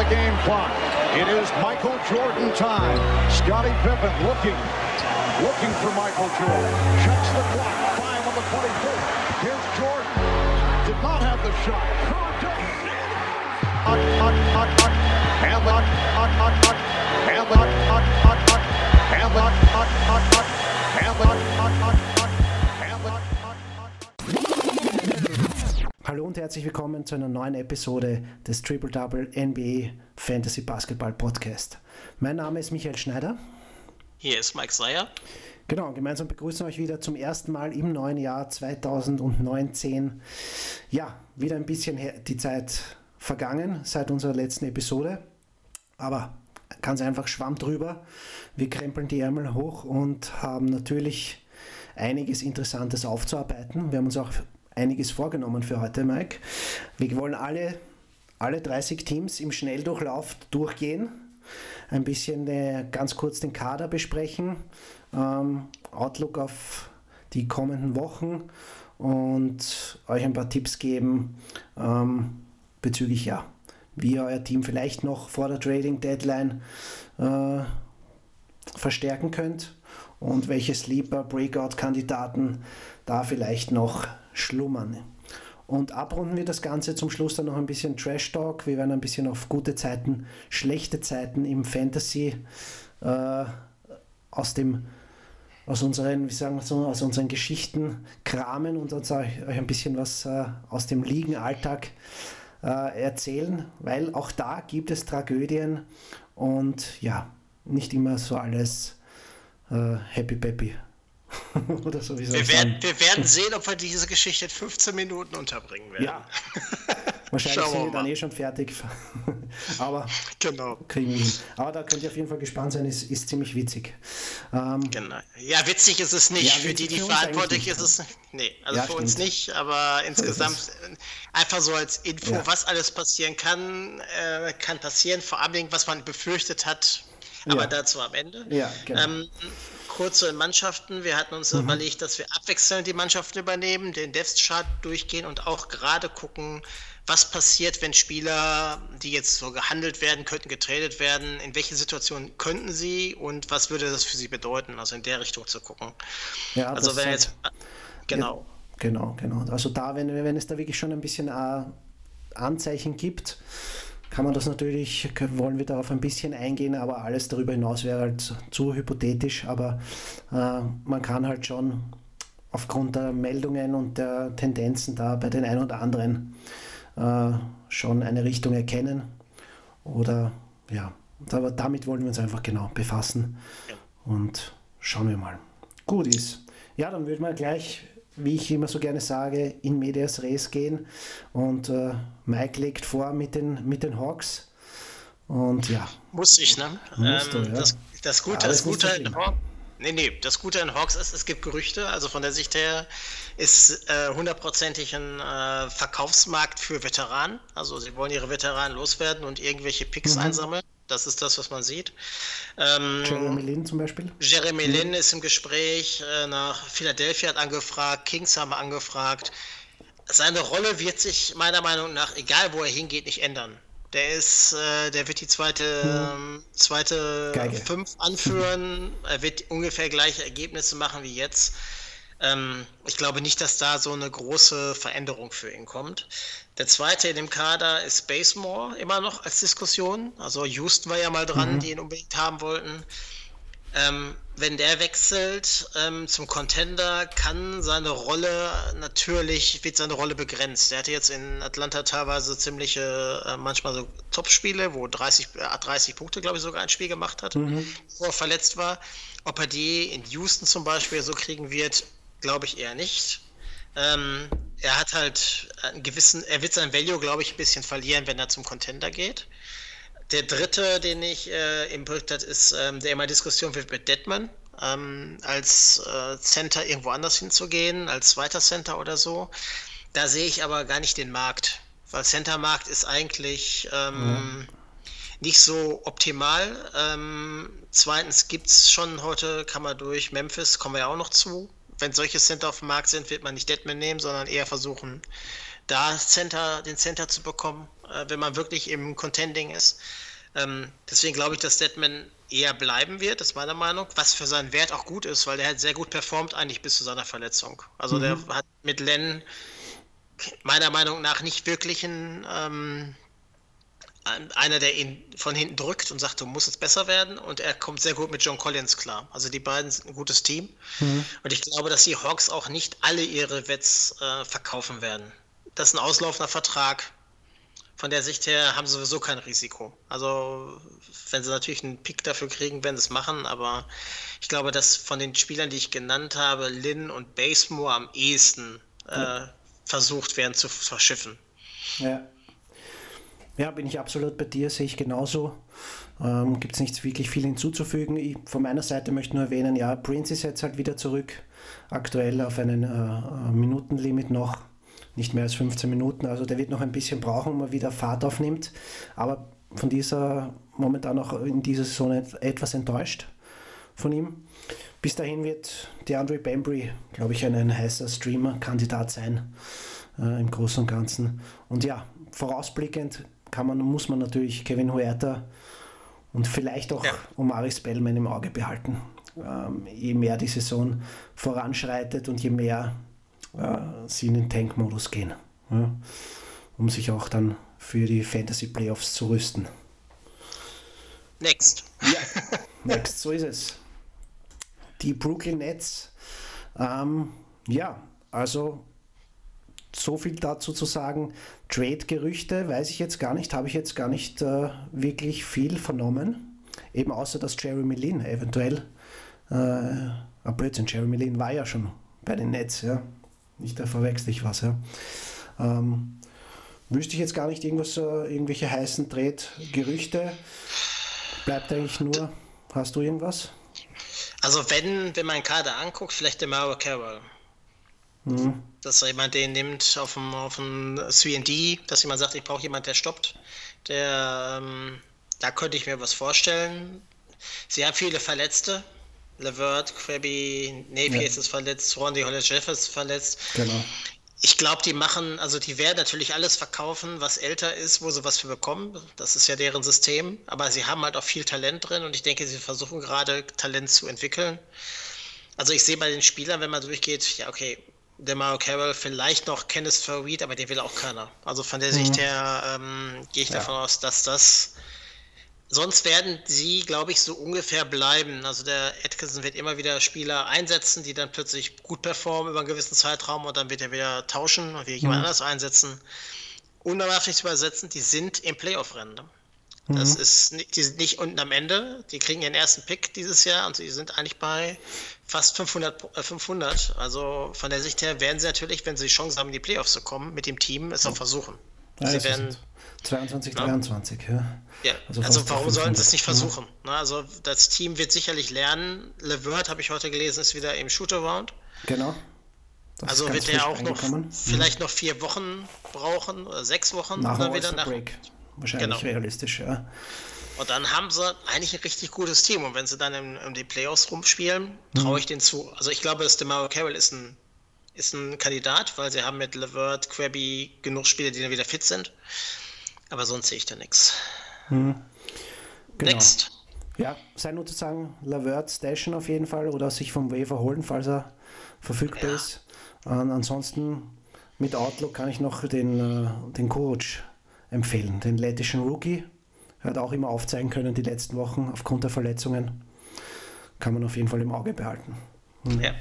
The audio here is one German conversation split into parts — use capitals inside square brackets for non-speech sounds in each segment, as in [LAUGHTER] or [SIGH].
the game clock. It is Michael Jordan time. Scotty Pippen looking, looking for Michael Jordan. Checks the clock. Five on the 24th. Here's Jordan. Did not have the shot. And lock, lock, lock, lock, and lock, lock, lock, lock, and lock, lock, lock, lock, and lock, lock, lock. Hallo und herzlich willkommen zu einer neuen Episode des Triple Double NBA Fantasy Basketball Podcast. Mein Name ist Michael Schneider. Hier ist Mike Seyer. Genau, gemeinsam begrüßen wir euch wieder zum ersten Mal im neuen Jahr 2019. Ja, wieder ein bisschen die Zeit vergangen seit unserer letzten Episode. Aber ganz einfach Schwamm drüber. Wir krempeln die Ärmel hoch und haben natürlich einiges Interessantes aufzuarbeiten. Wir haben uns auch einiges vorgenommen für heute, Mike. Wir wollen alle, alle 30 Teams im Schnelldurchlauf durchgehen. Ein bisschen äh, ganz kurz den Kader besprechen. Ähm, Outlook auf die kommenden Wochen und euch ein paar Tipps geben ähm, bezüglich ja, wie ihr euer Team vielleicht noch vor der Trading Deadline äh, verstärken könnt und welche Sleeper Breakout Kandidaten da vielleicht noch schlummern. Und abrunden wir das Ganze zum Schluss dann noch ein bisschen Trash Talk. Wir werden ein bisschen auf gute Zeiten, schlechte Zeiten im Fantasy äh, aus dem aus unseren, wie sagen wir so, aus unseren Geschichten kramen und uns euch ein bisschen was äh, aus dem Ligenalltag äh, erzählen, weil auch da gibt es Tragödien und ja, nicht immer so alles äh, happy peppy. [LAUGHS] Oder so, wie Wir werden, wir werden sehen, ob wir diese Geschichte in 15 Minuten unterbringen werden. Ja. Wahrscheinlich sind wir dann eh schon fertig. [LAUGHS] Aber Genau. kriegen wir hin. Aber da könnt ihr auf jeden Fall gespannt sein, ist, ist ziemlich witzig. Ähm, Genau. Ja, witzig ist es nicht. Ja, für die, die für uns verantwortlich ist es. Nee, also Ja, für uns stimmt. nicht, aber [LAUGHS] insgesamt äh, einfach so als Info, Ja. was alles passieren kann, äh, kann passieren, vor allem was man befürchtet hat, aber dazu am Ende. Ja, genau. ähm, kurz zu den Mannschaften. Wir hatten uns überlegt, dass wir abwechselnd die Mannschaften übernehmen, den Death-Chart durchgehen und auch gerade gucken, was passiert, wenn Spieler, die jetzt so gehandelt werden könnten, getradet werden, in welche Situationen könnten sie und was würde das für sie bedeuten? Also in der Richtung zu gucken. ja, Also das wenn jetzt. Genau. Genau, genau. Also da, wenn, wenn es da wirklich schon ein bisschen äh, Anzeichen gibt, kann man das natürlich, wollen wir darauf ein bisschen eingehen, aber alles darüber hinaus wäre halt zu hypothetisch, aber äh, man kann halt schon aufgrund der Meldungen und der Tendenzen da bei den ein oder anderen äh, schon eine Richtung erkennen. Oder ja, aber damit wollen wir uns einfach genau befassen und schauen wir mal. Gut ist. Ja, dann würden wir gleich, wie ich immer so gerne sage, in medias res gehen. Und äh, Mike legt vor mit den, mit den Hawks. Und ja, Muss ich, ne? Musst du, ja. das, das Gute, Ja, das Gute in. Hawks. Nee, nee, das Gute in Hawks ist, es gibt Gerüchte, also von der Sicht her ist äh, hundertprozentig ein äh, Verkaufsmarkt für Veteranen. Also sie wollen ihre Veteranen loswerden und irgendwelche Picks Mhm. einsammeln. Das ist das, was man sieht. Ähm, Jeremy Lin zum Beispiel. Jeremy Lin ist im Gespräch, äh, nach Philadelphia hat angefragt, Kings haben angefragt. Seine Rolle wird sich meiner Meinung nach, egal wo er hingeht, nicht ändern. Der ist, äh, der wird die zweite, ähm, zweite Geige. Fünf anführen. er wird ungefähr gleiche Ergebnisse machen wie jetzt. Ähm, ich glaube nicht, dass da so eine große Veränderung für ihn kommt. Der zweite in dem Kader ist Basemore immer noch als Diskussion. Also Houston war ja mal dran, die ihn unbedingt haben wollten. Ähm, wenn der wechselt ähm, zum Contender, kann seine Rolle natürlich, wird seine Rolle begrenzt. Er hatte jetzt in Atlanta teilweise ziemliche, äh, manchmal so Top-Spiele, wo 30, äh, 30 Punkte, glaube ich, sogar ein Spiel gemacht hat, wo er verletzt war. Ob er die in Houston zum Beispiel so kriegen wird, glaube ich eher nicht. Ähm, er hat halt einen gewissen, er wird sein Value, glaube ich, ein bisschen verlieren, wenn er zum Contender geht. Der dritte, den ich äh, im Bericht hat, ist, ähm, der immer Diskussion wird mit Deadman, ähm, als äh, Center irgendwo anders hinzugehen, als zweiter Center oder so. Da sehe ich aber gar nicht den Markt, weil Center-Markt ist eigentlich ähm, nicht so optimal. Ähm, zweitens gibt es schon heute, kann man durch Memphis, kommen wir ja auch noch zu. Wenn solche Center auf dem Markt sind, wird man nicht Deadman nehmen, sondern eher versuchen, da Center, den Center zu bekommen. äh, wenn man wirklich im Contending ist. Ähm, deswegen glaube ich, dass Deadman eher bleiben wird, ist meiner Meinung, was für seinen Wert auch gut ist, weil der hat sehr gut performt eigentlich bis zu seiner Verletzung. Also mhm. der hat mit Len meiner Meinung nach nicht wirklich ein, ähm, einer, der ihn von hinten drückt und sagt, du musst jetzt besser werden. Und er kommt sehr gut mit John Collins klar. Also die beiden sind ein gutes Team. Mhm. Und ich glaube, dass die Hawks auch nicht alle ihre Wets äh, verkaufen werden. Das ist ein auslaufender Vertrag. Von der Sicht her haben sie sowieso kein Risiko. Also, wenn sie natürlich einen Pick dafür kriegen, werden sie es machen. Aber ich glaube, dass von den Spielern, die ich genannt habe, Lynn und Basemore am ehesten äh, versucht werden zu verschiffen. Ja. Ja, bin ich absolut bei dir, sehe ich genauso. Ähm, Gibt es nichts wirklich viel hinzuzufügen. Ich, von meiner Seite möchte nur erwähnen, ja, Prince ist jetzt halt wieder zurück, aktuell auf einen äh, Minutenlimit noch, nicht mehr als 15 Minuten. Also der wird noch ein bisschen brauchen, um er wieder Fahrt aufnimmt. Aber von dieser, momentan auch in dieser Saison etwas enttäuscht von ihm. Bis dahin wird DeAndre Bambry, glaube ich, ein, ein heißer Streamer-Kandidat sein äh, im Großen und Ganzen. Und ja, vorausblickend kann man, muss man natürlich Kevin Huerta und vielleicht auch ja. Omari Spellman im Auge behalten. Ähm, je mehr die Saison voranschreitet und je mehr äh, sie in den Tank-Modus gehen, ja, um sich auch dann für die Fantasy Playoffs zu rüsten. Next. Ja, [LAUGHS] next, so ist es. Die Brooklyn Nets, ähm, ja, also so viel dazu zu sagen. Trade-Gerüchte weiß ich jetzt gar nicht, habe ich jetzt gar nicht äh, wirklich viel vernommen. Eben außer dass Jeremy Lin eventuell, äh, ah Blödsinn, Jeremy Lin war ja schon bei den Nets, ja. Nicht, da verwechsel ich was, ja. Ähm, wüsste ich jetzt gar nicht irgendwas, äh, irgendwelche heißen Trade-Gerüchte. Bleibt eigentlich nur, hast du irgendwas? Also wenn, wenn man Kader anguckt, vielleicht der Mario Carroll. Mhm. Dass jemand den nimmt auf dem, auf dem 3D, dass jemand sagt, ich brauche jemanden, der stoppt. Der, ähm, da könnte ich mir was vorstellen. Sie haben viele Verletzte. Levert, Krabby, Napier ja. ist verletzt, Rondy Hollis Jeff ist verletzt. Genau. Ich glaube, die machen, also die werden natürlich alles verkaufen, was älter ist, wo sie was für bekommen. Das ist ja deren System. Aber sie haben halt auch viel Talent drin und ich denke, sie versuchen gerade Talent zu entwickeln. Also ich sehe bei den Spielern, wenn man durchgeht, ja, okay, der Mario Carroll, vielleicht noch Kenneth Farid, aber den will auch keiner. Also von der mhm. Sicht her ähm, gehe ich ja. davon aus, dass das. Sonst werden sie, glaube ich, so ungefähr bleiben. Also der Atkinson wird immer wieder Spieler einsetzen, die dann plötzlich gut performen über einen gewissen Zeitraum und dann wird er wieder tauschen und wieder jemand mhm. anders einsetzen. Darf nicht übersetzen, die sind im Playoff-Rennen. Das mhm. ist nicht, die sind nicht unten am Ende. Die kriegen ihren ersten Pick dieses Jahr und sie sind eigentlich bei fast 500, äh 500. Also von der Sicht her werden sie natürlich, wenn sie die Chance haben, in die Playoffs zu kommen, mit dem Team es auch versuchen. Ja, sie werden 22, ja. 23, ja. ja. Also, also warum sollen sie es nicht versuchen? Ja. Also das Team wird sicherlich lernen. Levert, habe ich heute gelesen, ist wieder im Shootaround. Genau. Das also wird er auch noch vielleicht noch vier Wochen brauchen oder sechs Wochen nach dann wieder nach. Break wahrscheinlich genau. realistisch, ja. Und dann haben sie eigentlich ein richtig gutes Team. Und wenn sie dann in, in die Playoffs rumspielen, traue ich mhm. denen zu. Also ich glaube, dass DeMario Carroll ist ein, ist ein Kandidat, weil sie haben mit Levert, Krabby genug Spieler, die dann wieder fit sind. Aber sonst sehe ich da nichts. Mhm. Genau. Next. Ja, sei nur zu sagen, Levert stashen auf jeden Fall oder sich vom Waiver holen, falls er verfügbar ja. ist. Und ansonsten mit Outlook kann ich noch den, äh, den Coach empfehlen. Den lettischen Rookie hat auch immer aufzeigen können die letzten Wochen aufgrund der Verletzungen. Kann man auf jeden Fall im Auge behalten. Mhm. Ja.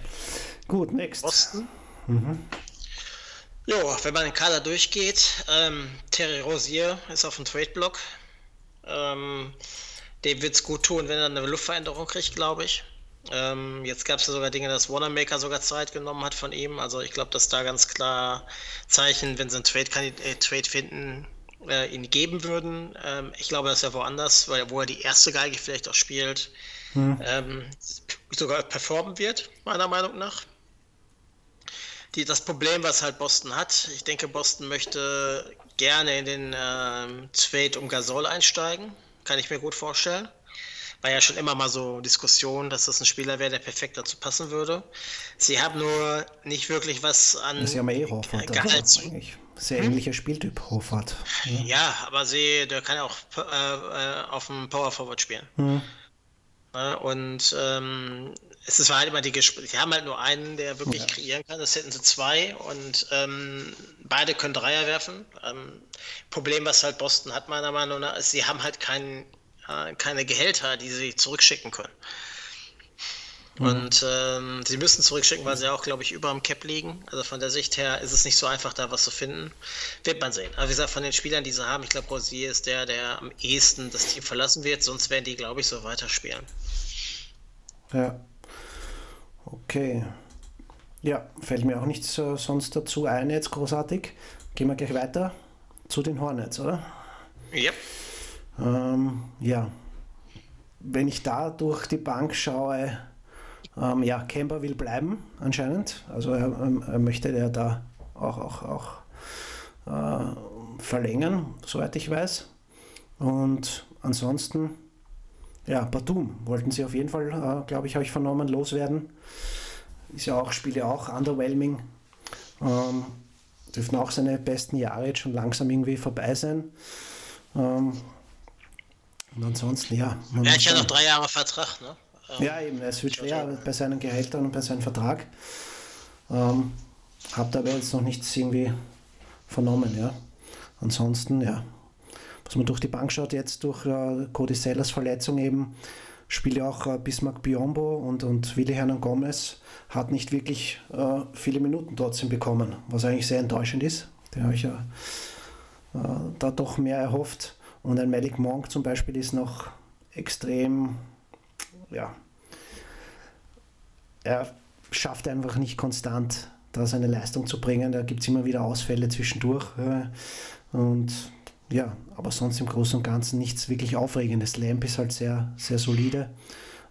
Gut, next. Osten. Mhm. Jo, wenn man den Kader durchgeht, ähm, Terry Rosier ist auf dem Trade-Block. Ähm, dem wird es gut tun, wenn er eine Luftveränderung kriegt, glaube ich. Ähm, jetzt gab es ja sogar Dinge, dass Wanamaker sogar Zeit genommen hat von ihm. Also ich glaube, dass da ganz klar Zeichen, wenn sie einen Trade, äh, Trade finden, äh, ihn geben würden. Ähm, ich glaube, dass er woanders, weil, wo er die erste Geige vielleicht auch spielt, hm. ähm, sogar performen wird, meiner Meinung nach. Die, das Problem, was halt Boston hat, ich denke, Boston möchte gerne in den ähm, Trade um Gasol einsteigen. Kann ich mir gut vorstellen. War ja schon immer mal so Diskussion, dass das ein Spieler wäre, der perfekt dazu passen würde. Sie haben nur nicht wirklich was an Sie haben eh Gehalt. Sehr hm? ähnlicher Spieltyp, Hofart. Ja. ja, aber sie, der kann ja auch äh, auf dem Power Forward spielen. Hm. Und ähm, es ist halt immer die Gespräche. Sie haben halt nur einen, der wirklich ja. kreieren kann. Das hätten sie zwei und ähm, beide können Dreier werfen. Ähm, Problem, was halt Boston hat, meiner Meinung nach, ist, sie haben halt kein, äh, keine Gehälter, die sie zurückschicken können. Mhm. Und ähm, sie müssen zurückschicken, weil sie auch, glaube ich, über dem Cap liegen. Also von der Sicht her ist es nicht so einfach, da was zu finden. Wird man sehen. Aber wie gesagt, von den Spielern, die sie haben, ich glaube, Rosier ist der, der am ehesten das Team verlassen wird. Sonst werden die, glaube ich, so weiterspielen. Ja. Okay. Ja, fällt mir auch nichts äh, sonst dazu ein jetzt großartig. Gehen wir gleich weiter zu den Hornets, oder? Ja. Ähm, ja. Wenn ich da durch die Bank schaue, ähm, ja, Kemper will bleiben anscheinend. Also er, ähm, er möchte ja da auch, auch, auch äh, verlängern, soweit ich weiß. Und ansonsten, ja, Batum wollten sie auf jeden Fall, äh, glaube ich, habe ich vernommen, loswerden. Ist ja auch, spielt ja auch underwhelming. Ähm, dürften auch seine besten Jahre jetzt schon langsam irgendwie vorbei sein. Ähm, und ansonsten, ja. Er hat ja noch drei Jahre Vertrag, ne? Ähm, ja, eben, es wird schwer bei seinen Gehältern und bei seinem Vertrag. Ähm, Habt aber jetzt noch nichts irgendwie vernommen, ja. Ansonsten, ja, was man durch die Bank schaut, jetzt durch äh, Cody Sellers Verletzung eben, spielt ja auch äh, Bismarck Biombo und, und Willi Hernan Gomez hat nicht wirklich äh, viele Minuten trotzdem bekommen, was eigentlich sehr enttäuschend ist. Den habe ich ja äh, da doch mehr erhofft. Und ein Malik Monk zum Beispiel ist noch extrem, ja, er schafft einfach nicht konstant da seine Leistung zu bringen. Da gibt es immer wieder Ausfälle zwischendurch. Und ja, aber sonst im Großen und Ganzen nichts wirklich Aufregendes. Lamp ist halt sehr, sehr solide.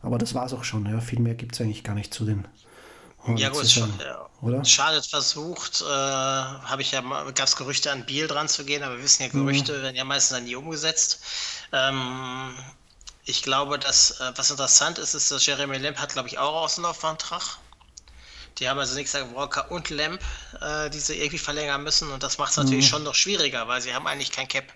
Aber das war es auch schon. Ja. Viel mehr gibt es eigentlich gar nicht zu den. Ja, gut, schon, oder? Schadet versucht, äh, habe ich ja gab es Gerüchte an Biel dran zu gehen, aber wir wissen ja, Gerüchte mhm. werden ja meistens dann nie umgesetzt. Ähm, ich glaube, dass äh, was interessant ist, ist, dass Jeremy Lamp hat, glaube ich, auch Außenlaufvertrag. Die haben also nichts gesagt, Walker und Lamp, äh, die sie irgendwie verlängern müssen. Und das macht es natürlich mhm. schon noch schwieriger, weil sie haben eigentlich kein Cap.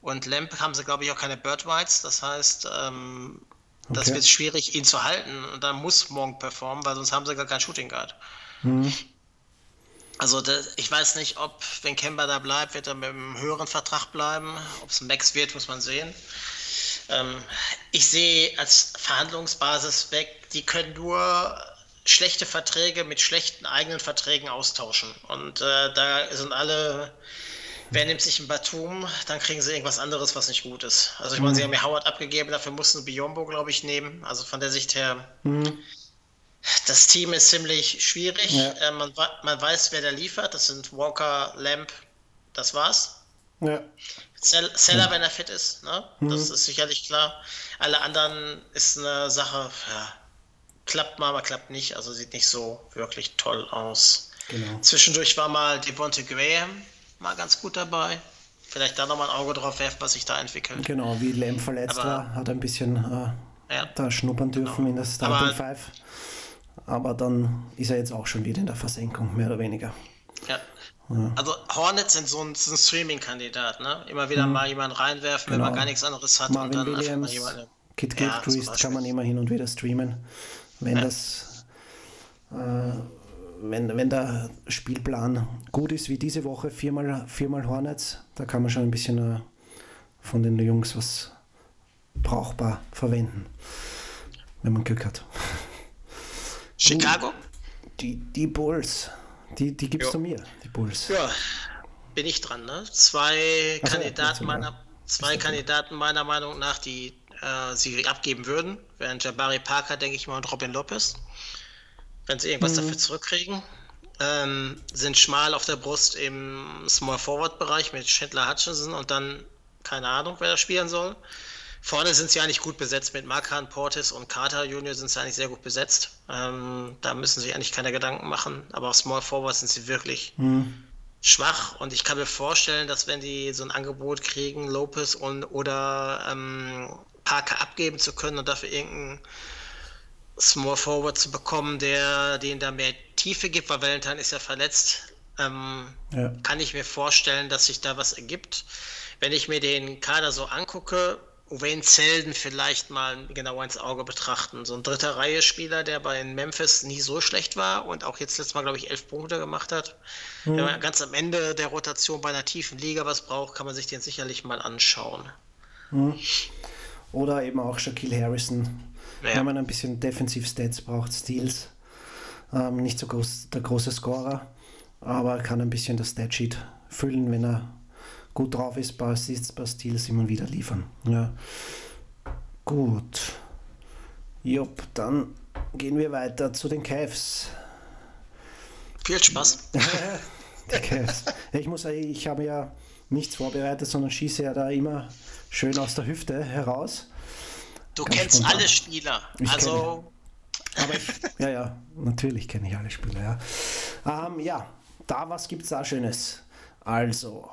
Und Lamp haben sie, glaube ich, auch keine Bird Rights. Das heißt, ähm, okay. das wird schwierig, ihn zu halten. Und dann muss Monk performen, weil sonst haben sie gar keinen Shooting Guard. Mhm. Also das, ich weiß nicht, ob, wenn Kemba da bleibt, wird er mit einem höheren Vertrag bleiben. Ob es ein Max wird, muss man sehen. Ähm, ich sehe als Verhandlungsbasis weg, die können nur schlechte Verträge mit schlechten eigenen Verträgen austauschen. Und äh, da sind alle, wer nimmt sich ein Batum, dann kriegen sie irgendwas anderes, was nicht gut ist. Also ich meine, mhm. sie haben ja Howard abgegeben, dafür mussten Biombo, glaube ich, nehmen. Also von der Sicht her, mhm. das Team ist ziemlich schwierig. Ja. Äh, man, man weiß, wer da liefert. Das sind Walker, Lamp, das war's. Ja. Seller, wenn er fit ist, ne? Mhm. das ist sicherlich klar. Alle anderen ist eine Sache, ja, klappt mal, aber klappt nicht. Also sieht nicht so wirklich toll aus. Genau. Zwischendurch war mal Devonte Graham mal ganz gut dabei. Vielleicht da nochmal ein Auge drauf werfen, was sich da entwickelt. Genau, wie Lamb verletzt aber, war, hat ein bisschen äh, ja, da schnuppern dürfen genau. in der Starting aber, Five. Aber dann ist er jetzt auch schon wieder in der Versenkung, mehr oder weniger. Ja. Ja. Also Hornets sind so ein, ein Streaming-Kandidat, ne? Immer wieder mhm. mal jemanden reinwerfen, genau. wenn man genau. gar nichts anderes hat Marvin und dann Williams, einfach mal jemanden. Kid Gilchrist ja, kann man immer hin und wieder streamen wenn ja. das äh, wenn, wenn der Spielplan gut ist wie diese Woche, viermal, viermal Hornets, da kann man schon ein bisschen äh, von den Jungs was brauchbar verwenden, wenn man Glück hat. Chicago? Die, die Bulls, die, die gibst jo. du mir, Bulls. Ja, bin ich dran, ne? Zwei Ach, Kandidaten ja, meiner zwei Kandidaten meiner Meinung nach, die äh, sie abgeben würden, wären Jabari Parker, denke ich mal, und Robin Lopez. Wenn sie irgendwas mhm. dafür zurückkriegen. Ähm, sind schmal auf der Brust im Small Forward Bereich mit Chandler Hutchinson und dann keine Ahnung, wer da spielen soll. Vorne sind sie eigentlich gut besetzt mit Markan, Portis und Carter Junior sind sie eigentlich sehr gut besetzt. Ähm, da müssen sie eigentlich keine Gedanken machen, aber auf Small Forward sind sie wirklich mhm schwach und ich kann mir vorstellen, dass wenn die so ein Angebot kriegen, Lopez und oder ähm, Parker abgeben zu können und dafür irgendeinen Small Forward zu bekommen, der denen da mehr Tiefe gibt, weil Valentine ist ja verletzt, ähm, ja. kann ich mir vorstellen, dass sich da was ergibt. Wenn ich mir den Kader so angucke, Wayne Zelden vielleicht mal genauer ins Auge betrachten. So ein dritter Reihe-Spieler, der bei Memphis nie so schlecht war und auch jetzt letztes Mal, glaube ich, elf Punkte gemacht hat. Mhm. Wenn man ganz am Ende der Rotation bei einer tiefen Liga was braucht, kann man sich den sicherlich mal anschauen. Mhm. Oder eben auch Shaquille Harrison. Ja. Wenn man ein bisschen Defensiv-Stats braucht, Steals. Ähm, nicht so groß, der große Scorer, aber kann ein bisschen das Statsheet füllen, wenn er gut drauf ist, bei Assists, bei Steals immer wieder liefern. Ja. Gut. Jupp, dann gehen wir weiter zu den Cavs. Viel Spaß. [LAUGHS] die Cavs. Ich muss sagen, ich habe ja nichts vorbereitet, sondern schieße ja da immer schön aus der Hüfte heraus. Du Ganz kennst spontan. alle Spieler. Ich also. Aber ich, ja, ja, natürlich kenne ich alle Spieler, ja. Ähm, ja, da was gibt es da Schönes. Also,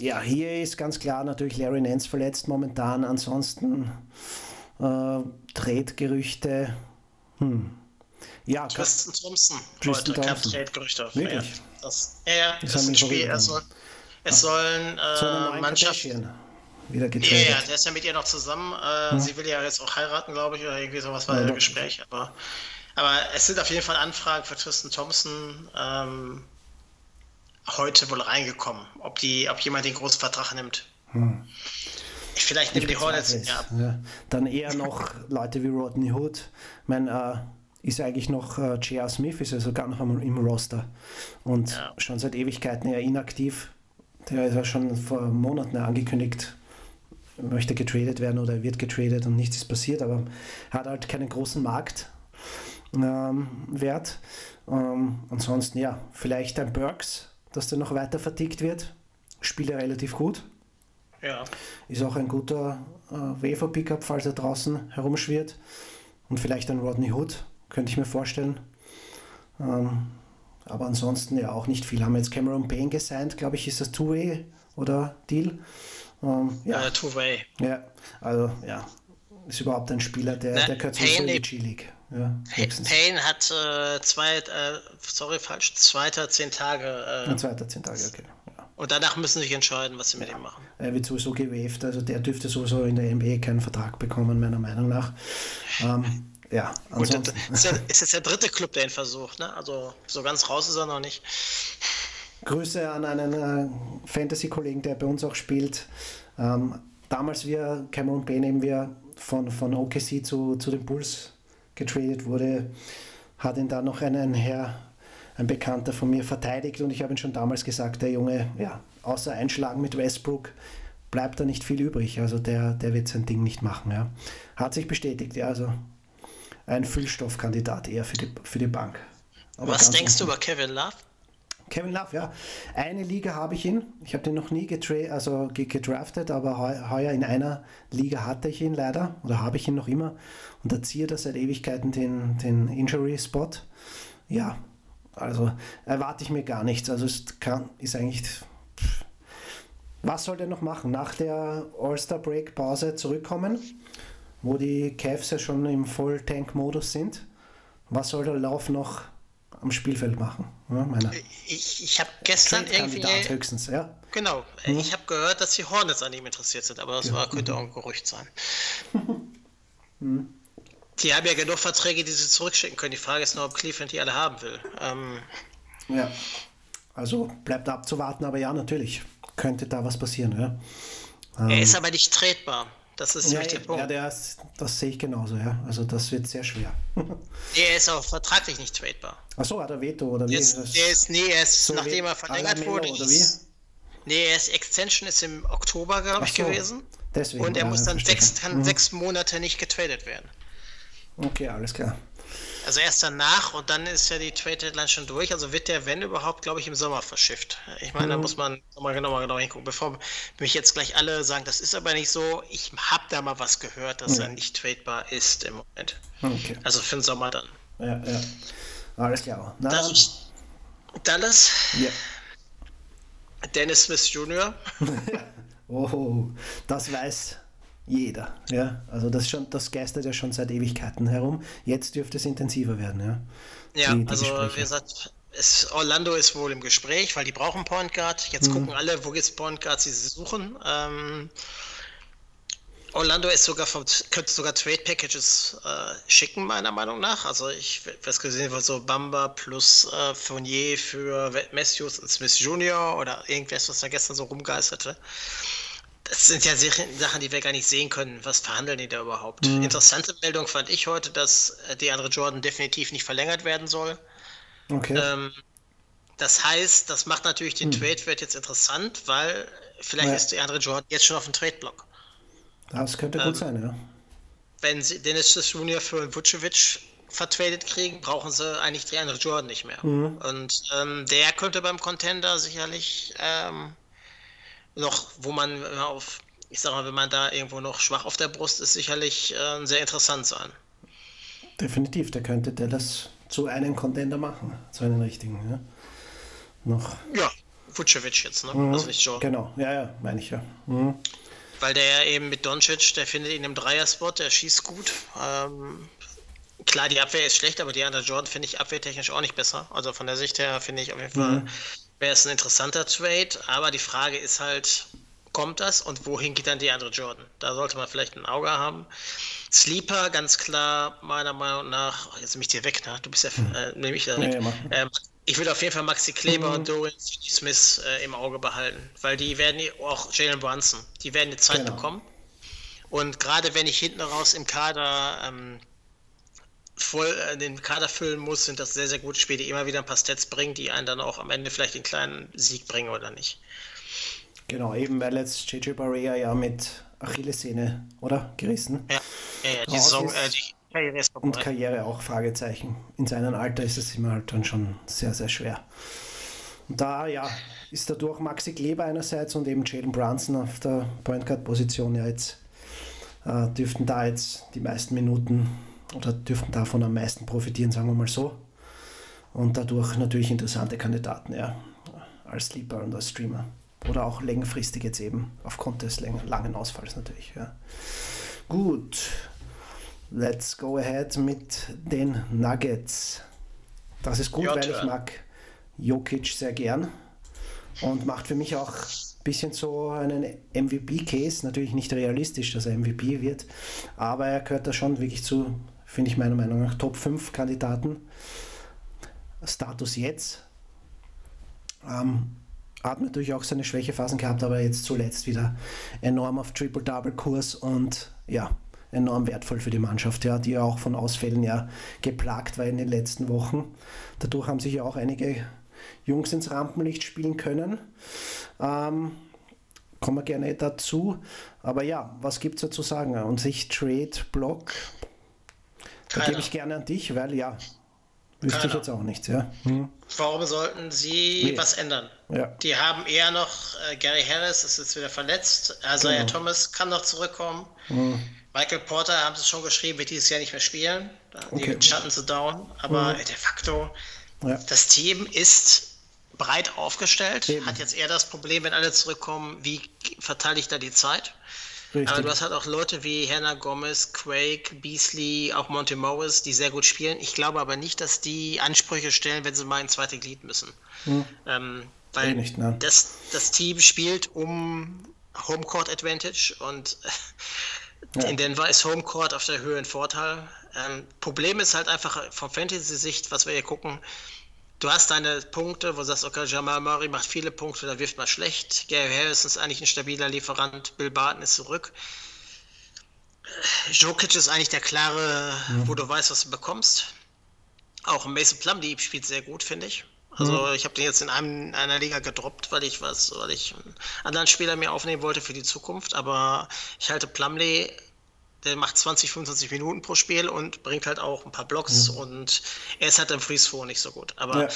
ja, hier ist ganz klar natürlich Larry Nance verletzt momentan. Ansonsten äh, Trade-Gerüchte. Hm. Ja, Tristan Thompson. Tristan heute Thompson. Trade-Gerüchte. Wirklich? Ja, das, ja, das, ist ein Spiel. Es, soll, es sollen äh, Mannschaften wieder getradet. Ja, yeah, der ist ja mit ihr noch zusammen. Äh, hm. Sie will ja jetzt auch heiraten, glaube ich, oder irgendwie sowas war ja, im Gespräch. Aber, aber es sind auf jeden Fall Anfragen für Tristan Thompson ähm, heute wohl reingekommen. Ob, die, ob jemand den großen Vertrag nimmt. Hm. Vielleicht nehmen die Hornets. Ja. ja. Dann eher noch Leute wie Rodney Hood. Ich meine, äh, ist eigentlich noch äh, J.R. Smith, ist ja sogar noch einmal im Roster. Und ja. schon seit Ewigkeiten eher inaktiv. Der ist ja schon vor Monaten angekündigt, möchte getradet werden oder wird getradet und nichts ist passiert, aber hat halt keinen großen Marktwert. Ähm, ähm, ansonsten ja, vielleicht ein Burks, dass der noch weiter vertickt wird. Spielt er relativ gut. Ja. Ist auch ein guter äh, Wafer-Pickup, falls er draußen herumschwirrt. Und vielleicht ein Rodney Hood, könnte ich mir vorstellen. Ähm, aber ansonsten ja auch nicht viel. Haben wir jetzt Cameron Payne gesigned, glaube ich, ist das Two-Way oder Deal. Ähm, ja. Uh, Two-Way. Ja, also ja, ist überhaupt ein Spieler, der, Na, der gehört zur G-League. Ja, Payne hat äh, zwei, äh, sorry, falsch, zweiter zehn Tage. Äh, zweiter zehn Tage, okay. Ja. Und danach müssen sie sich entscheiden, was sie ja. mit ihm machen. Er wird sowieso gewaved, also der dürfte sowieso in der NBA keinen Vertrag bekommen, meiner Meinung nach. Ähm, ja, [LAUGHS] ansonsten. Gut, ist, ja, ist jetzt der dritte Club, der ihn versucht, ne? Also so ganz raus ist er noch nicht. Grüße an einen äh, Fantasy-Kollegen, der bei uns auch spielt. Ähm, damals wir Cameron Payne eben wir von, von OKC zu, zu den Bulls getradet wurde, hat ihn da noch einen Herr, ein Bekannter von mir verteidigt und ich habe ihn schon damals gesagt, der Junge, ja, außer Einschlagen mit Westbrook bleibt da nicht viel übrig. Also der, der wird sein Ding nicht machen. Ja. Hat sich bestätigt, ja, also ein Füllstoffkandidat eher für die, für die Bank. Aber Was denkst du über Kevin Love? Kevin Love, ja. Eine Liga habe ich ihn. Ich habe den noch nie getra also gedraftet, aber heuer in einer Liga hatte ich ihn leider oder habe ich ihn noch immer und erziehe da seit Ewigkeiten den, den Injury-Spot. Ja, also erwarte ich mir gar nichts. Also es kann, ist eigentlich. Was soll der noch machen? Nach der All-Star-Break-Pause zurückkommen, wo die Cavs ja schon im Voll-Tank-Modus sind. Was soll der Lauf noch am Spielfeld machen. Ja, meine ich ich habe gestern irgendwie. höchstens, ja. Genau. Hm. Ich habe gehört, dass die Hornets an ihm interessiert sind, aber das ja. war, könnte auch ein [LAUGHS] Gerücht sein. hm. Die haben ja genug Verträge, die sie zurückschicken können. Die Frage ist nur, ob Cleveland die alle haben will. Ähm, ja. Also bleibt abzuwarten, aber ja, natürlich. Könnte da was passieren, ja. Ähm, er ist aber nicht tretbar. Das ist ja, der Punkt. Ja, der ist, das sehe ich genauso, ja. Also das wird sehr schwer. [LAUGHS] er ist auch vertraglich nicht tradebar. Achso, hat er Veto oder wie? Der ist, der ist nee, er ist, so nachdem er verlängert wurde. Oder wie? Nee, er ist Extension ist im Oktober, glaube ich, so, gewesen. Deswegen, und er muss dann sechs, kann mhm. sechs Monate nicht getradet werden. Okay, alles klar. Also erst danach und dann ist ja die Trade Deadline schon durch. Also wird der, wenn überhaupt, glaube ich, im Sommer verschifft. Ich meine, mhm. da muss man nochmal genau, genau hingucken. Bevor mich jetzt gleich alle sagen, das ist aber nicht so. Ich habe da mal was gehört, dass mhm. er nicht tradebar ist im Moment. Okay. Also für den Sommer dann. Ja, ja. Alles klar. Na, Dallas. Dallas. Ja. Dennis Smith Jr. [LAUGHS] oh, das weiß jeder. Ja? Also das, schon, das geistert ja schon seit Ewigkeiten herum. Jetzt dürfte es intensiver werden. Ja, ja die, die also Gespräche. wie gesagt, ist, Orlando ist wohl im Gespräch, weil die brauchen Point Guard. Jetzt mhm. gucken alle, wo gibt es Point Guards, die sie suchen. Ähm, Orlando ist sogar vom, könnte sogar Trade Packages äh, schicken, meiner Meinung nach. Also ich was gesehen war so Bamba plus äh, Fournier für Matthews und Smith Jr. oder irgendwas, was da gestern so rumgeisterte. Das sind ja Sachen, die wir gar nicht sehen können. Was verhandeln die da überhaupt? Mhm. Interessante Meldung fand ich heute, dass äh, die andere Jordan definitiv nicht verlängert werden soll. Okay. Ähm, das heißt, das macht natürlich den hm. Trade-Wert jetzt interessant, weil vielleicht ja. ist die andere Jordan jetzt schon auf dem Trade-Block. Das könnte gut ähm, sein, ja. Wenn sie Dennis Junior für Vucevic vertradet kriegen, brauchen sie eigentlich die andere Jordan nicht mehr. Mhm. Und ähm, der könnte beim Contender sicherlich ähm, noch, wo man auf, ich sag mal, wenn man da irgendwo noch schwach auf der Brust ist, sicherlich äh, sehr interessant sein. Definitiv, der könnte Dallas zu einem Contender machen, zu einem richtigen. Ja. Noch. Ja, Vucevic jetzt, ne? Mhm. Also nicht Jordan. Genau, ja, ja, meine ich ja. Mhm. Weil der ja eben mit Doncic, der findet ihn im Dreierspot, der schießt gut. Ähm, klar, die Abwehr ist schlecht, aber die andere Jordan finde ich abwehrtechnisch auch nicht besser. Also von der Sicht her finde ich auf jeden Fall, mhm. Wäre es ein interessanter Trade. Aber die Frage ist halt, kommt das und wohin geht dann die andere Jordan? Da sollte man vielleicht ein Auge haben. Sleeper, ganz klar, meiner Meinung nach, jetzt nehme ich dir weg, ne? du bist ja, hm. äh, nehme ich da weg. Ja, ähm, ich würde auf jeden Fall Maxi Kleber mhm. und Dorian Smith äh, im Auge behalten, weil die werden auch Jalen Brunson, die werden die Zeit genau. bekommen. Und gerade wenn ich hinten raus im Kader ähm, voll äh, den Kader füllen muss, sind das sehr, sehr gute Spiele, die immer wieder ein paar Stats bringen, die einen dann auch am Ende vielleicht den kleinen Sieg bringen oder nicht. Genau, eben weil jetzt JJ Barrea ja mit Achillessehne, oder? Gerissen. Ja, ja, ja die Saison, äh, die Karriere ist vorbei. Und Karriere auch, Fragezeichen. In seinem Alter ist es immer halt dann schon sehr, sehr schwer. Und da, ja, ist dadurch Maxi Kleber einerseits und eben Jalen Brunson auf der Point Guard Position ja jetzt, äh, dürften da jetzt die meisten Minuten oder dürften davon am meisten profitieren, sagen wir mal so. Und dadurch natürlich interessante Kandidaten, ja, als Sleeper und als Streamer. Oder auch längerfristig jetzt eben, aufgrund des langen Ausfalls natürlich. Ja. Gut, Let's go ahead mit den Nuggets. Das ist gut, weil ich mag Jokic sehr gern und macht für mich auch ein bisschen so einen MVP-Case. Natürlich nicht realistisch, dass er MVP wird, aber er gehört da schon wirklich zu, finde ich meiner Meinung nach, Top 5 Kandidaten. Status jetzt. Ähm, hat natürlich auch seine Schwächephasen gehabt, aber jetzt zuletzt wieder enorm auf Triple-Double-Kurs und ja, enorm wertvoll für die Mannschaft, ja, die ja auch von Ausfällen ja geplagt war in den letzten Wochen. Dadurch haben sich ja auch einige Jungs ins Rampenlicht spielen können. Ähm, kommen wir gerne dazu. Aber ja, was gibt es da zu sagen? Und sich Trade-Block, da gebe ich gerne an dich, weil ja, wüsste ich jetzt auch nichts. Ja. Hm. Warum sollten sie nee. was ändern? Ja. Die haben eher noch, äh, Gary Harris ist jetzt wieder verletzt, Isaiah genau. Thomas kann noch zurückkommen. Hm. Michael Porter, haben sie schon geschrieben, wird dieses Jahr nicht mehr spielen. Okay. Die Schatten zu down. Aber mhm. de facto, ja. das Team ist breit aufgestellt. Eben. Hat jetzt eher das Problem, wenn alle zurückkommen, wie verteile ich da die Zeit? Richtig. Aber du hast halt auch Leute wie Hannah Gomez, Quake, Beasley, auch Monty Morris, die sehr gut spielen. Ich glaube aber nicht, dass die Ansprüche stellen, wenn sie mal ins zweite Glied müssen. Hm. Ähm, weil nicht, ne? das, das Team spielt um Homecourt Advantage und [LAUGHS] ja. In Denver ist Homecourt auf der Höhe ein Vorteil. Ähm, Problem ist halt einfach von Fantasy-Sicht, was wir hier gucken. Du hast deine Punkte, wo du sagst, okay, Jamal Murray macht viele Punkte, da wirft mal schlecht. Gary Harris ist eigentlich ein stabiler Lieferant. Bill Barton ist zurück. Jokic ist eigentlich der klare, mhm. wo du weißt, was du bekommst. Auch Mason Plumlee spielt sehr gut, finde ich. Also mhm. ich habe den jetzt in einem, einer Liga gedroppt, weil ich was, weil ich einen anderen Spieler mir aufnehmen wollte für die Zukunft. Aber ich halte Plumley, der macht 20, 25 Minuten pro Spiel und bringt halt auch ein paar Blocks mhm. und er ist halt im Freeze nicht so gut. Aber ja.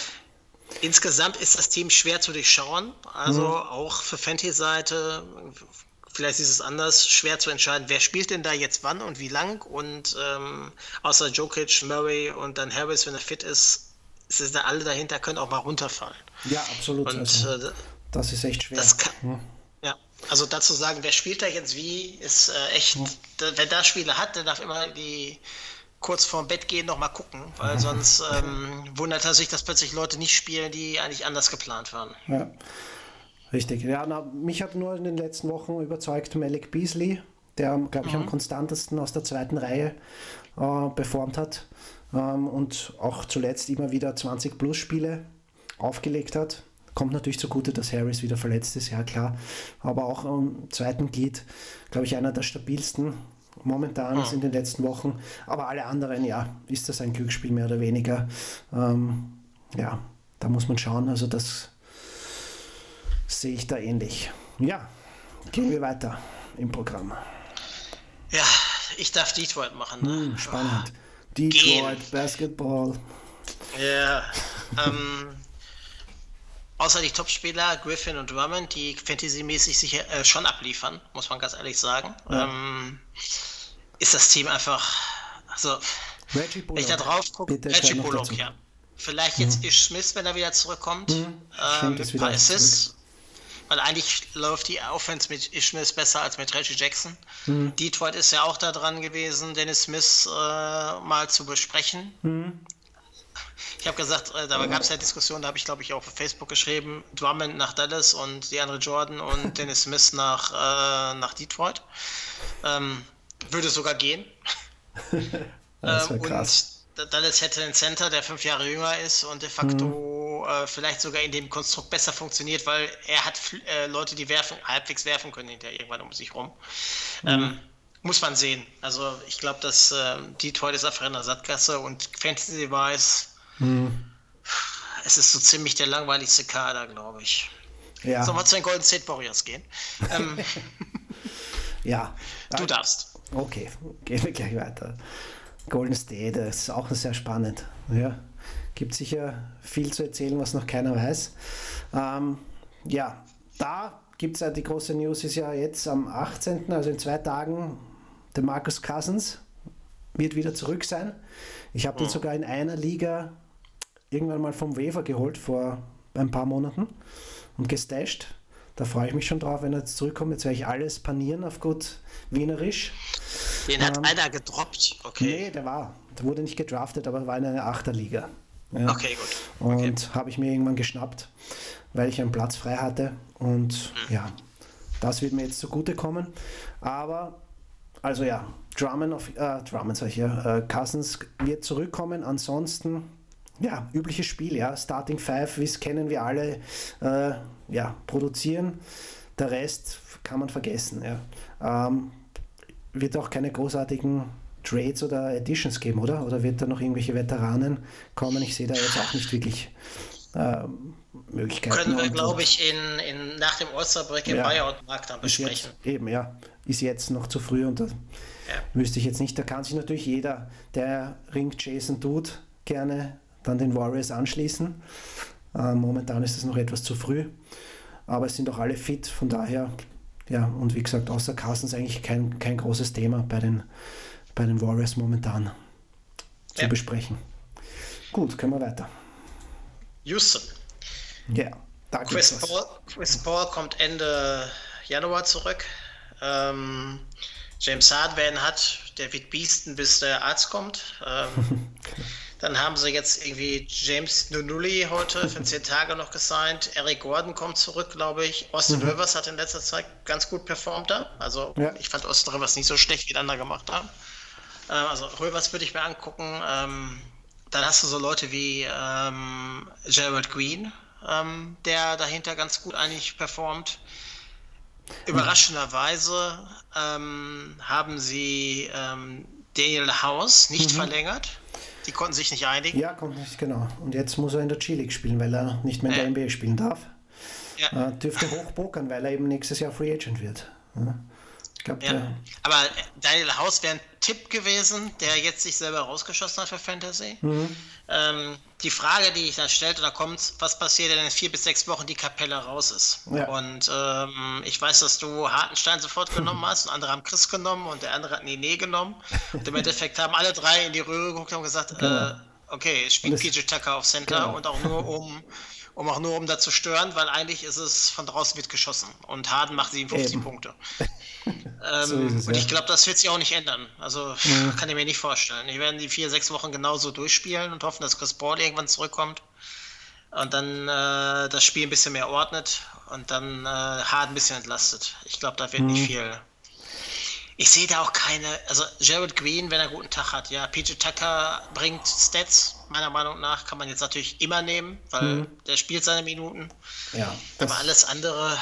insgesamt ist das Team schwer zu durchschauen. Also mhm. auch für Fantasy-Seite, vielleicht ist es anders, schwer zu entscheiden, wer spielt denn da jetzt wann und wie lang. Und ähm, außer Jokic, Murray und dann Harris, wenn er fit ist, ist da alle dahinter können auch mal runterfallen. Ja, absolut. Und, also, äh, das ist echt schwer. Kann, hm. Ja, also dazu sagen, wer spielt da jetzt wie, ist äh, echt, da, wer da Spiele hat, der darf immer die kurz vorm Bett gehen noch mal gucken, weil sonst ähm, wundert er sich, dass plötzlich Leute nicht spielen, die eigentlich anders geplant waren. Ja. Richtig. Ja, na, mich hat nur in den letzten Wochen überzeugt Malik Beasley, der, glaube ich, mhm. am konstantesten aus der zweiten Reihe äh, performt hat ähm, und auch zuletzt immer wieder 20 Plus Spiele aufgelegt hat. Kommt natürlich zugute, dass Harris wieder verletzt ist, ja klar. Aber auch am zweiten Glied, glaube ich, einer der stabilsten momentan oh. in den letzten Wochen. Aber alle anderen, ja, ist das ein Glücksspiel mehr oder weniger. Ähm, ja, da muss man schauen. Also das sehe ich da ähnlich. Ja, gehen wir weiter im Programm. Ja, ich darf Detroit machen. Ne? Hm, spannend. Detroit Gehen. Basketball. Ja, ähm, außer die Topspieler Griffin und Drummond, die fantasymäßig sich äh, schon abliefern, muss man ganz ehrlich sagen, ja. ähm, ist das Team einfach, also, Reggie Bullock. wenn ich da drauf gucke, Reggie Bullock, ja. Vielleicht jetzt mhm. Ish Smith, wenn er wieder zurückkommt. Mhm. Ähm, ein paar Assists. Weil eigentlich läuft die Offense mit Ish Smith besser als mit Reggie Jackson. Mhm. Detroit ist ja auch da dran gewesen, Dennis Smith äh, mal zu besprechen. Mhm. Ich habe gesagt, äh, da gab es ja Diskussionen, da habe ich glaube ich auch auf Facebook geschrieben, Drummond nach Dallas und DeAndre Jordan und [LAUGHS] Dennis Smith nach, äh, nach Detroit. Ähm, würde sogar gehen. [LAUGHS] das ähm, krass. Und Dallas hätte einen Center, der fünf Jahre jünger ist und de facto mhm. äh, vielleicht sogar in dem Konstrukt besser funktioniert, weil er hat äh, Leute, die werfen, halbwegs werfen können hinterher irgendwann um sich rum. Mhm. Ähm, muss man sehen. Also ich glaube, dass äh, Detroit ist einfach in der Sattgasse und Fantasy-Wise hm. Es ist so ziemlich der langweiligste Kader, glaube ich. Ja. Sollen wir zu den Golden State Warriors gehen? ähm, [LAUGHS] ja. Du darfst. Okay, gehen wir gleich weiter. Golden State, das ist auch sehr spannend. Ja, gibt sicher viel zu erzählen, was noch keiner weiß. Ähm, ja, da gibt es ja die große News, ist ja jetzt am 18., also in zwei Tagen, der Marcus Cousins wird wieder zurück sein. Ich habe den hm. sogar in einer Liga irgendwann mal vom Weaver geholt vor ein paar Monaten und gestasht. Da freue ich mich schon drauf, wenn er jetzt zurückkommt. Jetzt werde ich alles panieren auf gut Wienerisch. Den hat ähm, einer gedroppt, okay. Nee, der war. Der wurde nicht gedraftet, aber war in einer Achterliga. Ja. Okay, gut. Okay. Und habe ich mir irgendwann geschnappt, weil ich einen Platz frei hatte. Und mhm. ja, das wird mir jetzt zugutekommen. Aber, also ja, Drummond, auf, äh, Drummond sag ich ja, äh, Cousins wird zurückkommen. Ansonsten ja, übliches Spiel, ja. Starting Five, wie es kennen wir alle, äh, ja, produzieren. Der Rest kann man vergessen, ja. Ähm, wird auch keine großartigen Trades oder Editions geben, oder? Oder wird da noch irgendwelche Veteranen kommen? Ich sehe da jetzt auch nicht wirklich äh, Möglichkeiten. Können wir, glaube ich, in, in, nach dem All-Star-Break im ja, Buyout-Markt dann besprechen. Jetzt, eben, ja. Ist jetzt noch zu früh und da ja. wüsste ich jetzt nicht. Da kann sich natürlich jeder, der Ring Jason tut, gerne dann den Warriors anschließen. Äh, momentan ist es noch etwas zu früh, aber es sind auch alle fit, von daher, ja, und wie gesagt, außer Carstens eigentlich kein, kein großes Thema bei den, bei den Warriors momentan zu ja. besprechen. Gut, können wir weiter. Houston. Ja, da Chris Paul, Chris Paul kommt Ende Januar zurück. Ähm, James Harden hat, der wird biesten, bis der Arzt kommt. Ähm, [LAUGHS] Dann haben sie jetzt irgendwie James Nunulli heute für zehn [LAUGHS] Tage noch gesigned. Eric Gordon kommt zurück, glaube ich. Austin mhm. Rivers hat in letzter Zeit ganz gut performt da. Also ja. ich fand Austin Rivers nicht so schlecht, wie die anderen gemacht haben. Ähm, also Rivers würde ich mir angucken. Ähm, dann hast du so Leute wie ähm, Gerald Green, ähm, der dahinter ganz gut eigentlich performt. Überraschenderweise ähm, haben sie ähm, Daniel House nicht mhm. verlängert. Die konnten sich nicht einigen. Ja, konnten nicht, genau. Und jetzt muss er in der G-League spielen, weil er nicht mehr in der NBA spielen darf. Ja. Äh, dürfte hochpokern, weil er eben nächstes Jahr Free Agent wird. Ja. Glaub, ja. Aber Daniel House wäre ein Tipp gewesen, der jetzt sich selber rausgeschossen hat für Fantasy. Mhm. Ähm, die Frage, die ich dann stellte, da kommt, was passiert denn in vier bis sechs Wochen die Kapelle raus ist? Ja. Und ähm, ich weiß, dass du Hartenstein sofort genommen [LAUGHS] hast und andere haben Chris genommen und der andere hat Nene genommen. Und im Endeffekt haben alle drei in die Röhre geguckt und gesagt, genau. äh, okay, spielt PJ Tucker auf Center genau. und auch nur um [LAUGHS] um auch nur um da zu stören, weil eigentlich ist es von draußen wird geschossen und Harden macht 57 Eben. Punkte. [LAUGHS] ähm, so es, und ich glaube, das wird sich auch nicht ändern. Also ja. kann ich mir nicht vorstellen. Die werden die vier, sechs Wochen genauso durchspielen und hoffen, dass Chris Paul irgendwann zurückkommt und dann äh, das Spiel ein bisschen mehr ordnet und dann äh, Harden ein bisschen entlastet. Ich glaube, da wird mhm. nicht viel ich sehe da auch keine, also Jared Green, wenn er guten Tag hat, ja, PJ Tucker bringt Stats, meiner Meinung nach, kann man jetzt natürlich immer nehmen, weil mhm. der spielt seine Minuten. Ja. Aber alles andere,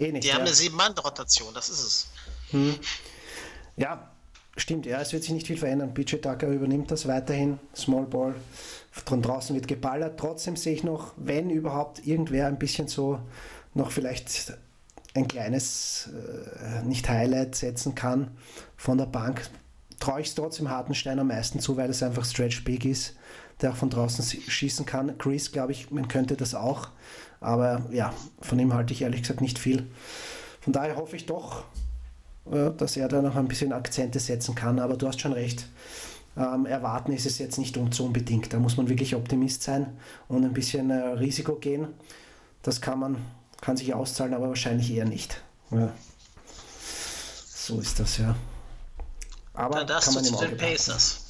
eh nicht, die ja. haben eine Sieben-Mann-Rotation, das ist es. Mhm. Ja, stimmt, ja, es wird sich nicht viel verändern. PJ Tucker übernimmt das weiterhin, Small Ball, von draußen wird geballert. Trotzdem sehe ich noch, wenn überhaupt irgendwer ein bisschen so noch vielleicht ein kleines, äh, nicht Highlight setzen kann von der Bank, traue ich es trotzdem Hartenstein am meisten zu, weil es einfach Stretch Big ist, der auch von draußen schießen kann. Chris, glaube ich, man könnte das auch, aber ja, von ihm halte ich ehrlich gesagt nicht viel. Von daher hoffe ich doch, äh, dass er da noch ein bisschen Akzente setzen kann, aber du hast schon recht. Ähm, erwarten ist es jetzt nicht unbedingt. Da muss man wirklich Optimist sein und ein bisschen äh, Risiko gehen. Das kann man kann sich auszahlen, aber wahrscheinlich eher nicht. Ja. So ist das ja. Aber da kann man im Auge Pacers.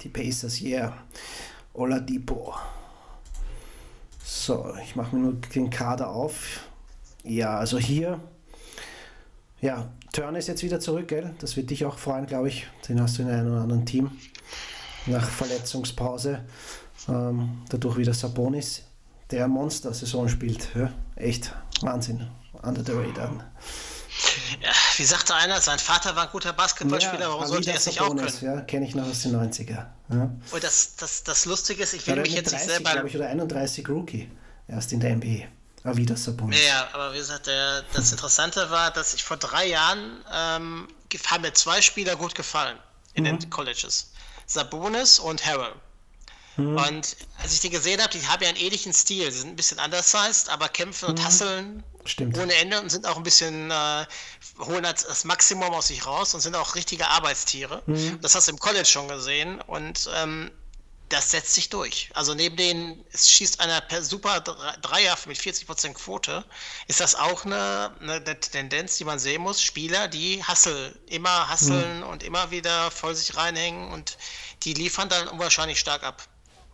Die Pacers, yeah. Oladipo. So, ich mache mir nur den Kader auf. Ja, also hier. Ja, Turner ist jetzt wieder zurück, gell? Das wird dich auch freuen, glaube ich. Den hast du in einem oder anderen Team. Nach Verletzungspause. Ähm, dadurch wieder Sabonis der Monster-Saison spielt. Ja, echt Wahnsinn. Under the radar. Ja, wie sagte einer, sein Vater war ein guter Basketballspieler, ja, warum sollte er es nicht auch können? Ja, kenne ich noch aus den 90er. Ja. Und das, das, das Lustige ist, ich will mich jetzt 30, nicht selber... Ich, oder 31 Rookie, erst in der NBA. Aber wieder Sabonis. Ja, aber wie gesagt, der, das Interessante war, dass ich vor drei Jahren ähm, haben mir zwei Spieler gut gefallen in mhm. den Colleges. Sabonis und Harrell. Mhm. Und als ich die gesehen habe, die haben ja einen ähnlichen Stil. Sie sind ein bisschen undersized, aber kämpfen und mhm. hasseln Stimmt. ohne Ende und sind auch ein bisschen, äh, holen das, Maximum aus sich raus und sind auch richtige Arbeitstiere. Mhm. Das hast du im College schon gesehen und ähm, das setzt sich durch. Also neben den, es schießt einer per super Dreier mit 40% Quote, ist das auch eine, eine, Tendenz, die man sehen muss. Spieler, die hasseln, immer hasseln mhm. und immer wieder voll sich reinhängen und die liefern dann unwahrscheinlich stark ab.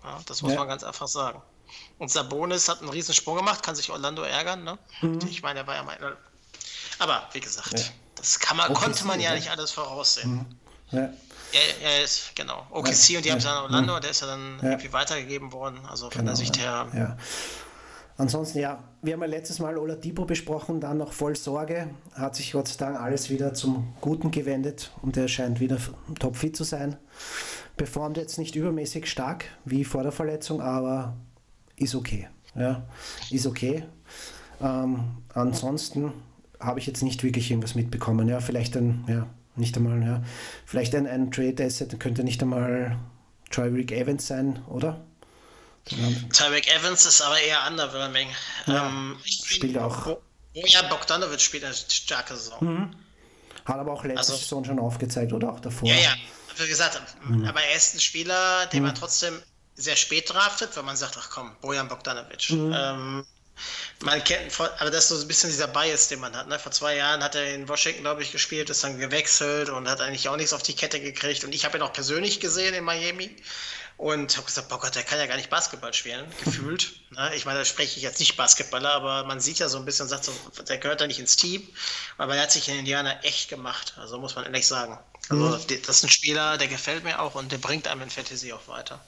Ja, das muss ja. man ganz einfach sagen. Und Sabonis hat einen riesen Sprung gemacht, kann sich Orlando ärgern. Ne? Mhm. Ich meine, er war ja mal. Aber wie gesagt, ja. das kann man, konnte man ja nicht alles voraussehen. Mhm. Ja. Er, ist, genau. OKC und die haben es an Orlando, mhm. der ist ja dann irgendwie weitergegeben worden. Also von genau, der Sicht her. Ansonsten, ja, wir haben ja letztes Mal Oladipo besprochen, dann noch voll Sorge. Hat sich Gott sei Dank alles wieder zum Guten gewendet und er scheint wieder topfit zu sein performt jetzt nicht übermäßig stark wie vor der Verletzung, aber ist okay. Ja, ist okay. Ähm, ansonsten habe ich jetzt nicht wirklich irgendwas mitbekommen. Ja, vielleicht ein, ja, nicht einmal, ja, vielleicht ein, ein Trade Asset könnte nicht einmal Tyreek Evans sein, oder? Tyreek Evans ist aber eher underwhelming. Ja, ähm, spielt auch. Ja, Bogdanovic spielt eine starke Saison. Mhm. Hat aber auch letzte also, Saison schon aufgezeigt oder auch davor. Ja, ja, wie gesagt, mhm. aber er ist ein Spieler, den mhm. man trotzdem sehr spät draftet, weil man sagt, ach komm, Bojan Bogdanovic. Mhm. Ähm, man kennt, aber das ist so ein bisschen dieser Bias, den man hat. Ne? Vor zwei Jahren hat er in Washington, glaube ich, gespielt, ist dann gewechselt und hat eigentlich auch nichts auf die Kette gekriegt. Und ich habe ihn auch persönlich gesehen in Miami und habe gesagt, boah Gott, der kann ja gar nicht Basketball spielen, gefühlt. [LAUGHS] Ne? Ich meine, da spreche ich jetzt nicht Basketballer, aber man sieht ja so ein bisschen, sagt so, der gehört da nicht ins Team, aber er hat sich in Indiana echt gemacht, also muss man ehrlich sagen. Also mhm. das ist ein Spieler, der gefällt mir auch und der bringt einem in Fantasy auch weiter.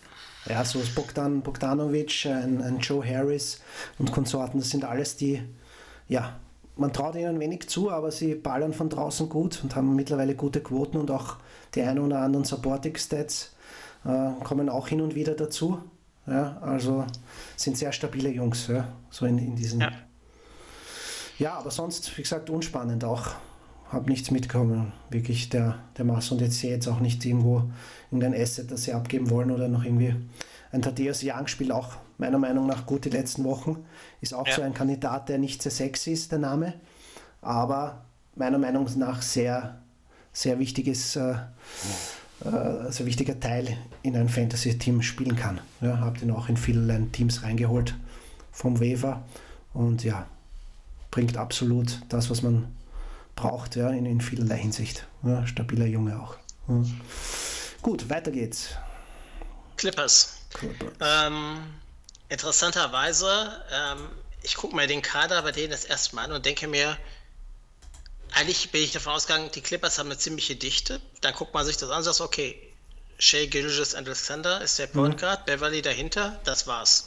Ja, so ist Bogdan Bogdanovic, ein, ein Joe Harris und Konsorten, das sind alles die, ja, man traut ihnen wenig zu, aber sie ballern von draußen gut und haben mittlerweile gute Quoten und auch die ein oder anderen Supporting Stats äh, kommen auch hin und wieder dazu. Ja, also sind sehr stabile Jungs, ja, so in, in diesen. Ja. ja, aber sonst, wie gesagt, unspannend auch habe nichts mitgekommen, wirklich der, der Masse. Und jetzt sehe ich jetzt auch nicht irgendwo irgendein Asset, das sie abgeben wollen oder noch irgendwie. Ein Thaddeus Young spielt auch meiner Meinung nach gut die letzten Wochen. Ist auch ja. so ein Kandidat, der nicht sehr sexy ist, der Name, aber meiner Meinung nach sehr, sehr wichtiges. Äh, äh, sehr wichtiger Teil in ein Fantasy-Team spielen kann. Ja, habe den auch in vielen Teams reingeholt. vom Wefer und ja, bringt absolut das, was man braucht, ja, in, in vielerlei Hinsicht. Ja, stabiler Junge auch. Ja. Gut, weiter geht's. Clippers. Clippers. Ähm, interessanterweise, ähm, ich gucke mir den Kader bei denen das erste Mal an und denke mir, eigentlich bin ich davon ausgegangen, die Clippers haben eine ziemliche Dichte. Dann guckt man sich das an und sagt, okay, Shea Gilgis Alexander ist der Point mhm. Guard, mhm. Beverly dahinter, das war's.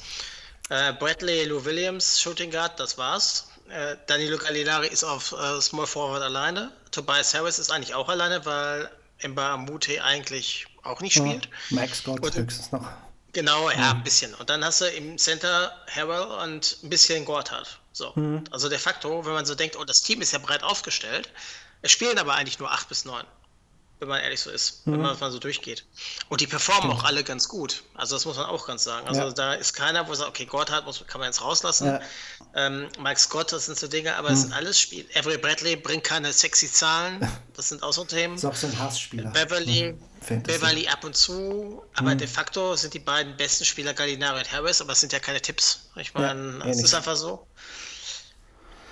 Äh, Bradley Lou Williams, Shooting Guard, das war's. Äh, Danilo Gallinari ist auf äh, Small Forward alleine. Tobias Harris ist eigentlich auch alleine, weil Emba Mute eigentlich auch nicht spielt. Ja, Max Scott höchstens noch. Genau, ja, mhm. ein bisschen. Und dann hast du im Center Harrell und ein bisschen Gotthard. So. Mhm. Also de facto, wenn man so denkt, oh, das Team ist ja breit aufgestellt, es spielen aber eigentlich nur acht bis neun wenn man ehrlich so ist, mhm. wenn man mal so durchgeht. Und die performen auch alle ganz gut. Also das muss man auch ganz sagen. Also ja. da ist keiner, wo sagt, okay, Gott hat, muss, kann man jetzt rauslassen. Ja. Ähm, Mike Scott, das sind so Dinge, aber mhm. es sind alles Spiele. Avery Bradley bringt keine sexy Zahlen. Das sind auch so Themen. ist auch so ein Hassspieler. Beverly, mhm. Beverly ab und zu, aber mhm. de facto sind die beiden besten Spieler Gallinari und Harris, aber es sind ja keine Tipps. Ich meine, ja, es ist einfach so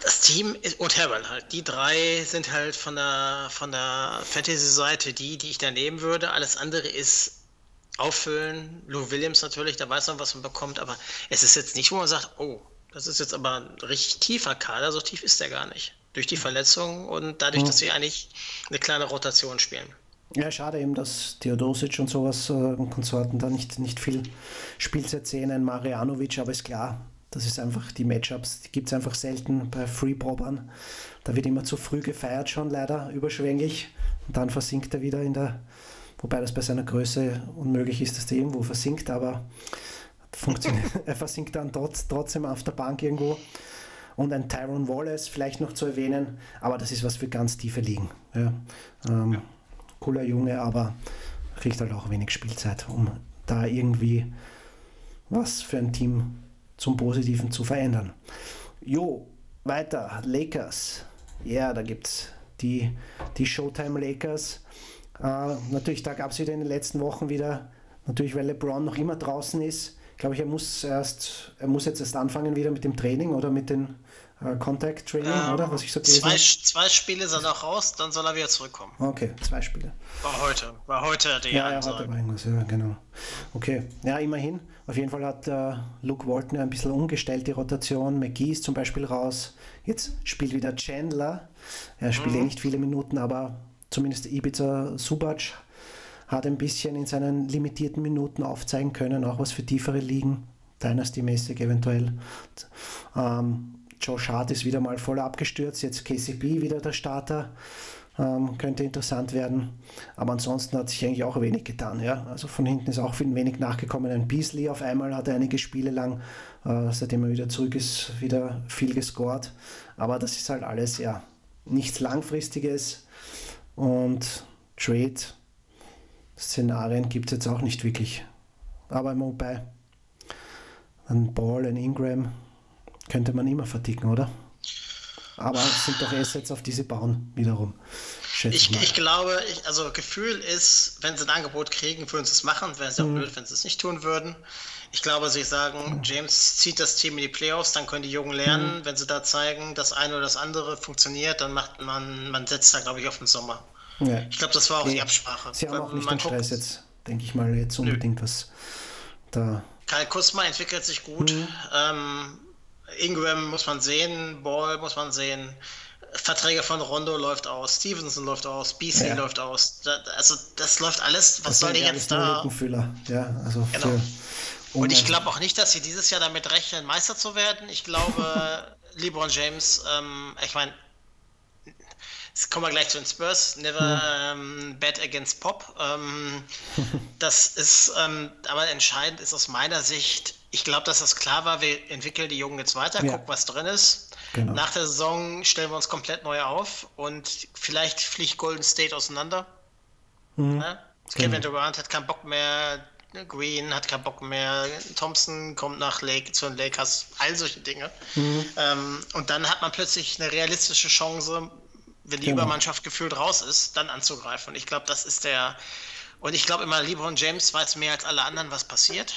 das Team ist, und Harold halt. Die drei sind halt von der, von der Fantasy-Seite die, die ich da nehmen würde. Alles andere ist auffüllen. Lou Williams natürlich, da weiß man, was man bekommt, aber es ist jetzt nicht, wo man sagt, oh, das ist jetzt aber ein richtig tiefer Kader, so tief ist der gar nicht. Durch die Verletzung und dadurch, dass sie eigentlich eine kleine Rotation spielen. Ja, schade eben, dass Theodosic und sowas äh, und Konsorten da nicht, nicht viel Spielzeit sehen. Ein Marianovic, aber ist klar, das ist einfach die Matchups, die gibt es einfach selten bei Free-Probern. Da wird immer zu früh gefeiert schon, leider überschwänglich. Und dann versinkt er wieder in der, wobei das bei seiner Größe unmöglich ist, dass der irgendwo versinkt, aber [LAUGHS] er versinkt dann trotz, trotzdem auf der Bank irgendwo. Und ein Tyrone Wallace vielleicht noch zu erwähnen, aber das ist was für ganz tiefe Ligen. Ja. Ähm, ja. Cooler Junge, aber kriegt halt auch wenig Spielzeit, um da irgendwie was für ein Team zum Positiven zu verändern. Jo, weiter, Lakers. Ja, da gibt es die, die Showtime Lakers. Äh, natürlich, da gab es wieder in den letzten Wochen wieder, natürlich, weil LeBron noch immer draußen ist, glaube ich, er muss erst, er muss jetzt erst anfangen wieder mit dem Training oder mit den äh, Contact Training, ähm, oder? Was ich so zwei, zwei Spiele sind noch raus, dann soll er wieder zurückkommen. Okay, zwei Spiele. War heute, war heute die ja. Ja, heute war irgendwas, ja, genau. Okay, ja, immerhin. Auf jeden Fall hat äh, Luke Walton ein bisschen umgestellt, die Rotation. McGee ist zum Beispiel raus. Jetzt spielt wieder Chandler. Er spielt mhm. eh nicht viele Minuten, aber zumindest Ibiza Subac hat ein bisschen in seinen limitierten Minuten aufzeigen können, auch was für tiefere Ligen, Dynasty-mäßig eventuell. Ähm, Josh Hart ist wieder mal voll abgestürzt, jetzt KCP wieder der Starter. Ähm, könnte interessant werden. Aber ansonsten hat sich eigentlich auch wenig getan. Ja? Also von hinten ist auch wenig nachgekommen. Ein Beasley auf einmal hat einige Spiele lang, äh, seitdem er wieder zurück ist, wieder viel gescored. Aber das ist halt alles ja nichts Langfristiges. Und Trade-Szenarien gibt es jetzt auch nicht wirklich. Aber wobei, ein Ball, ein Ingram, könnte man immer verticken, oder? Aber es sind doch Assets, auf diese bauen wiederum. Ich, ich, glaube, ich, also Gefühl ist, wenn sie ein Angebot kriegen, würden sie es machen. Wäre es ja auch mhm. blöd, wenn sie es nicht tun würden. Ich glaube, sie sagen, mhm. James zieht das Team in die Playoffs, dann können die Jungen lernen. Mhm. Wenn sie da zeigen, das eine oder das andere funktioniert, dann macht man, man setzt da, glaube ich, auf den Sommer. Ja. Ich glaube, das war auch die, die Absprache. Sie haben auch nicht den Stress jetzt, denke ich mal, jetzt unbedingt Nö. was da. Kai Kusma entwickelt sich gut. Mhm. Ähm, Ingram muss man sehen, Ball muss man sehen. Verträge von Rondo läuft aus, Stevenson läuft aus, BC ja. läuft aus. Da, also das läuft alles. Was das soll denn jetzt da? Ja, also genau. Und ich glaube auch nicht, dass sie dieses Jahr damit rechnen, Meister zu werden. Ich glaube, [LAUGHS] LeBron James, ähm, ich meine, Jetzt kommen wir gleich zu den Spurs. Never ähm, bet against Pop. Ähm, [LAUGHS] das ist, ähm, aber entscheidend ist aus meiner Sicht, ich glaube, dass das klar war, wir entwickeln die Jungen jetzt weiter, ja. gucken, was drin ist. Genau. Nach der Saison stellen wir uns komplett neu auf und vielleicht fliegt Golden State auseinander. Mhm. Kevin genau. Durant hat keinen Bock mehr, Green hat keinen Bock mehr, Thompson kommt nach Lake zu den Lakers, all solche Dinge. Mhm. Ähm, und dann hat man plötzlich eine realistische Chance, wenn die genau. Übermannschaft gefühlt raus ist, dann anzugreifen. Und ich glaube, das ist der. Und ich glaube immer, LeBron James weiß mehr als alle anderen, was passiert.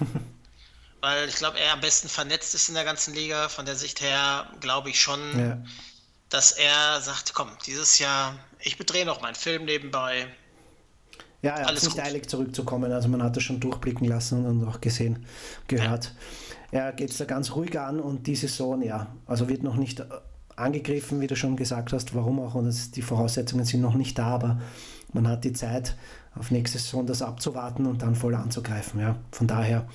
[LAUGHS] weil ich glaube, er am besten vernetzt ist in der ganzen Liga. Von der Sicht her glaube ich schon, ja. dass er sagt, komm, dieses Jahr, ich bedrehe noch meinen Film nebenbei. Ja, er hat nicht gut. eilig zurückzukommen. Also man hat das schon durchblicken lassen und auch gesehen, gehört. Ja. Er geht es da ganz ruhig an und die Saison, ja, also wird noch nicht angegriffen, wie du schon gesagt hast, warum auch, und das, die Voraussetzungen sind noch nicht da, aber man hat die Zeit, auf nächste Saison das abzuwarten und dann voll anzugreifen. Ja. Von daher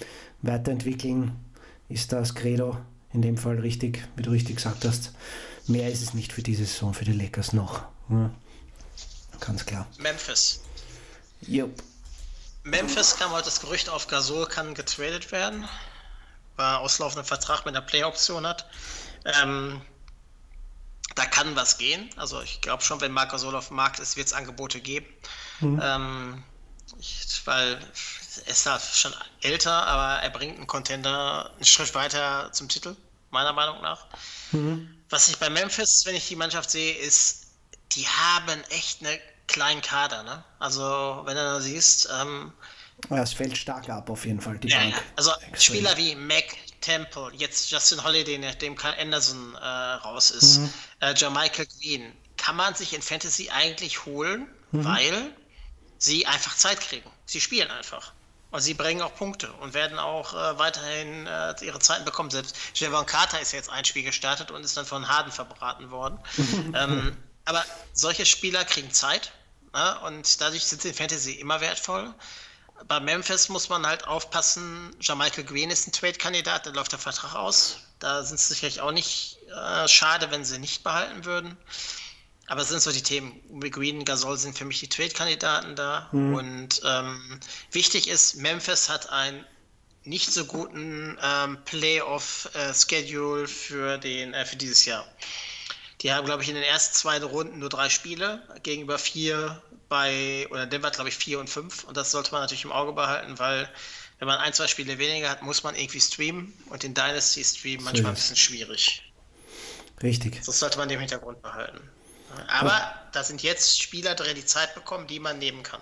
weiterentwickeln ist das Credo in dem Fall richtig, wie du richtig gesagt hast. Mehr ist es nicht für diese Saison, für die Lakers noch. Ja. Ganz klar. Memphis. Jupp. Memphis kam heute das Gerücht auf, Gasol kann getradet werden, weil auslaufenden Vertrag mit einer Play-Option hat. Ähm, da kann was gehen. Also ich glaube schon, wenn Marc Gasol auf dem Markt ist, wird es Angebote geben. Mhm. Ähm, ich, weil er ist da schon älter, aber er bringt einen Contender einen Schritt weiter zum Titel, meiner Meinung nach. Mhm. Was ich bei Memphis, wenn ich die Mannschaft sehe, ist, die haben echt einen kleinen Kader. Ne? Also wenn du da siehst, ähm, ja, es fällt stark ab auf jeden Fall. Die ja, Bank. Also Extrem. Spieler wie Mac Temple, jetzt Justin Holiday, nachdem Carl Anderson äh, raus ist, mhm. äh, Jermichael Green, kann man sich in Fantasy eigentlich holen, mhm. weil sie einfach Zeit kriegen. Sie spielen einfach. Und sie bringen auch Punkte und werden auch äh, weiterhin äh, ihre Zeiten bekommen. Selbst Javon Carter ist jetzt ein Spiel gestartet und ist dann von Harden verbraten worden. [LAUGHS] ähm, aber solche Spieler kriegen Zeit ne? und dadurch sind sie in Fantasy immer wertvoll bei Memphis muss man halt aufpassen. Jamichael Green ist ein Trade-Kandidat, da läuft der Vertrag aus. Da sind es sicherlich auch nicht äh, schade, wenn sie nicht behalten würden. Aber es sind so die Themen. Green Gasol sind für mich die Trade-Kandidaten da. Mhm. Und ähm, wichtig ist, Memphis hat einen nicht so guten ähm, Playoff-Schedule äh, für, äh, für dieses Jahr. Die haben, glaube ich, in den ersten zwei Runden nur drei Spiele gegenüber vier bei, oder Denver glaube ich 4 und 5 und das sollte man natürlich im Auge behalten, weil wenn man ein, zwei Spiele weniger hat, muss man irgendwie streamen und den Dynasty Stream manchmal ein bisschen schwierig. Richtig. Das sollte man im Hintergrund behalten. Aber ja. da sind jetzt Spieler drin, die Zeit bekommen, die man nehmen kann.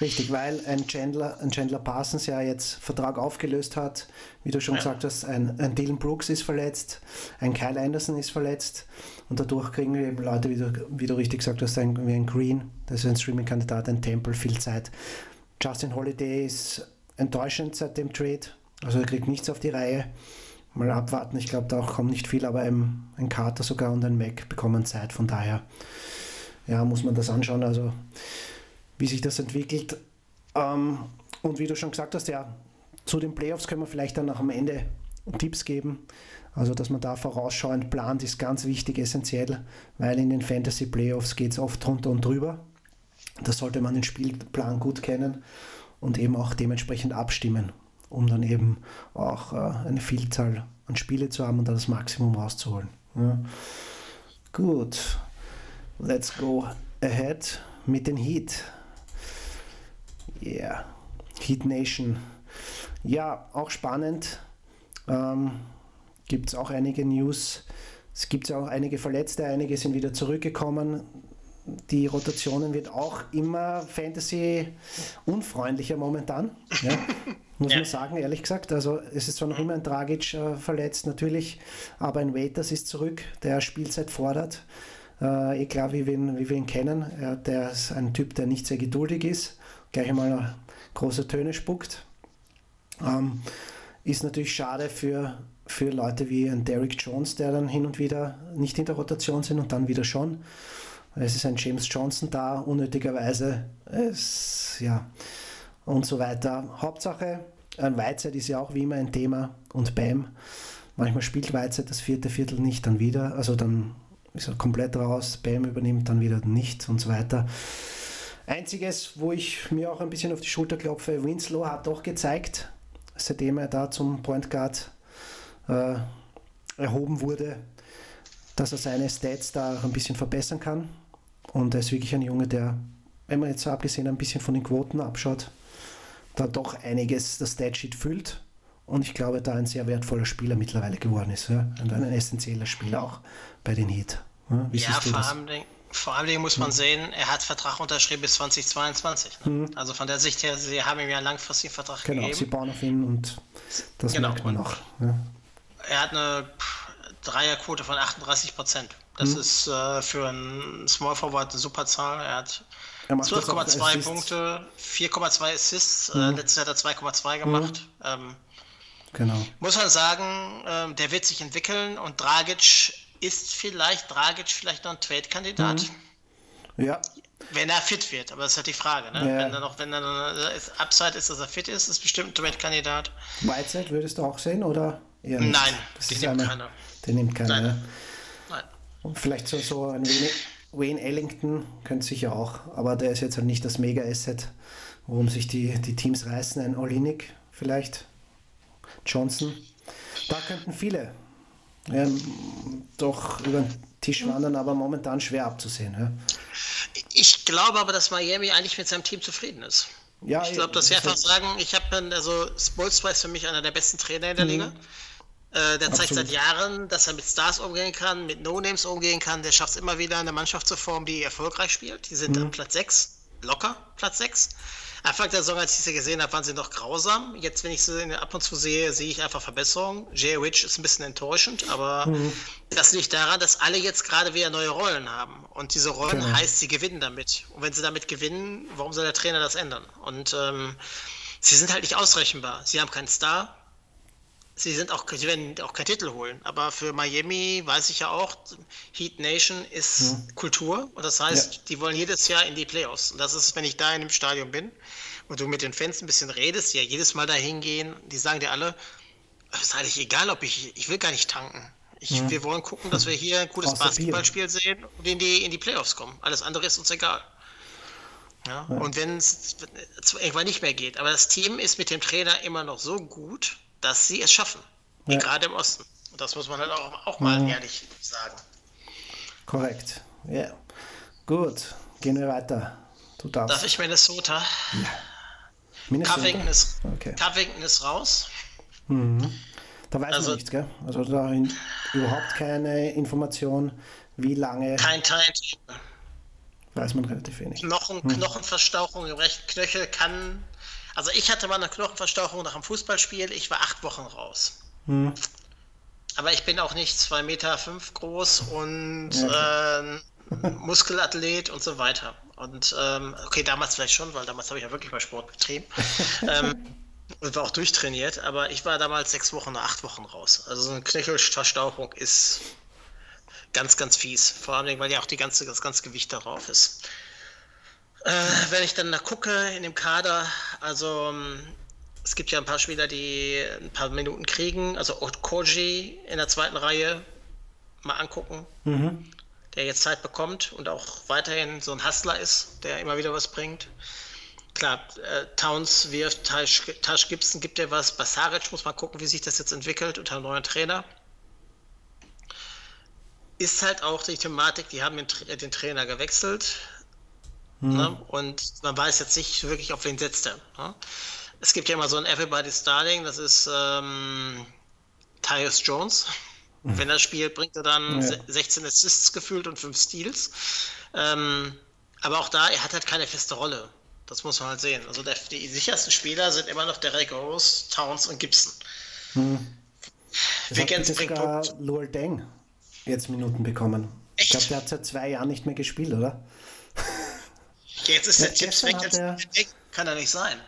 Richtig, weil ein Chandler, ein Chandler Parsons ja jetzt Vertrag aufgelöst hat. Wie du schon ja. gesagt hast, ein, ein Dylan Brooks ist verletzt, ein Kyle Anderson ist verletzt. Und dadurch kriegen wir eben Leute, wie du, wie du richtig gesagt hast, ein, wie ein Green, das ist ein Streaming-Kandidat, ein Temple, viel Zeit. Justin Holiday ist enttäuschend seit dem Trade. Also er kriegt nichts auf die Reihe. Mal abwarten, ich glaube, da kommt nicht viel, aber ein, Carter sogar und ein Mac bekommen Zeit. Von daher ja, muss man das anschauen. Also wie sich das entwickelt. Ähm, und wie du schon gesagt hast, ja, zu den Playoffs können wir vielleicht dann nach am Ende Tipps geben. Also, dass man da vorausschauend plant, ist ganz wichtig, essentiell, weil in den Fantasy Playoffs geht es oft drunter und drüber. Da sollte man den Spielplan gut kennen und eben auch dementsprechend abstimmen, um dann eben auch äh, eine Vielzahl an Spiele zu haben und da das Maximum rauszuholen. Ja. Gut, let's go ahead mit den Heat. Yeah. Heat Nation. Ja, auch spannend. Ähm, gibt es auch einige News. Es gibt auch einige Verletzte, einige sind wieder zurückgekommen. Die Rotationen wird auch immer Fantasy unfreundlicher momentan. Ja, [LAUGHS] muss ja. man sagen, ehrlich gesagt. Also es ist zwar noch immer ein Dragic äh, verletzt, natürlich, aber ein Waiters ist zurück, der Spielzeit fordert. Äh, eh klar, wie wir ihn, wie wir ihn kennen. Er, der ist ein Typ, der nicht sehr geduldig ist gleich einmal große Töne spuckt. Ähm, ist natürlich schade für, für Leute wie ein Derrick Jones, der dann hin und wieder nicht in der Rotation sind und dann wieder schon. Es ist ein James Johnson da, unnötigerweise. Es, ja, und so weiter. Hauptsache, ein Weizheit ist ja auch wie immer ein Thema und Bam. Manchmal spielt Weizheit das vierte Viertel nicht, dann wieder. Also dann ist er komplett raus. Bam übernimmt dann wieder nicht und so weiter. Einziges, wo ich mir auch ein bisschen auf die Schulter klopfe, Winslow hat doch gezeigt, seitdem er da zum Point Guard äh, erhoben wurde, dass er seine Stats da ein bisschen verbessern kann. Und er ist wirklich ein Junge, der, wenn man jetzt so abgesehen ein bisschen von den Quoten abschaut, da doch einiges das Statsheet füllt. Und ich glaube, da ein sehr wertvoller Spieler mittlerweile geworden ist. Ja? Und ein essentieller Spieler auch bei den Heat. Ja, Wie ja vor allem Vor allem muss man mhm. sehen, er hat Vertrag unterschrieben bis 2022. Mhm. Also von der Sicht her, sie haben ihm ja einen langfristigen Vertrag genau, gegeben. Genau, sie bauen auf ihn und das genau. merkt man noch. Ja. Er hat eine Dreierquote von 38 Prozent. Das mhm. ist äh, für einen Small Forward eine super Zahl. Er hat 12,2 Punkte, 4,2 Assists. Äh, mhm. Äh, letztes Jahr hat er 2,2 gemacht. Mhm. Ähm, genau. Muss man sagen, äh, der wird sich entwickeln und Dragic ist vielleicht Dragic vielleicht noch ein Trade-Kandidat? Mhm. Ja. Wenn er fit wird, aber das ist halt die Frage. Ne? Ja. Wenn er noch, wenn er noch ist, Upside ist, dass er fit ist, ist bestimmt ein Trade-Kandidat. Whiteside würdest du auch sehen oder? Nein, das den nimmt eine, keiner. Den nimmt keiner. Nein. Und vielleicht so, so ein wenig Wayne Ellington könnte sicher auch, aber der ist jetzt halt nicht das Mega-Asset, worum sich die, die Teams reißen. Ein Olinik vielleicht, Johnson. Da könnten viele ähm, doch über den Tisch wandern, aber momentan schwer abzusehen. Ja. Ich glaube aber, dass Miami eigentlich mit seinem Team zufrieden ist. Ja, ich glaube, dass sie einfach sagen, ich habe also Spolstra ist für mich einer der besten Trainer in der mhm. Liga. Äh, der zeigt seit Jahren, dass er mit Stars umgehen kann, mit No-Names umgehen kann. Der schafft es immer wieder, eine Mannschaft zu formen, die erfolgreich spielt. Die sind mhm. Platz 6, locker Platz 6. Anfang der Saison, als ich sie gesehen habe, waren sie noch grausam. Jetzt, wenn ich sie ab und zu sehe, sehe ich einfach Verbesserungen. Jay Rich ist ein bisschen enttäuschend, aber mhm. das liegt daran, dass alle jetzt gerade wieder neue Rollen haben. Und diese Rollen genau. heißt, sie gewinnen damit. Und wenn sie damit gewinnen, warum soll der Trainer das ändern? Und ähm, sie sind halt nicht ausrechenbar. Sie haben keinen Star, sie sind auch, sie werden auch keinen Titel holen. Aber für Miami weiß ich ja auch, Heat Nation ist ja. Kultur und das heißt, ja. die wollen jedes Jahr in die Playoffs. Und das ist, wenn ich da in dem Stadion bin und du mit den Fans ein bisschen redest, ja jedes Mal dahin gehen, die sagen dir alle, es ist eigentlich egal, ob ich, ich will gar nicht tanken. Ich, ja. Wir wollen gucken, dass wir hier ein gutes Basketballspiel sehen und in die, in die Playoffs kommen. Alles andere ist uns egal. Ja, Und wenn es irgendwann nicht mehr geht. Aber das Team ist mit dem Trainer immer noch so gut, dass sie es schaffen. Ja. Gerade im Osten. Und das muss man halt auch, auch mal mhm. ehrlich sagen. Korrekt. Ja. Gut, gehen wir weiter. Du darfst. Darf ich Minnesota? Ja. Minnesota? Covington ist, okay. Covington ist raus. Mhm. Da weiß also, man nichts, gell? Also da überhaupt keine Information, wie lange. Kein Teil. Weiß man relativ wenig. Knochen, hm. Knochenverstauchung im rechten Knöchel kann also ich hatte mal eine Knochenverstauchung nach einem Fußballspiel. Ich war acht Wochen raus. Hm. Aber ich bin auch nicht zwei Meter fünf groß und äh, Muskelathlet und so weiter. Und ähm, okay, damals vielleicht schon, weil damals habe ich ja wirklich mal Sport betrieben. [LAUGHS] ähm, und war auch durchtrainiert, aber ich war damals sechs Wochen oder acht Wochen raus. Also so eine Knöchelverstauchung ist ganz, ganz fies. Vor allem, weil ja auch die ganze, das ganze Gewicht darauf ist. Äh, wenn ich dann da gucke in dem Kader, also ähm, es gibt ja ein paar Spieler, die ein paar Minuten kriegen. Also Koji in der zweiten Reihe mal angucken, mhm. der jetzt Zeit bekommt und auch weiterhin so ein Hustler ist, der immer wieder was bringt. Klar, äh, Towns wirft, Tash, Tash Gibson gibt ja was. Basaric muss man gucken, wie sich das jetzt entwickelt unter einem neuen Trainer. Ist halt auch die Thematik, die haben den, den Trainer gewechselt. Mhm. Ne? Und man weiß jetzt nicht wirklich, auf wen setzt er. Ne? Es gibt ja immer so ein Everybody's Darling, das ist ähm, Tyus Jones. Mhm. Wenn er spielt, bringt er dann ja. 16 Assists gefühlt und 5 Steals. Ähm, aber auch da, er hat halt keine feste Rolle. Das muss man halt sehen. Also der, die sichersten Spieler sind immer noch Derek Rose, Towns und Gibson. Hm. Wiggins bringt sogar Lowell Deng jetzt Minuten bekommen. Echt? Ich glaube, der hat seit zwei Jahren nicht mehr gespielt, oder? Jetzt ist der, der Chips weg, der, kann er nicht sein.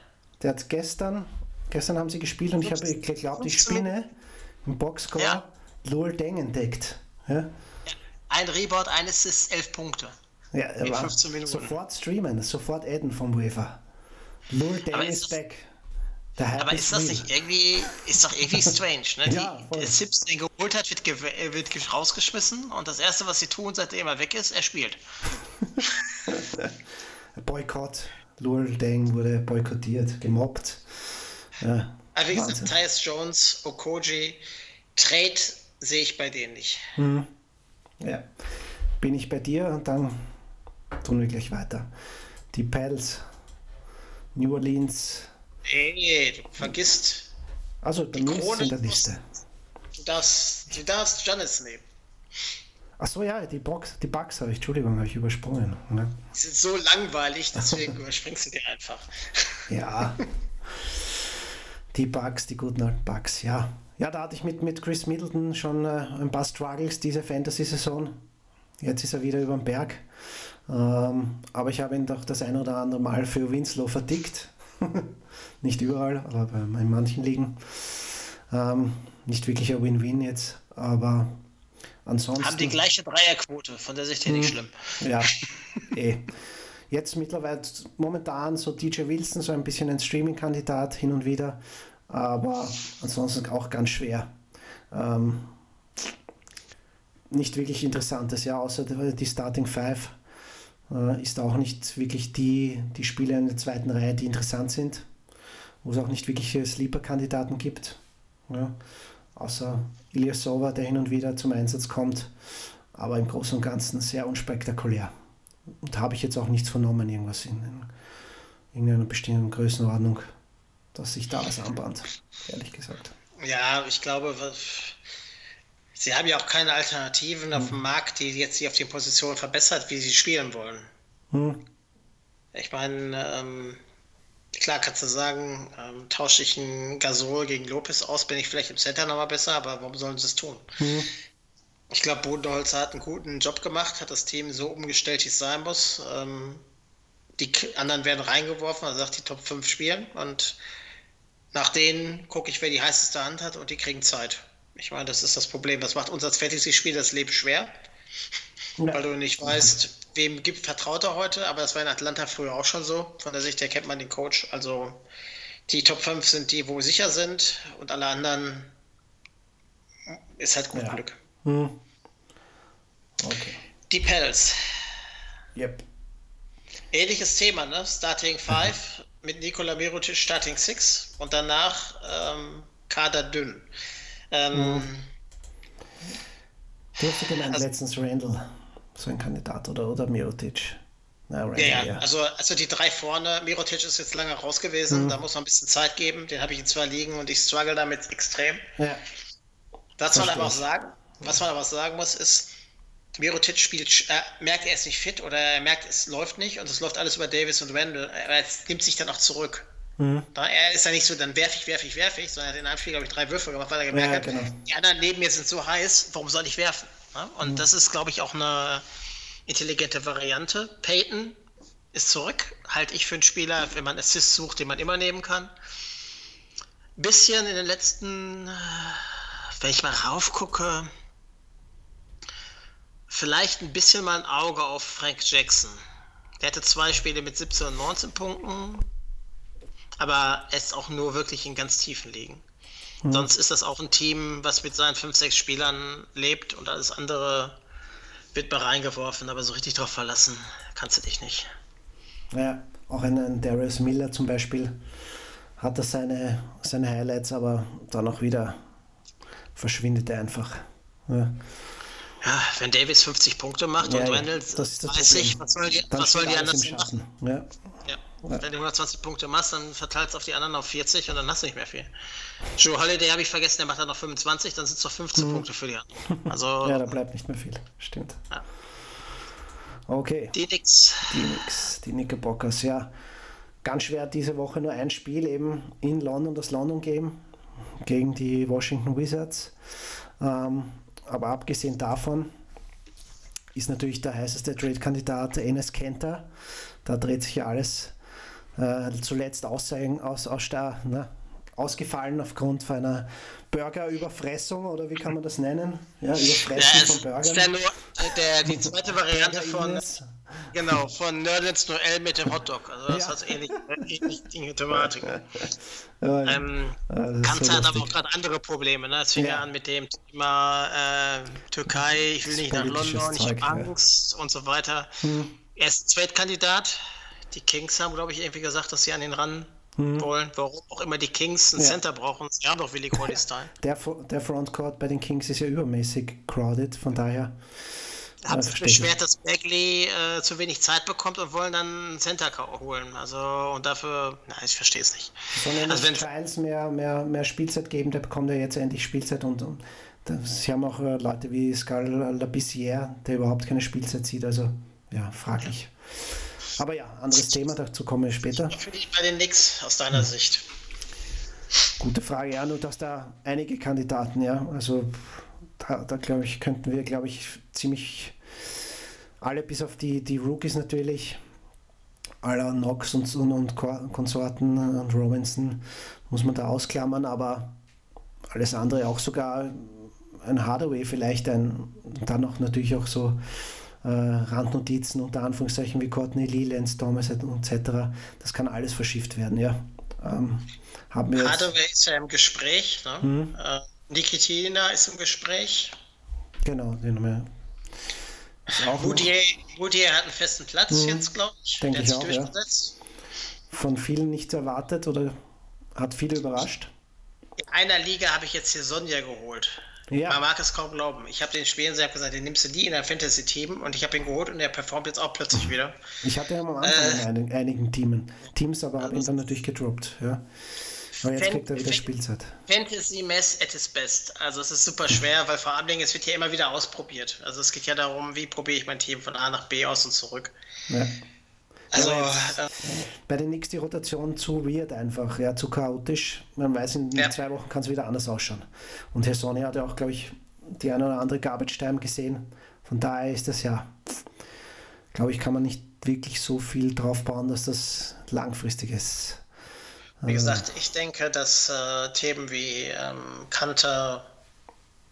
Der hat gestern, gestern haben sie gespielt und ich habe geglaubt, ich spinne im Boxscore ja. Lol Deng entdeckt. Ja? Ein Rebound, eines ist elf Punkte. Ja, war 15 Minuten. sofort streamen, sofort adden vom UEFA. Lol Deng ist, back. aber ist das nicht irgendwie, ist doch irgendwie strange, ne? [LAUGHS] ja, Die, der Sips den geholt hat, wird, wird rausgeschmissen und das erste, was sie tun, seitdem er weg ist, er spielt. [LAUGHS] [LAUGHS] Boykott. Lul Deng wurde boykottiert, gemobbt. Ja, Aber wie gesagt, Tyus Jones, Okoji, Trade sehe ich bei denen nicht. Hm. Ja, bin ich bei dir und dann tun wir gleich weiter. Die Pels, New Orleans. Nee, du vergisst. Also, bei mir ist in der Liste. Du darfst, du darfst Janis nehmen. Achso, ja, die, Box, die Bugs habe ich, Entschuldigung, habe ich übersprungen. Ne? Die sind so langweilig, deswegen [LAUGHS] überspringst du die einfach. Ja. Die Bugs, die guten alten Bugs, ja. Ja, da hatte ich mit, mit Chris Middleton schon äh, ein paar Struggles diese Fantasy-Saison. Jetzt ist er wieder über den Berg. Ähm, aber ich habe ihn doch das ein oder andere Mal für Winslow verdickt. [LAUGHS] nicht überall, aber in manchen Ligen. Ähm, nicht wirklich ein Win-Win jetzt, aber ansonsten. Haben die gleiche Dreierquote, von der Sicht her nicht hm. schlimm. Ja, [LAUGHS] eh. Jetzt mittlerweile momentan so DJ Wilson, so ein bisschen ein Streaming-Kandidat hin und wieder, aber ansonsten auch ganz schwer. Ähm, nicht wirklich interessantes, ja, außer die Starting Five äh, ist auch nicht wirklich die, die Spieler in der zweiten Reihe, die interessant sind, wo es auch nicht wirklich Sleeper-Kandidaten gibt. Ja, außer Ilyasova, der hin und wieder zum Einsatz kommt, aber im Großen und Ganzen sehr unspektakulär. Und habe ich jetzt auch nichts vernommen, irgendwas in, in irgendeiner bestimmten Größenordnung, dass sich da was anbahnt, ehrlich gesagt. Ja, ich glaube, sie haben ja auch keine Alternativen hm. auf dem Markt, die jetzt sie auf den Positionen verbessert, wie sie spielen wollen. Hm. Ich meine, ähm, klar kannst du sagen, ähm, tausche ich einen Gasol gegen Lopez aus, bin ich vielleicht im Center nochmal besser, aber warum sollen sie es tun? Hm. Ich glaube, Bodenholzer hat einen guten Job gemacht, hat das Team so umgestellt, wie es sein muss. Ähm, die anderen werden reingeworfen, also sagt die Top 5 spielen und nach denen gucke ich, wer die heißeste Hand hat und die kriegen Zeit. Ich meine, das ist das Problem. Das macht uns als Fantasy-Spiel das Leben schwer, ja. weil du nicht weißt, wem gibt vertraut er heute, aber das war in Atlanta früher auch schon so. Von der Sicht her kennt man den Coach. Also die Top 5 sind die, wo sicher sind und alle anderen ist halt gut ja. Glück. Hm. Okay. Die Pels. Yep. Ähnliches Thema, ne? Starting 5 mhm. mit Nikola Mirotic Starting 6 und danach ähm, Kader dünn. Ähm, mhm. Dürfte genannt also, letztens Randall, so ein Kandidat, oder, oder Mirotic? Na, Randall, ja, ja, Also, also die drei vorne, Mirotic ist jetzt lange raus gewesen, mhm. da muss man ein bisschen Zeit geben, den habe ich in zwei Ligen und ich struggle damit extrem. Ja. Dazu man aber auch sagen, was man aber sagen muss, ist, Mirotic spielt, äh, merkt, er ist nicht fit oder er merkt, es läuft nicht und es läuft alles über Davis und Randall. Er nimmt sich dann auch zurück. Mhm. Da, er ist ja nicht so, dann werfe ich, werfe ich, werfe ich, sondern er hat in einem Spiel, glaube ich, drei Würfe gemacht, weil er gemerkt ja, hat, genau. die anderen neben mir sind so heiß, warum soll ich werfen? Ja? Und mhm. das ist, glaube ich, auch eine intelligente Variante. Peyton ist zurück, halte ich für einen Spieler, wenn man Assist sucht, den man immer nehmen kann. Bisschen in den letzten, wenn ich mal raufgucke, vielleicht ein bisschen mal ein Auge auf Frank Jackson. Der hatte zwei Spiele mit 17 und 19 Punkten, aber er ist auch nur wirklich in ganz tiefen Ligen. Mhm. Sonst ist das auch ein Team, was mit seinen 5, 6 Spielern lebt und alles andere wird mal reingeworfen, aber so richtig drauf verlassen kannst du dich nicht. Ja, auch ein Darius Miller zum Beispiel hat er seine, seine Highlights, aber dann auch wieder verschwindet er einfach. Ja. Ja, wenn Davis 50 Punkte macht ja, und Reynolds das das 30, was soll die, was soll die anders machen? Ja. Wenn du 120 Punkte machst, dann verteilt es auf die anderen auf 40 und dann hast du nicht mehr viel. Joe Holiday habe ich vergessen, der macht dann noch 25, dann sind es noch 15 mhm. Punkte für die anderen. [LAUGHS] Also, ja, da bleibt nicht mehr viel. Stimmt. Ja. Okay. Die nix. Die nix. Die Knickerbockers, ja. Ganz schwer diese Woche nur ein Spiel eben in London, das London Game gegen die Washington Wizards. Ähm, aber abgesehen davon ist natürlich der heißeste Trade-Kandidat Enes Kenter. Da dreht sich ja alles äh, zuletzt aussehen, aus, aus der, ne, ausgefallen aufgrund von einer Burgerüberfressung oder wie kann man das nennen? Ja, Überfressen ja, von Burgern. Ist ja nur der, die zweite Variante von, genau, von Nerdens Noel mit dem Hotdog. Also das ja. hat ähnlich, ähnliche Thematik. Ja, ähm, Kanter so hat aber auch gerade andere Probleme. Ne? Es fing ja. an mit dem Thema äh, Türkei, ich will nicht nach London, ich habe Angst und so weiter. Hm. Er ist Zweitkandidat. Die Kings haben, glaube ich, irgendwie gesagt, dass sie an den ran hm. wollen. Warum auch immer die Kings einen ja. Center brauchen. Sie haben doch Willi Corley-Style. [LAUGHS] Der, der Frontcourt bei den Kings ist ja übermäßig crowded, von daher. Haben sich beschwert, dass Bagley äh, zu wenig Zeit bekommt und wollen dann einen Center holen. Also und dafür, nein, ich verstehe es nicht. Sondern also wenn Giants mehr, mehr, mehr Spielzeit geben, der bekommt ja jetzt endlich Spielzeit und, und Sie haben auch äh, Leute wie Scal Labissière, der überhaupt keine Spielzeit sieht, also ja, fraglich. Aber ja, anderes Thema, dazu kommen wir später. Finde ich bei den Knicks aus deiner hm. Sicht. Gute Frage, ja, nur dass da einige Kandidaten, ja, also da, da glaube ich, könnten wir, glaube ich, ziemlich alle bis auf die, die Rookies natürlich, aller Knox und, und, und Konsorten und Robinson muss man da ausklammern, aber alles andere auch sogar ein Hardaway vielleicht, ein, dann noch natürlich auch so äh, Randnotizen unter Anführungszeichen wie Courtney Lee, Lance Thomas etc. Das kann alles verschifft werden, ja. Ähm, haben wir Hardaway ist ja im Gespräch, ne? Hm. Äh, Nikitina ist im Gespräch. Genau, den haben wir. Moutier, Moutier hat einen festen Platz hm. jetzt, glaube ich. Denke Der ich auch, ja. Von vielen nicht erwartet oder hat viele überrascht. In einer Liga habe ich jetzt hier Sonja geholt. Ja. Man mag es kaum glauben. Ich habe den Spielen sehr gesagt, den nimmst du nie in ein Fantasy-Team und ich habe ihn geholt und er performt jetzt auch plötzlich wieder. Ich hatte ja am Anfang äh, in einigen, einigen Teamen. Teams, aber habe ihn dann natürlich gedroppt. Ja. Aber jetzt kriegt er wieder Spielzeit. Fantasy Mess at its best. Also es ist super schwer, weil vor allem es wird ja immer wieder ausprobiert. Also es geht ja darum, wie probiere ich mein Team von A nach B aus und zurück. Ja. Also, äh, bei den Knicks die Rotation zu weird einfach, ja, zu chaotisch. Man weiß, in ja. zwei Wochen kann es wieder anders ausschauen. Und Herr Sonny hat ja auch, glaube ich, die eine oder andere Garbage Time gesehen. Von daher ist das ja, glaube ich, kann man nicht wirklich so viel drauf bauen, dass das langfristig ist. Wie gesagt, ich denke, dass äh, Themen wie ähm, Kanter,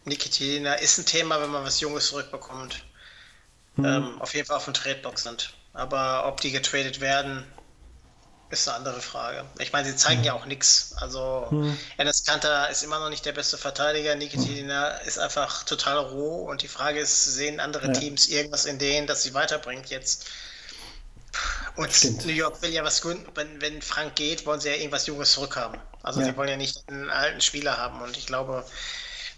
Nikitina ist ein Thema, wenn man was Junges zurückbekommt. Mhm. Ähm, auf jeden Fall auf dem Tradeblock sind. Aber ob die getradet werden, ist eine andere Frage. Ich meine, sie zeigen mhm. ja auch nichts. Also, mhm. Enes Kanter ist immer noch nicht der beste Verteidiger. Nikitina mhm. ist einfach total roh. Und die Frage ist, sehen andere ja. Teams irgendwas in denen, das sie weiterbringt jetzt? Und Stimmt. New York will ja was gründen. Wenn, wenn Frank geht, wollen sie ja irgendwas Junges zurückhaben. Also, ja. sie wollen ja nicht einen alten Spieler haben. Und ich glaube,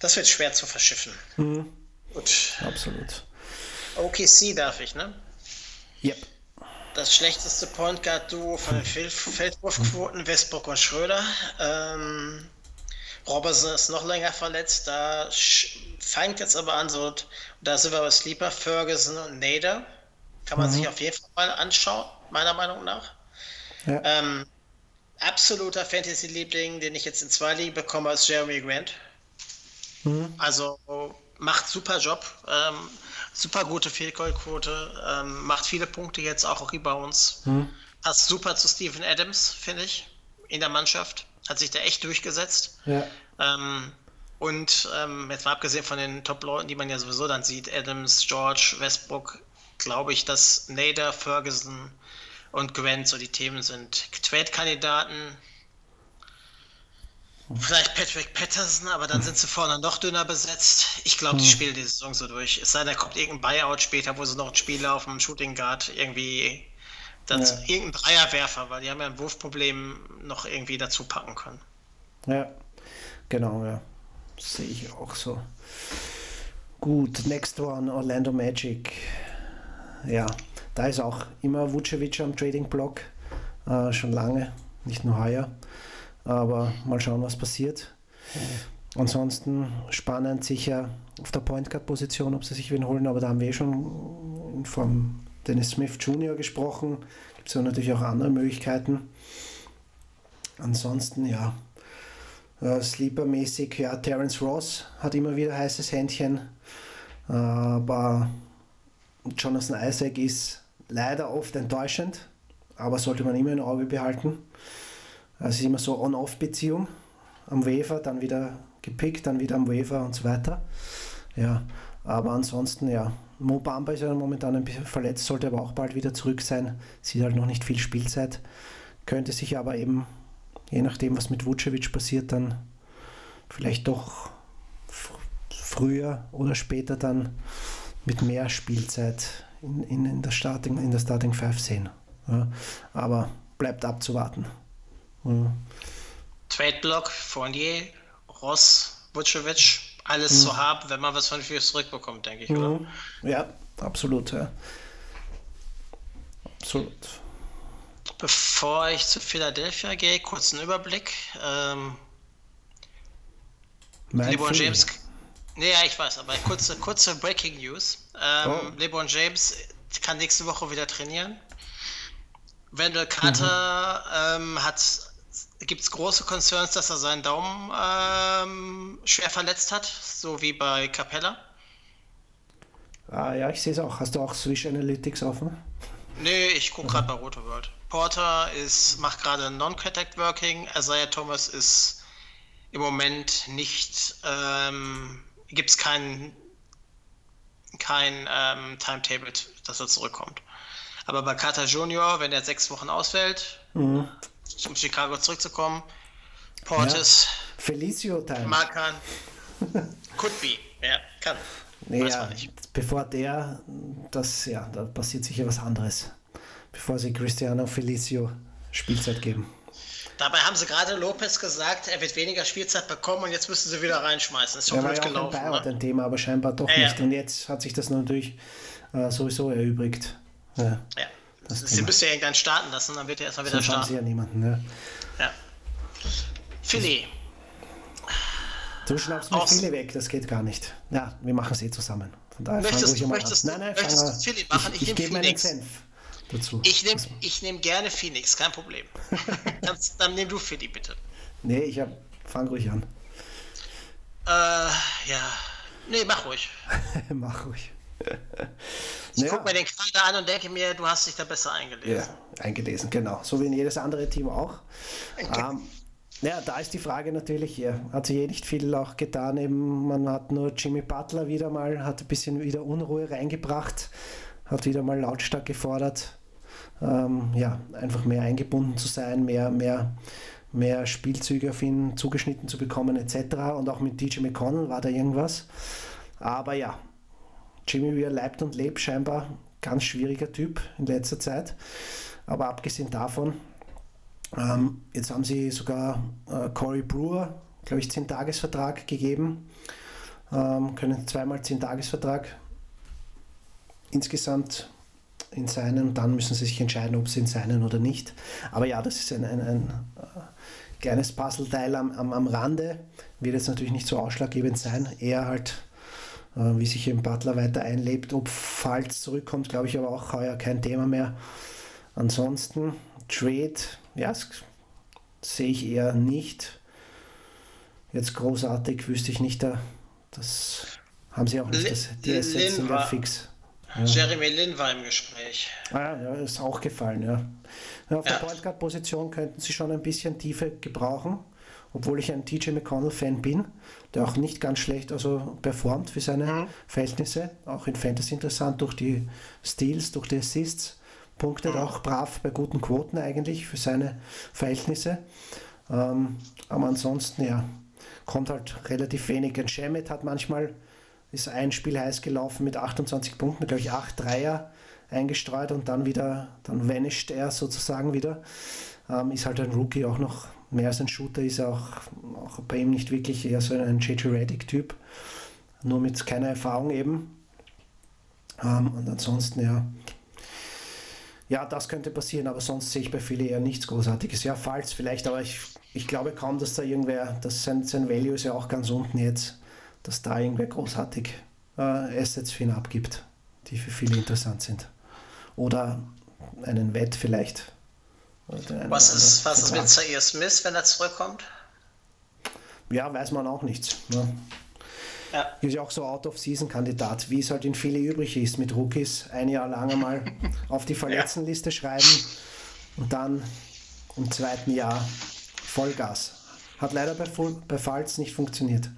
das wird schwer zu verschiffen. Mhm. Gut. Absolut. OKC darf ich, ne? Yep. Das schlechteste Point Guard Duo von den Feldwurfquoten, Westbrook und Schröder. Ähm, Robertson ist noch länger verletzt. Da fängt jetzt aber an, so, da sind wir bei Sleeper, Ferguson und Nader. Kann man mhm. sich auf jeden Fall mal anschauen, meiner Meinung nach. Ja. Ähm, absoluter Fantasy-Liebling, den ich jetzt in zwei Ligen bekomme, ist Jeremy Grant. Mhm. Also macht super Job. Ähm, super gute Fehlgoldquote, ähm, macht viele Punkte jetzt auch, uns. Hm. Passt super zu Steven Adams, finde ich, in der Mannschaft. Hat sich da echt durchgesetzt. Ja. Ähm, und ähm, jetzt mal abgesehen von den Top-Leuten, die man ja sowieso dann sieht, Adams, George, Westbrook, glaube ich, dass Nader, Ferguson und Grant so die Themen sind. Trade-Kandidaten, Vielleicht Patrick Patterson, aber dann sind sie vorne noch dünner besetzt. Ich glaube, die hm. spielen die Saison so durch. Es sei denn, da kommt irgendein Buyout später, wo sie noch einen Spieler auf dem Shooting Guard irgendwie dazu, ja. irgendein Dreierwerfer, weil die haben ja ein Wurfproblem noch irgendwie dazu packen können. Ja, genau, ja. Sehe ich auch so. Gut, next one, Orlando Magic. Ja, da ist auch immer Vucevic am Trading Block. Äh, schon lange, nicht nur heuer. Aber mal schauen, was passiert. Ansonsten spannend sicher auf der Point Guard Position, ob sie sich wen holen, aber da haben wir eh schon vom Dennis Smith Jr. gesprochen. Gibt es ja natürlich auch andere Möglichkeiten. Ansonsten, ja, äh, Sleeper-mäßig, ja, Terence Ross hat immer wieder heißes Händchen, aber Jonathan Isaac ist leider oft enttäuschend, aber sollte man immer im Auge behalten. Also es ist immer so On-Off-Beziehung. Am Wafer, dann wieder gepickt, dann wieder am Wafer und so weiter. Ja, aber ansonsten, ja, Mo Bamba ist ja momentan ein bisschen verletzt, sollte aber auch bald wieder zurück sein. Sieht halt noch nicht viel Spielzeit. Könnte sich aber eben, je nachdem, was mit Vucevic passiert, dann vielleicht doch früher oder später dann mit mehr Spielzeit in, in, in, der, Starting, in der Starting Five sehen. Ja, aber bleibt abzuwarten. Trade-Block, Fournier, Ross, Vucevic, alles mhm. zu haben, wenn man was von Fürs zurückbekommt, denke ich, mhm. oder? Ja, absolut, ja. Absolut. Bevor ich zu Philadelphia gehe, kurzen Überblick. Ähm, LeBron James, Nee, ja, ich weiß, aber kurze, kurze Breaking News. Ähm, oh. LeBron James kann nächste Woche wieder trainieren. Wendell Carter mhm. ähm, hat gibt es große Concerns, dass er seinen Daumen ähm, schwer verletzt hat, so wie bei Capella. Ah ja, ich sehe es auch. Hast du auch Swish Analytics offen? Nee, ich gucke gerade bei Roto World. Porter ist, macht gerade Non-Contact Working. Isaiah Thomas ist im Moment nicht, ähm, gibt es kein, kein ähm, Timetable, dass er zurückkommt. Aber bei Carter Junior, wenn er sechs Wochen ausfällt, mhm. Um Chicago zurückzukommen, Portis, ja. Felicio Time. Markan, [LAUGHS] could be, ja, kann. Nee, ja, bevor der, das, ja, da passiert sicher was anderes. Bevor sie Cristiano Felicio Spielzeit geben. Dabei haben sie gerade Lopez gesagt, er wird weniger Spielzeit bekommen und jetzt müssen sie wieder reinschmeißen. Das ist schon ja, blöd war ja gelaufen. Auch ein, ne? Thema, aber scheinbar doch ja, nicht. Ja. Und jetzt hat sich das natürlich äh, sowieso erübrigt. Ja. ja. Das sie müssen ja irgendwann starten lassen, dann wird er erstmal wieder Sonst starten. sie ja niemanden, ne? Ja. Philly. Du schnappst mir viele weg, das geht gar nicht. Ja, wir machen es eh zusammen. Von daher möchtest, du, möchtest, nein, nein, möchtest du Philly machen? Ich, ich, ich gebe meinen Senf dazu. Ich nehme nehm gerne Phoenix, kein Problem. [LAUGHS] dann, dann nimm du Philly, bitte. Nee, ich hab, fang ruhig an. Äh, ja. Nee, mach ruhig. [LAUGHS] mach ruhig. [LAUGHS] ich naja. gucke mir den Kader an und denke mir, du hast dich da besser eingelesen. Ja, eingelesen, genau. So wie in jedes andere Team auch. Ähm, ja, da ist die Frage natürlich, ja, hat sich eh nicht viel auch getan. Eben, man hat nur Jimmy Butler wieder mal, hat ein bisschen wieder Unruhe reingebracht, hat wieder mal lautstark gefordert, ähm, ja, einfach mehr eingebunden zu sein, mehr, mehr, mehr Spielzüge auf ihn zugeschnitten zu bekommen, etc. Und auch mit DJ McConnell war da irgendwas. Aber ja, Jimmy, wie er leibt und lebt, scheinbar ganz schwieriger Typ in letzter Zeit. Aber abgesehen davon, ähm, jetzt haben sie sogar äh, Corey Brewer, glaube ich, 10-Tages-Vertrag gegeben. Ähm, können zweimal 10-Tages-Vertrag insgesamt in seinen, dann müssen sie sich entscheiden, ob sie in seinen oder nicht. Aber ja, das ist ein, ein, ein äh, kleines Puzzleteil am, am, am Rande. Wird jetzt natürlich nicht so ausschlaggebend sein. Eher halt, wie sich im Butler weiter einlebt. Ob Falls zurückkommt, glaube ich aber auch heuer kein Thema mehr. Ansonsten, Trade ja, sehe ich eher nicht. Jetzt großartig wüsste ich nicht, da, das haben sie auch nicht. Das, die Assets sind ja fix. Ja. Jeremy Lin war im Gespräch. Ah, ja, ist auch gefallen, ja. ja auf ja. der Point Guard Position könnten sie schon ein bisschen Tiefe gebrauchen, obwohl ich ein TJ McConnell-Fan bin, der auch nicht ganz schlecht also performt für seine mhm. Verhältnisse, auch in Fantasy interessant durch die Steals, durch die Assists punktet auch brav bei guten Quoten eigentlich für seine Verhältnisse. Ähm, aber ansonsten, ja, kommt halt relativ wenig. Ein Shemet hat manchmal, ist ein Spiel heiß gelaufen mit 28 Punkten, glaube ich, 8 Dreier eingestreut und dann wieder, dann vanisht er sozusagen wieder. Ähm, ist halt ein Rookie auch noch mehr als ein Shooter, ist auch, auch bei ihm nicht wirklich eher so ein JJ Reddick-Typ, nur mit keiner Erfahrung eben. Ähm, und ansonsten, ja, ja, das könnte passieren, aber sonst sehe ich bei Philly eher nichts Großartiges. Ja, falls vielleicht, aber ich, ich glaube kaum, dass da irgendwer, dass sein, sein Value ist ja auch ganz unten jetzt, dass da irgendwer großartig äh, Assets für ihn abgibt, die für viele interessant sind. Oder einen Wett vielleicht. Was ist, was ist mit Zaire Smith, wenn er zurückkommt? Ja, weiß man auch nichts. Ne? Ja. Ist ja auch so Out-of-Season-Kandidat, wie es halt in viele übrig ist, mit Rookies ein Jahr lang einmal [LAUGHS] auf die Verletztenliste ja. schreiben und dann im zweiten Jahr Vollgas. Hat leider bei, bei Falls nicht funktioniert.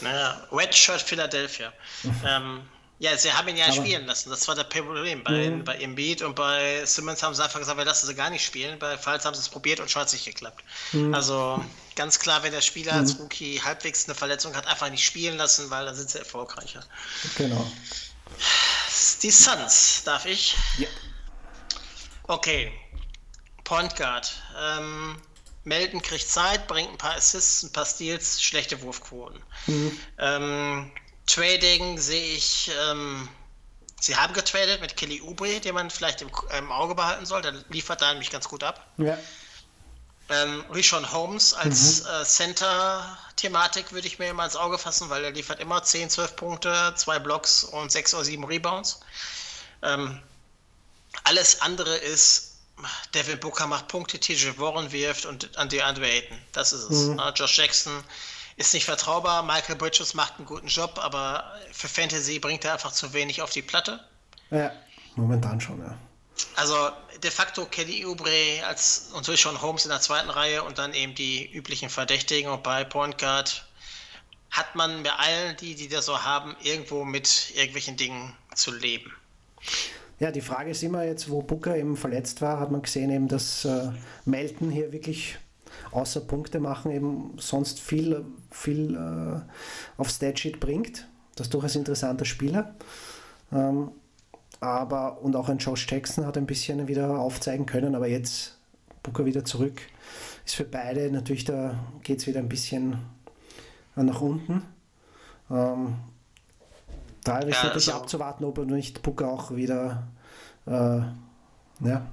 Naja, Redshirt Philadelphia. [LAUGHS] ähm, ja, sie haben ihn ja aber, spielen lassen. Das war das Problem. Bei, mhm. bei Embiid und bei Simmons haben sie einfach gesagt, wir lassen sie gar nicht spielen. Bei Falls haben sie es probiert und schon hat es nicht geklappt. Mhm. Also ganz klar, wenn der Spieler mhm. als Rookie halbwegs eine Verletzung hat, einfach nicht spielen lassen, weil dann sind sie erfolgreicher. Genau. Die Suns, darf ich? Ja. Okay. Point Guard. Ähm, Melden kriegt Zeit, bringt ein paar Assists, ein paar Steals, schlechte Wurfquoten. Mhm. Ähm, Trading sehe ich, ähm, sie haben getradet mit Kelly Oubre, den man vielleicht im, im, Auge behalten soll. Der liefert da nämlich ganz gut ab. Ja. Ähm, Rishon Holmes als mhm. äh, Center-Thematik würde ich mir immer ins Auge fassen, weil er liefert immer 10, 12 Punkte, zwei Blocks und 6 oder 7 Rebounds. Ähm, alles andere ist, Devin Booker macht Punkte, TJ Warren wirft und an DeAndre Ayton. Das ist es. Mhm. Josh Jackson ist nicht vertraubar. Michael Bridges macht einen guten Job, aber für Fantasy bringt er einfach zu wenig auf die Platte. Ja, momentan schon, ja. Also de facto Kelly Oubre als und so schon Holmes in der zweiten Reihe und dann eben die üblichen Verdächtigen und bei Point Guard hat man bei allen, die, die das so haben, irgendwo mit irgendwelchen Dingen zu leben. Ja, die Frage ist immer jetzt, wo Booker eben verletzt war, hat man gesehen eben, dass äh, Melton hier wirklich außer Punkte machen eben sonst viel, viel äh, auf Statsheet bringt. Das ist durchaus ein interessanter Spieler. Ähm, aber, und auch ein Josh Jackson hat ein bisschen wieder aufzeigen können, aber jetzt Booker wieder zurück. Ist für beide natürlich, da geht es wieder ein bisschen nach unten. Ähm, da ist ja, wirklich also abzuwarten, ob er nicht Booker auch wieder äh, ja,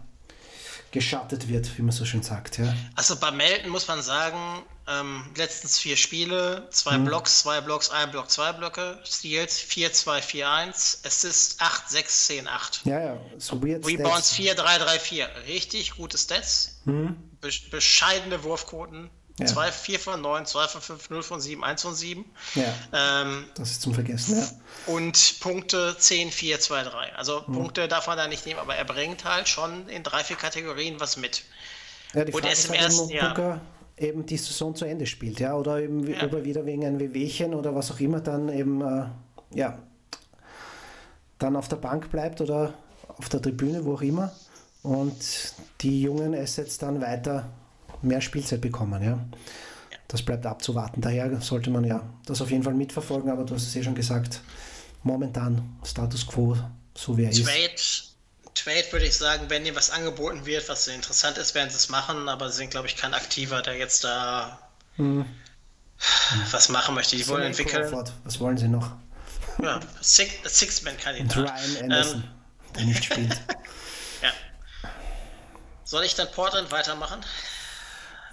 geschattet wird, wie man so schön sagt. Ja. Also bei Melton muss man sagen, ähm, letztens vier Spiele, zwei mhm. Blocks, zwei Blocks, ein Block, zwei Blöcke, Steals 4, 2, 4, 1, Assist 8, 6, 10, 8. Ja, ja, so weird Rebounds Stats. 4, 3, 3, 4. Richtig gute Stats. Mhm. Be bescheidene Wurfquoten. Ja. 2, 4 von 9, 2 von 5, 0 von 7, 1 von 7. Ja. Ähm, das ist zum Vergessen, ja. Und Punkte 10, 4, 2, 3. Also mhm. Punkte darf man da nicht nehmen, aber er bringt halt schon in drei, vier Kategorien was mit. Ja, die Frage Und ist im halt ersten Jahr eben die Saison zu Ende spielt, ja, oder eben ja. über wieder wegen ein Wehwehchen oder was auch immer dann eben, äh, ja, dann auf der Bank bleibt oder auf der Tribüne, wo auch immer und die jungen Assets dann weiter mehr Spielzeit bekommen, ja. Das bleibt abzuwarten. Daher sollte man ja das auf jeden Fall mitverfolgen, aber du hast es eh schon gesagt, momentan Status quo, so wie er Trade, ist. Trade würde ich sagen, wenn ihnen was angeboten wird, was interessant ist, werden sie es machen, aber sie sind, glaube ich, kein Aktiver, der jetzt da hm. was machen möchte. Die wollen entwickeln. Crawford. Was wollen sie noch? Ja, Six-Man-Kandidat. Und Ryan Anderson, ähm. der nicht spielt. [LAUGHS] ja. Soll ich dann Portland weitermachen?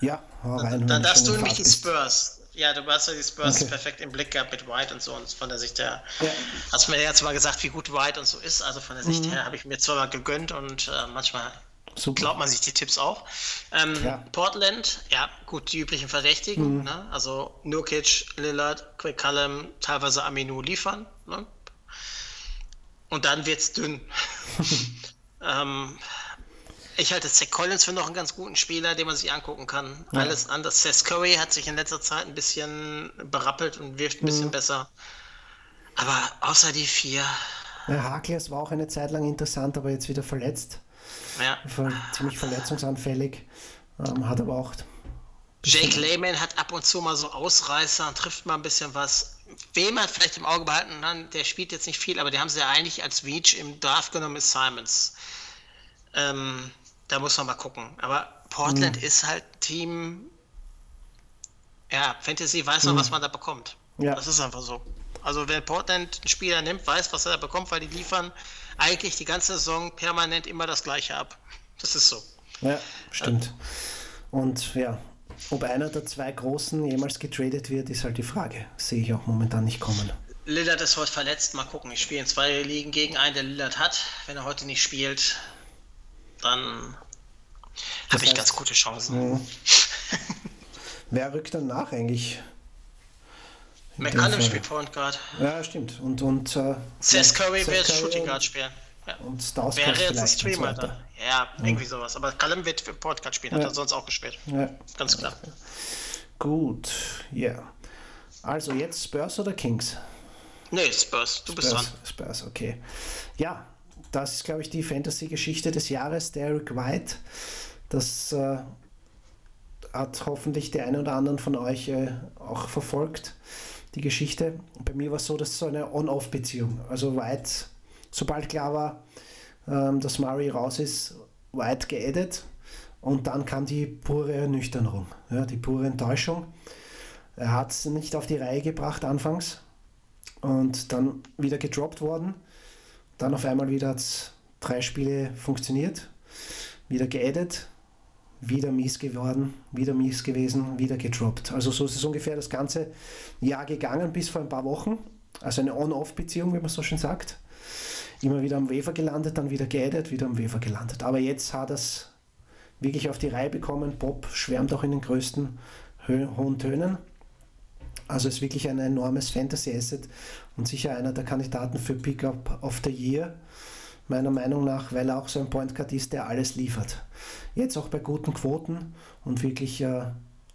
Ja, rein. Dann, darfst du nämlich die Spurs. Ja, du hast ja die Spurs okay. perfekt im Blick gehabt mit White und so und von der Sicht her. Ja. Hast mir jetzt mal gesagt, wie gut White und so ist. Also von der Sicht mhm. her habe ich mir zwar mal gegönnt und äh, manchmal Super. glaubt man sich die Tipps auch. Ähm, ja. Portland, ja, gut, die üblichen Verdächtigen. Mhm. Ne? Also Nurkic, Lillard, Quick Callum, teilweise Aminu liefern. Ne? Und dann wird es dünn. [LAUGHS] [LAUGHS] ähm, ich halte Zach Collins für noch einen ganz guten Spieler, den man sich angucken kann. Ja. Alles anders. Seth Curry hat sich in letzter Zeit ein bisschen berappelt und wirft ein bisschen mhm. besser. Aber außer die vier. Ja, Harkless war auch eine Zeit lang interessant, aber jetzt wieder verletzt. Ja. Ziemlich verletzungsanfällig. Ähm, hat aber auch. Jake Lehman hat ab und zu mal so Ausreißer und trifft mal ein bisschen was. Wem man vielleicht im Auge behalten kann, der spielt jetzt nicht viel, aber die haben sie ja eigentlich als Reach im Draft genommen, ist Simons. Ähm, da muss man mal gucken. Aber Portland mhm. ist halt Team. Ja, Fantasy weiß man, mhm. was man da bekommt. Ja. Das ist einfach so. Also wenn Portland einen Spieler nimmt, weiß, was er da bekommt, weil die liefern eigentlich die ganze Saison permanent immer das gleiche ab. Das ist so. Ja, stimmt. Und ja, ob einer der zwei Großen jemals getradet wird, ist halt die Frage. Sehe ich auch momentan nicht kommen. Lillard ist heute verletzt. Mal gucken. Ich spiele in zwei Ligen gegen einen, der Lillard hat. Wenn er heute nicht spielt, dann habe ich ganz gute Chancen. Ja. [LAUGHS] Wer rückt dann nach eigentlich? McCallum spielt Point Guard. Ja, stimmt. Und, und äh, Seth Curry wird Shooting Guard spielen. Ja. Und Stars Wäre jetzt ein Streamer da. Ja, irgendwie ja. sowas. Aber Callum wird für Point Guard spielen, hat ja. er sonst auch gespielt. Ja. Ganz klar. Gut, ja. Yeah. Also jetzt Spurs oder Kings? Nee, Spurs. Du Spurs, bist dran. Spurs, okay. Ja, das ist, glaube ich, die Fantasy-Geschichte des Jahres, Derek White. Das äh, hat hoffentlich der eine oder anderen von euch äh, auch verfolgt, die Geschichte. Bei mir war es so, dass es so eine On-Off-Beziehung. Also White, sobald klar war, ähm, dass Murray raus ist, White geaddet und dann kam die pure Ernüchterung, ja, die pure Enttäuschung. Er hat es nicht auf die Reihe gebracht anfangs und dann wieder gedroppt worden dann auf einmal wieder hat es drei Spiele funktioniert, wieder geaddet, wieder mies geworden, wieder mies gewesen, wieder gedroppt. Also so ist es ungefähr das ganze Jahr gegangen bis vor ein paar Wochen. Also eine On-Off-Beziehung, wie man so schön sagt. Immer wieder am Wefer gelandet, dann wieder geedet, wieder am Wefer gelandet. Aber jetzt hat er es wirklich auf die Reihe bekommen. Bob schwärmt auch in den größten hohen Tönen. Also ist wirklich ein enormes Fantasy-Asset und sicher einer der Kandidaten für Pickup of the Year meiner Meinung nach, weil er auch so ein Point Guard ist, der alles liefert. Jetzt auch bei guten Quoten und wirklich äh,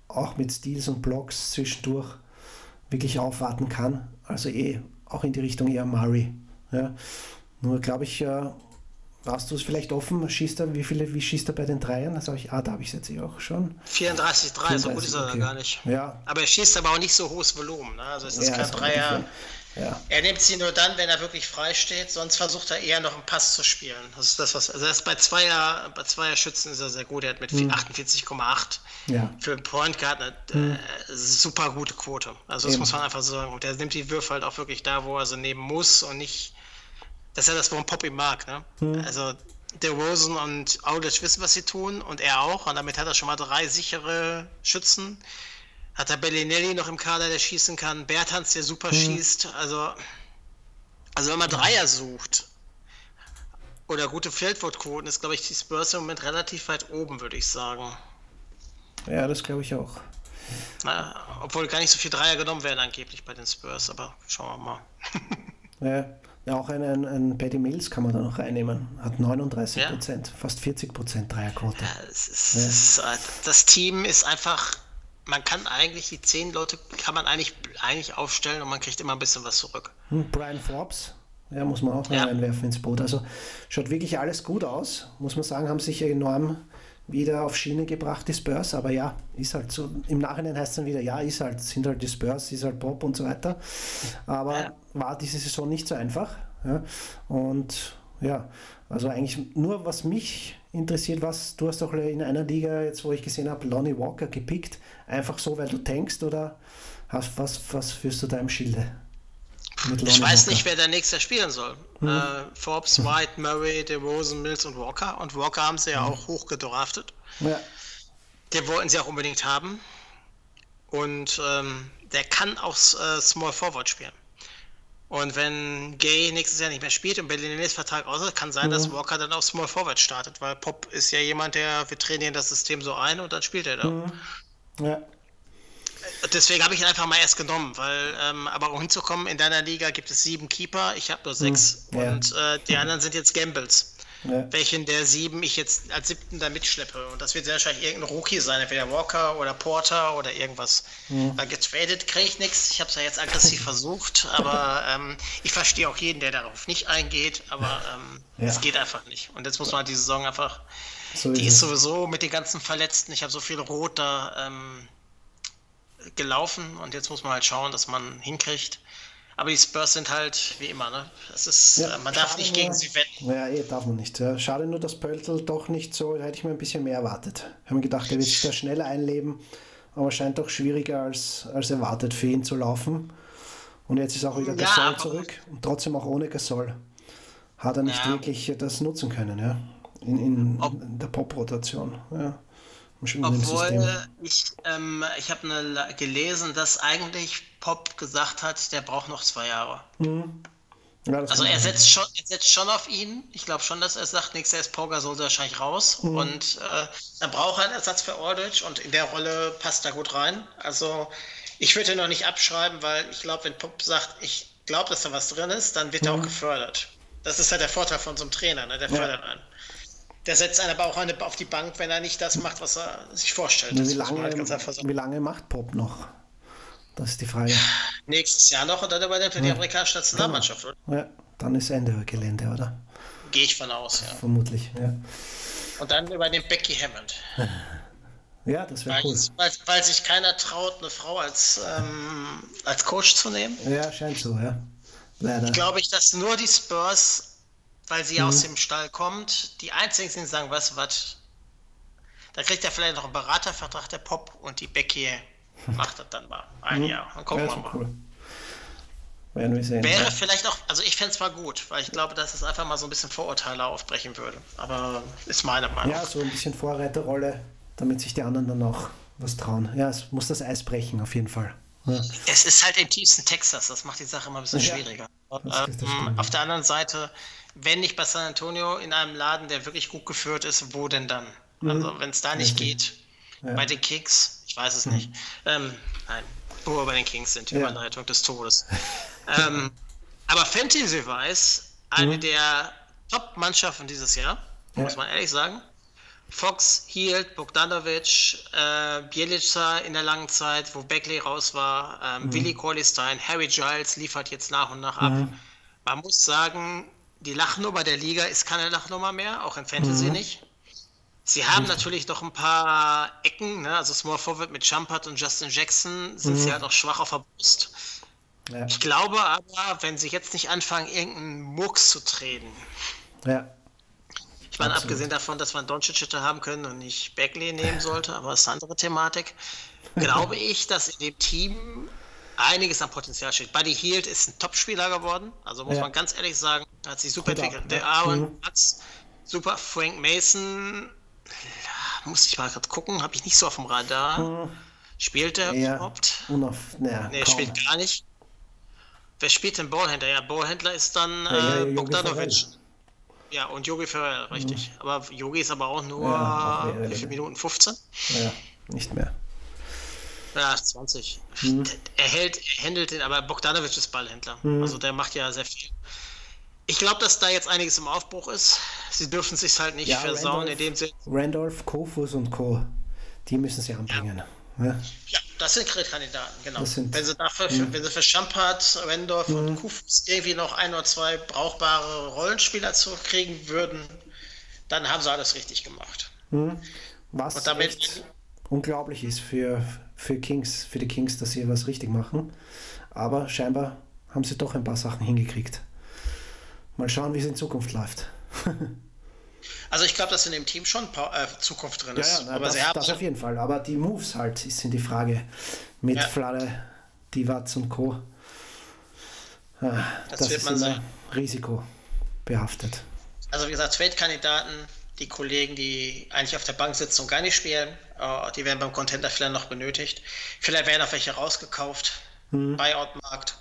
auch mit Steals und Blocks zwischendurch wirklich aufwarten kann. Also eh auch in die Richtung eher Murray. Ja. Nur glaube ich, äh, Hast du es vielleicht offen? Schießt er, wie viele, wie schießt er bei den Dreiern? Das ich, ah, da habe ich es jetzt eh auch schon. 34, 3, so gut ist er okay. gar nicht. Ja. Aber er schießt aber auch nicht so hohes Volumen. Ne? Also es ist ja, kein Dreier. Ja. Er nimmt sie nur dann, wenn er wirklich frei steht, sonst versucht er eher noch einen Pass zu spielen. Das ist das, was. Also das bei Zweier, bei Zweier Schützen ist er sehr gut. Er hat mit hm. 48,8 ja. für einen Point Guard eine hm. äh, super gute Quote. Also das Eben. muss man einfach so sagen. Und er nimmt die Würfe halt auch wirklich da, wo er sie nehmen muss und nicht. Das ist ja das, warum Pop ihn mag. Ne? Hm. Also der Rosen und Audich wissen, was sie tun und er auch. Und damit hat er schon mal drei sichere Schützen hat er Bellinelli noch im Kader, der schießen kann. Bertans, der super hm. schießt. Also, also wenn man Dreier sucht oder gute Feldwortquoten, ist, glaube ich, die Spurs im Moment relativ weit oben, würde ich sagen. Ja, das glaube ich auch. Na, obwohl gar nicht so viel Dreier genommen werden angeblich bei den Spurs, aber schauen wir mal. [LAUGHS] ja, ja, auch einen, einen Paddy Mills kann man da noch reinnehmen. Hat 39 Prozent, ja. fast 40 Prozent Dreierquote. Ja, ist, ja. Ist, das Team ist einfach man kann eigentlich, die zehn Leute kann man eigentlich, eigentlich aufstellen und man kriegt immer ein bisschen was zurück. Hm, Brian Forbes, ja, muss man auch ja. reinwerfen ins Boot. Also schaut wirklich alles gut aus, muss man sagen, haben sich enorm wieder auf Schiene gebracht, die Spurs, aber ja, ist halt so, im Nachhinein heißt es dann wieder, ja, ist halt, sind halt die Spurs, ist halt Bob und so weiter. Aber ja. war diese Saison nicht so einfach. Ja. Und ja, also eigentlich nur was mich interessiert, was du hast doch in einer Liga, jetzt wo ich gesehen habe, Lonnie Walker gepickt, einfach so, weil du tankst oder hast, was, was führst du da im Schilde? Ich weiß Walker? nicht, wer der nächste spielen soll. Hm. Äh, Forbes, hm. White, Murray, DeRozan, Mills und Walker. Und Walker haben sie ja hm. auch hoch gedraftet. Ja. Den wollten sie auch unbedingt haben. Und ähm, der kann auch äh, Small Forward spielen. Und wenn Gay nächstes Jahr nicht mehr spielt und Berliners Vertrag aus kann sein, mhm. dass Walker dann auf Small Forward startet, weil Pop ist ja jemand, der, wir trainieren das System so ein und dann spielt er da. Mhm. Ja. Deswegen habe ich ihn einfach mal erst genommen, weil, ähm, aber um hinzukommen, in deiner Liga gibt es sieben Keeper, ich habe nur sechs. Mhm. Ja. Und äh, die anderen sind jetzt Gambles ja. welchen der sieben ich jetzt als siebten da mitschleppe. Und das wird sehr wahrscheinlich irgendein Rookie sein, entweder Walker oder Porter oder irgendwas. Ja. Weil getradet kriege ich nichts. Ich habe es ja jetzt aggressiv [LAUGHS] versucht, aber ähm, ich verstehe auch jeden, der darauf nicht eingeht, aber ähm, es geht einfach nicht. Und jetzt muss man halt die Saison einfach, so die ist, ist sowieso mit den ganzen Verletzten, ich habe so viel Rot da ähm, gelaufen und jetzt muss man halt schauen, dass man hinkriegt, aber die Spurs sind halt wie immer, ne? Das ist, ja, äh, man darf nicht gegen sie wetten. Ja, eh, darf man nicht. Ja. Schade nur, dass Pöltl doch nicht so, da hätte ich mir ein bisschen mehr erwartet. Ich habe mir gedacht, er wird sich da schneller einleben, aber scheint doch schwieriger als, als erwartet für ihn zu laufen. Und jetzt ist auch wieder Gasol ja, zurück und trotzdem auch ohne Gasol hat er nicht wirklich das nutzen können, ja. In, in, in der Pop-Rotation. Ja. Obwohl ich, ähm, ich habe ne, gelesen, dass eigentlich Pop gesagt hat, der braucht noch zwei Jahre. Mhm. Ja, also er setzt, schon, er setzt schon auf ihn. Ich glaube schon, dass er sagt, nächstes Jahr ist Poga so wahrscheinlich raus. Mhm. Und äh, dann braucht er einen Ersatz für Aldridge und in der Rolle passt er gut rein. Also ich würde ihn noch nicht abschreiben, weil ich glaube, wenn Pop sagt, ich glaube, dass da was drin ist, dann wird mhm. er auch mhm. gefördert. Das ist halt der Vorteil von so einem Trainer, ne? der fördert ja. einen. Der setzt einen aber auch eine, auf die Bank, wenn er nicht das macht, was er sich vorstellt. Wie lange, halt wie lange macht Pop noch? Das ist die Frage. Nächstes Jahr noch und dann über für die ja. amerikanische Nationalmannschaft, genau. oder? Ja, dann ist Ende Gelände, oder? Gehe ich von aus, ja. Vermutlich, ja. Und dann über den Becky Hammond. [LAUGHS] Ja, das wäre cool. Weil, weil, sich keiner traut, eine Frau als, ähm, als Coach zu nehmen. Ja, scheint so, ja. Leider. Ich glaube, dass nur die Spurs weil sie mhm. aus dem Stall kommt. Die einzigen sind, sagen, was, was, da kriegt er vielleicht noch einen Beratervertrag, der Pop, und die Becky macht das dann mal ein mhm. Jahr. Dann gucken wir mal. Cool. Werden wir sehen. Wäre ja. vielleicht auch, also ich fände es mal gut, weil ich glaube, dass es einfach mal so ein bisschen Vorurteile aufbrechen würde. Aber ist meine Meinung. Ja, so ein bisschen Vorreiterrolle damit sich die anderen dann auch was trauen. Ja, es muss das Eis brechen, auf jeden Fall. Ja. Es ist halt im tiefsten Texas, das macht die Sache immer ein bisschen ja, schwieriger. Ähm, auf der anderen Seite, wenn nicht bei San Antonio in einem Laden, der wirklich gut geführt ist, wo denn dann? Mhm. Also wenn es da nicht geht, bei den Kings, ich weiß es nicht. Ähm, nein, wo wir bei den Kings sind, Überleitung des Todes. ähm, aber Fantasy-Wise, eine mhm. der Top-Mannschaften dieses Jahr, muss man ehrlich sagen. Fox, Hield, Bogdanovic, äh, Bielica in der langen Zeit, wo Beckley raus war, ähm, mhm. Willi Corlistein, Harry Giles liefert jetzt nach und nach ab. Mhm. Man muss sagen, die Lachnummer der Liga ist keine Lachnummer mehr, auch in Fantasy mhm. nicht. Sie haben mhm. natürlich noch ein paar Ecken, ne? also Small Forward mit Champert und Justin Jackson sind sie mhm. halt auch schwach auf der Brust. Ja. Ich glaube aber, wenn sie jetzt nicht anfangen, irgendeinen Murks zu treten, ja. Ich meine, Absolut. abgesehen davon, dass man Doncic hätte haben können und nicht Bagley nehmen sollte, aber das ist eine andere Thematik, [LAUGHS] glaube ich, dass in dem Team einiges an Potenzial steht. Buddy Hield ist ein Topspieler geworden, also muss ja. man ganz ehrlich sagen, hat sich super entwickelt. Der Aaron mhm. Platz, super. Frank Mason, muss ich mal gerade gucken, habe ich nicht so auf dem Radar. Mhm. Spielt er ja. überhaupt? Unauf, ja, nee, er spielt gar nicht. Wer spielt denn Ballhändler? Ja, Ballhändler ist dann äh, Bogdanovic. Ja, und Yogi Ferrell, richtig. Mhm. Aber Yogi ist aber auch nur ja, auch wie viele Minuten? 15? Ja, nicht mehr. Ja, 20. Mhm. Er hält, er handelt den, aber Bogdanovic ist Ballhändler. Mhm. Also der macht ja sehr viel. Ich glaube, dass da jetzt einiges im Aufbruch ist. Sie dürfen sich halt nicht ja, versauen, Randolph, indem sie. Randolph, Kofus und Co. Die müssen sie anbringen. Ja. Ja. ja, das sind Kandidaten, genau. Sind, wenn sie dafür, für, wenn sie für Champard, Wendorf mhm. und Kufus irgendwie noch ein oder zwei brauchbare Rollenspieler zurückkriegen würden, dann haben sie alles richtig gemacht. Mhm. Was und damit unglaublich ist für, für Kings, für die Kings, dass sie was richtig machen. Aber scheinbar haben sie doch ein paar Sachen hingekriegt. Mal schauen, wie es in Zukunft läuft. Also ich glaube, dass in dem Team schon äh, Zukunft drin ist. Ja, ja na, aber das, das auf jeden Fall. Aber die Moves halt sind die Frage. Mit ja. Flalle, Divac und Co. Ah, das, das ist immer sehen. Risiko behaftet. Also wie gesagt, Trade-Kandidaten, die Kollegen, die eigentlich auf der Bank sitzen und gar nicht spielen, uh, die werden beim Contender vielleicht noch benötigt. Vielleicht werden auch welche rausgekauft. Mhm. Buyout-Markt.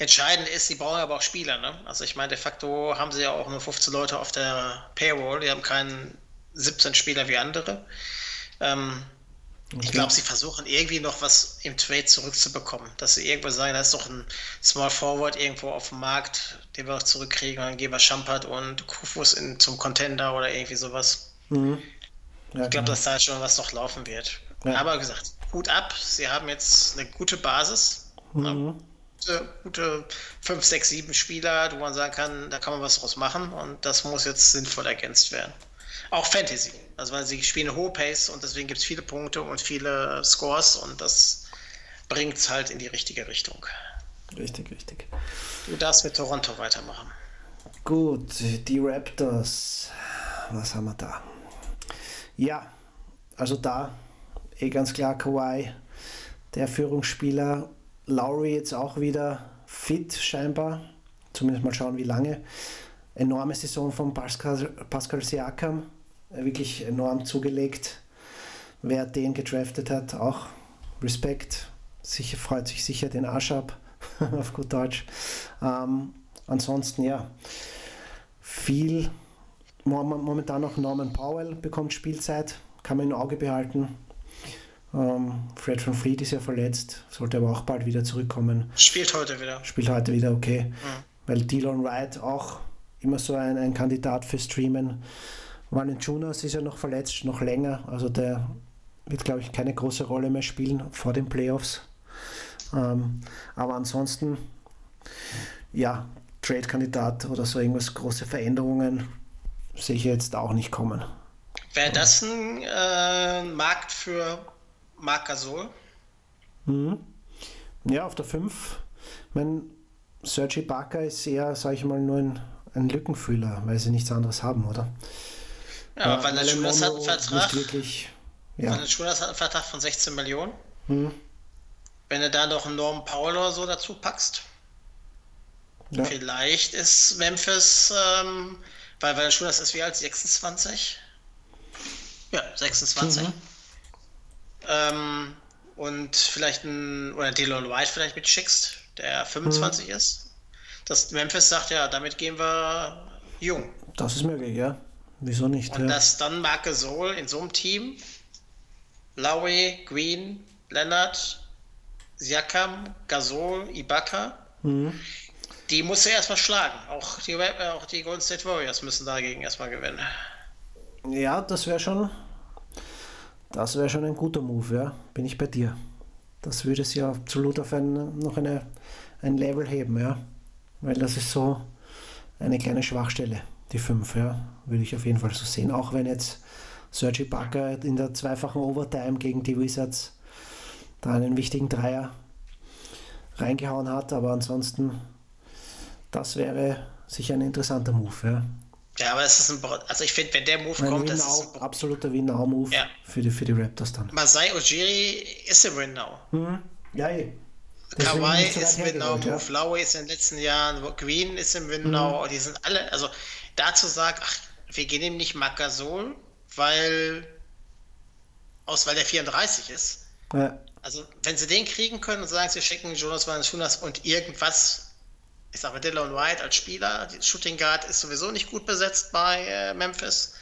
Entscheidend ist, sie brauchen aber auch Spieler. Ne? Also ich meine, de facto haben sie ja auch nur 15 Leute auf der Payroll. Die haben keinen 17 Spieler wie andere. Ähm, okay. Ich glaube, sie versuchen irgendwie noch was im Trade zurückzubekommen. Dass sie irgendwo sagen, da ist doch ein Small Forward irgendwo auf dem Markt, den wir auch zurückkriegen. Und dann geben wir Schampert und Kufus in, zum Contender oder irgendwie sowas. Mhm. Ja, ich glaube, genau. dass da schon was noch laufen wird. Ja. Aber gesagt, Hut ab. Sie haben jetzt eine gute Basis. Mhm gute, gute 5, 6, 7 Spieler, wo man sagen kann, da kann man was draus machen und das muss jetzt sinnvoll ergänzt werden. Auch Fantasy. Also weil sie spielen hohe Pace und deswegen gibt es viele Punkte und viele Scores und das bringt es halt in die richtige Richtung. Richtig, richtig. Du darfst mit Toronto weitermachen. Gut, die Raptors. Was haben wir da? Ja, also da eh ganz klar Kawhi, der Führungsspieler Lowry jetzt auch wieder fit scheinbar. Zumindest mal schauen, wie lange. Enorme Saison von Pascal, Pascal Siakam. Wirklich enorm zugelegt. Wer den gedraftet hat, auch Respekt. Sicher freut sich sicher den Arsch ab, [LAUGHS] auf gut Deutsch. Ähm, ansonsten, ja, viel. Momentan noch Norman Powell bekommt Spielzeit, kann man im Auge behalten. Ähm, Fred von Fleet ist ja verletzt, sollte aber auch bald wieder zurückkommen. Spielt heute wieder. Spielt heute wieder, okay. Mhm. Weil Dylan Wright auch immer so ein, ein Kandidat für Streamen. Valentunas ist ja noch verletzt, noch länger. Also der wird, glaube ich, keine große Rolle mehr spielen vor den Playoffs. Ähm, aber ansonsten, ja, Trade-Kandidat oder so irgendwas, große Veränderungen sehe ich jetzt auch nicht kommen. Wäre das ein äh, Markt für Marc Gasol. Mhm. Ja, auf der 5. Mein Sergi Barker ist eher, sage ich mal, nur ein, ein Lückenfüller, weil sie nichts anderes haben, oder? Ja, äh, weil der Schulas hat einen Vertrag. Wirklich, ja. Weil hat einen Vertrag von 16 Millionen. Mhm. Wenn du da noch einen Norman Powell oder so dazu packst, ja. vielleicht ist Memphis, ähm, weil, weil der Schulas ist wie alt? 26? Ja, 26. Mhm. Ähm, und vielleicht ein, oder Dylan White vielleicht mitschickst, der 25 mhm. ist. Dass Memphis sagt, ja, damit gehen wir jung. Das ist möglich, ja. Wieso nicht? Und ja. dass dann Marc Gasol in so einem Team, Lowry, Green, Leonard, Siakam, Gasol, Ibaka, mhm. die muss er erstmal schlagen. Auch die, auch die Golden State Warriors müssen dagegen erstmal gewinnen. Ja, das wäre schon, das wäre schon ein guter Move, ja. Bin ich bei dir. Das würde es ja absolut auf ein, noch eine, ein Level heben, ja. Weil das ist so eine kleine Schwachstelle, die 5, ja. Würde ich auf jeden Fall so sehen. Auch wenn jetzt Sergi Bakker in der zweifachen Overtime gegen die Wizards da einen wichtigen Dreier reingehauen hat, aber ansonsten, das wäre sicher ein interessanter Move, ja. Ja, aber es ist ein, also ich finde, wenn der Move ein kommt, das ist ein absoluter Win-Now-Move ja. für, die, für die Raptors dann. Masai Ujiri ist im Win-Now. Mhm. Ja, eh. Kawhi ist im Win-Now-Move, ja. Lowry ist in den letzten Jahren, Green ist im Win-Now, mhm. die sind alle, also dazu sagt, ach, wir gehen ihm nicht Makasol, weil, aus, weil der 34 ist. Ja. Also, wenn sie den kriegen können und sagen, sie schicken Jonas Valanciunas und irgendwas ich sage mal, Dylan White als Spieler, die Shooting Guard ist sowieso nicht gut besetzt bei äh, Memphis.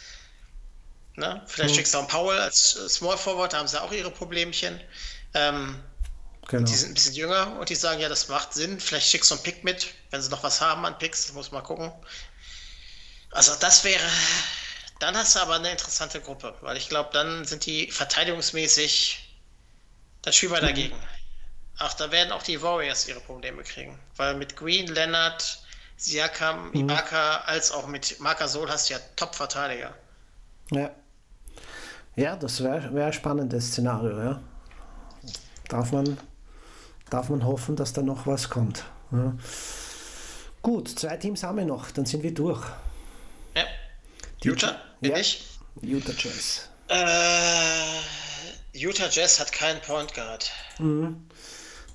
Ne? Vielleicht mhm. schickst du auch Powell als äh, Small Forward, da haben sie auch ihre Problemchen. Ähm, genau. Die sind ein bisschen jünger und die sagen, ja, das macht Sinn. Vielleicht schickst du einen Pick mit, wenn sie noch was haben an Picks, muss man gucken. Also das wäre, dann hast du aber eine interessante Gruppe, weil ich glaube, dann sind die verteidigungsmäßig, dann spielen wir dagegen. Ach, da werden auch die Warriors ihre Probleme kriegen. Weil mit Green, Leonard, Siakam, mhm. Ibaka, als auch mit Marcasol hast du ja Top-Verteidiger. Ja. Ja, das wäre wär ein spannendes Szenario, ja. Darf man, darf man hoffen, dass da noch was kommt. Ja. Gut, zwei Teams haben wir noch, dann sind wir durch. Ja. Die Utah, bin ja. ich? Utah Jazz. Äh, Utah Jazz hat keinen Point Guard. Mhm.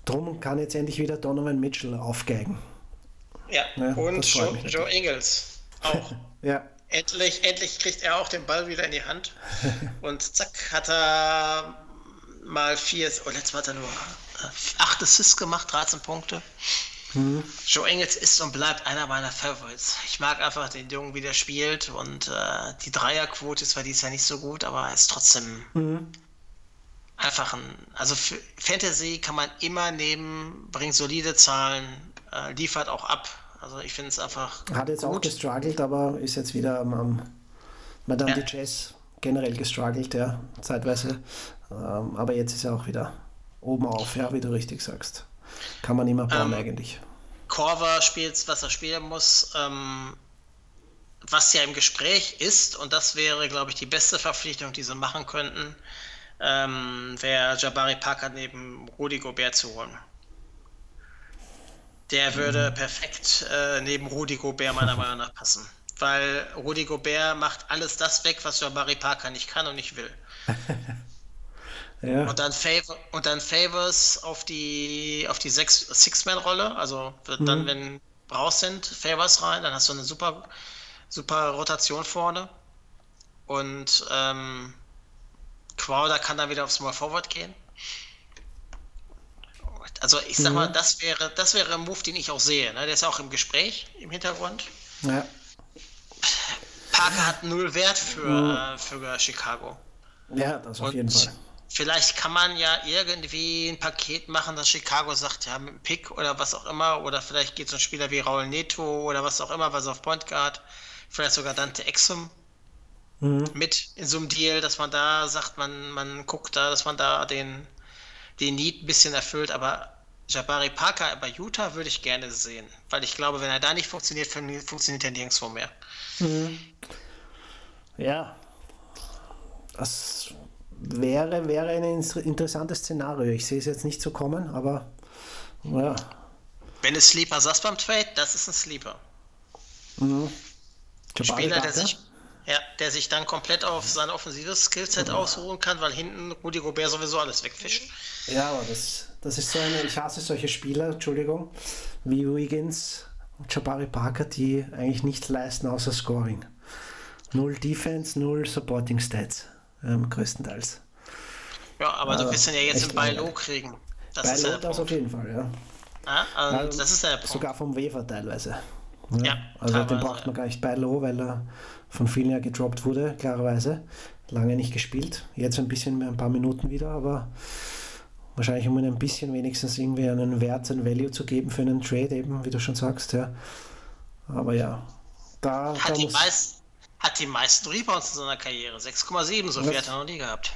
Drum kann jetzt endlich wieder Donovan Mitchell aufgeigen. Ja, ja und Joe, Joe Ingles auch. [LAUGHS] ja. Endlich, endlich kriegt er auch den Ball wieder in die Hand. [LAUGHS] und zack, hat er mal vier, oh, letztes Mal hat er nur acht Assists gemacht, 13 Punkte. Mhm. Joe Ingles ist und bleibt einer meiner Favorites. Ich mag einfach den Jungen, wie der spielt und äh, die Dreierquote ist zwar dies Jahr nicht so gut, aber er ist trotzdem mhm einfach ein, also Fantasy kann man immer nehmen, bringt solide Zahlen, äh, liefert auch ab. Also ich finde es einfach. Hat jetzt gut. auch gestruggelt, aber ist jetzt wieder am, am Madame ja. de Jazz generell gestruggelt, ja, zeitweise. Ähm, aber jetzt ist er auch wieder oben auf, ja, wie du richtig sagst. Kann man immer bauen ähm, eigentlich. Korver spielt, was er spielen muss. Ähm, was ja im Gespräch ist, und das wäre, glaube ich, die beste Verpflichtung, die sie machen könnten, ähm, wäre Jabari Parker neben Rudi Gobert zu holen. Der würde mhm. perfekt äh, neben Rudi Gobert meiner Meinung nach passen. Weil Rudi Gobert macht alles das weg, was Jabari Parker nicht kann und nicht will. [LAUGHS] ja. Und dann, Favor, und dann Favors auf die, auf die Six-Man-Rolle, also mhm. dann, wenn raus sind, Favors rein, dann hast du eine super, super Rotation vorne. Und ähm, Crowder kann dann wieder auf Small Forward gehen. Also ich sag mhm. mal, das wäre, das wäre ein Move, den ich auch sehe. Ne? Der ist auch im Gespräch im Hintergrund. Ja. Parker hat null Wert für, mhm. äh, für Chicago. Ja, das auf Und jeden Fall. Vielleicht kann man ja irgendwie ein Paket machen, dass Chicago sagt, ja, mit einem Pick oder was auch immer, oder vielleicht geht so ein Spieler wie Raul Neto oder was auch immer, was auf Point Guard, vielleicht sogar Dante Exum mhm. mit in so einem Deal, dass man da sagt, man, man guckt da, dass man da den, den Need ein bisschen erfüllt, aber Jabari Parker bei Utah würde ich gerne sehen, weil ich glaube, wenn er da nicht funktioniert, funktioniert er nirgendwo mehr. Mhm. Ja, das wäre, wäre ein interessantes Szenario. Ich sehe es jetzt nicht so kommen, aber ja. Wenn es Sleeper sagst beim Trade, das ist ein Sleeper. Mhm. Spieler, der sich, ja, der sich dann komplett auf sein offensives Skillset ja. ausruhen kann, weil hinten Rudi Gobert sowieso alles wegfischt. Ja, aber das, das ist so eine, ich hasse solche Spieler, Entschuldigung, wie Wiggins und Jabari Parker, die eigentlich nichts leisten außer Scoring. Null Defense, null Supporting Stats, ähm, größtenteils. Ja, aber du wirst ihn ja jetzt im Bailo kriegen. Das bei ist ja das auf jeden Fall, ja. ja also, das ist der Punkt. Sogar vom Wefer teilweise. Ja, ja also teilweise. den braucht man gar nicht bei Low, weil er von vielen ja gedroppt wurde, klarerweise. Lange nicht gespielt. Jetzt ein bisschen mehr, ein paar Minuten wieder, aber wahrscheinlich um ein bisschen wenigstens irgendwie einen Wert, ein Value zu geben für einen Trade, eben, wie du schon sagst, ja. Aber ja, da. Hat, da die, meist, hat die meisten Rebounds in seiner Karriere. 6,7, so viel hat er noch nie gehabt.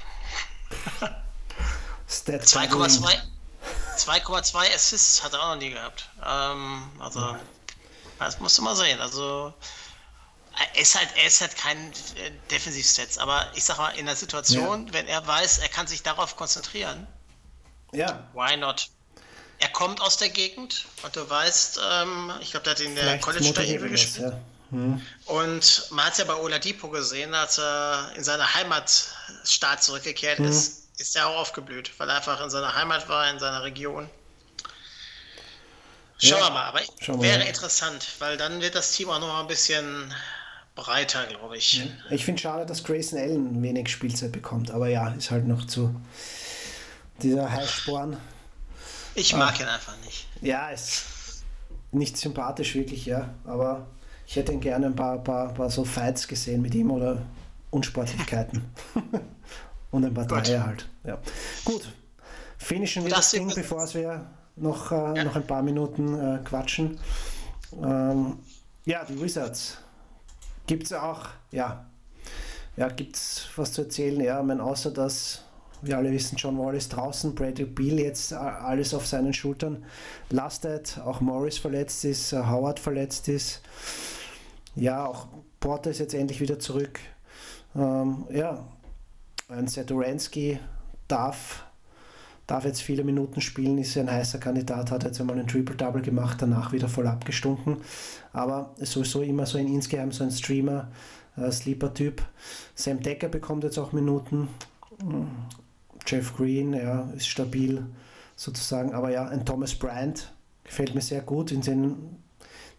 [LAUGHS] 2,2 Assists hat er auch noch nie gehabt. Ähm, also, das musst du mal sehen. Also, ist halt, er ist halt kein äh, Defensivstats, aber ich sag mal, in der Situation, ja. wenn er weiß, er kann sich darauf konzentrieren, ja. why not? Er kommt aus der Gegend und du weißt, ähm, ich glaube, der hat in der College da gespielt. Ja. Hm. Und man hat es ja bei Oladipo gesehen, als er in seine Heimatstaat zurückgekehrt hm. ist, ist er auch aufgeblüht, weil er einfach in seiner Heimat war, in seiner Region. Schauen ja. wir mal, aber wäre mal. interessant, weil dann wird das Team auch noch mal ein bisschen breiter, glaube ich. Ich finde schade, dass Grayson Allen wenig Spielzeit bekommt, aber ja, ist halt noch zu dieser Heißsporn. Ich mag ah. ihn einfach nicht. Ja, ist nicht sympathisch wirklich, ja, aber ich hätte ihn gerne ein paar, paar, paar so Fights gesehen mit ihm oder Unsportlichkeiten. [LAUGHS] Und ein paar Dreier halt. Ja. Gut, finishen wir das, das Ding, bevor wir noch, äh, ja. noch ein paar Minuten äh, quatschen. Ähm, ja, die Wizards. Gibt es auch, ja, ja, gibt es was zu erzählen? Ja, ich meine, außer dass wir alle wissen, John Wall ist draußen, Bradley Beal jetzt alles auf seinen Schultern lastet, auch Morris verletzt ist, äh, Howard verletzt ist. Ja, auch Porter ist jetzt endlich wieder zurück. Ähm, ja, ein Satoransky darf, darf jetzt viele Minuten spielen, ist ja ein heißer Kandidat, hat jetzt einmal ein Triple-Double gemacht, danach wieder voll abgestunken. Aber ist sowieso immer so ein insgeheim so ein Streamer, äh, Sleeper-Typ. Sam Decker bekommt jetzt auch Minuten. Jeff Green, ja, ist stabil sozusagen. Aber ja, ein Thomas Bryant gefällt mir sehr gut. In seinen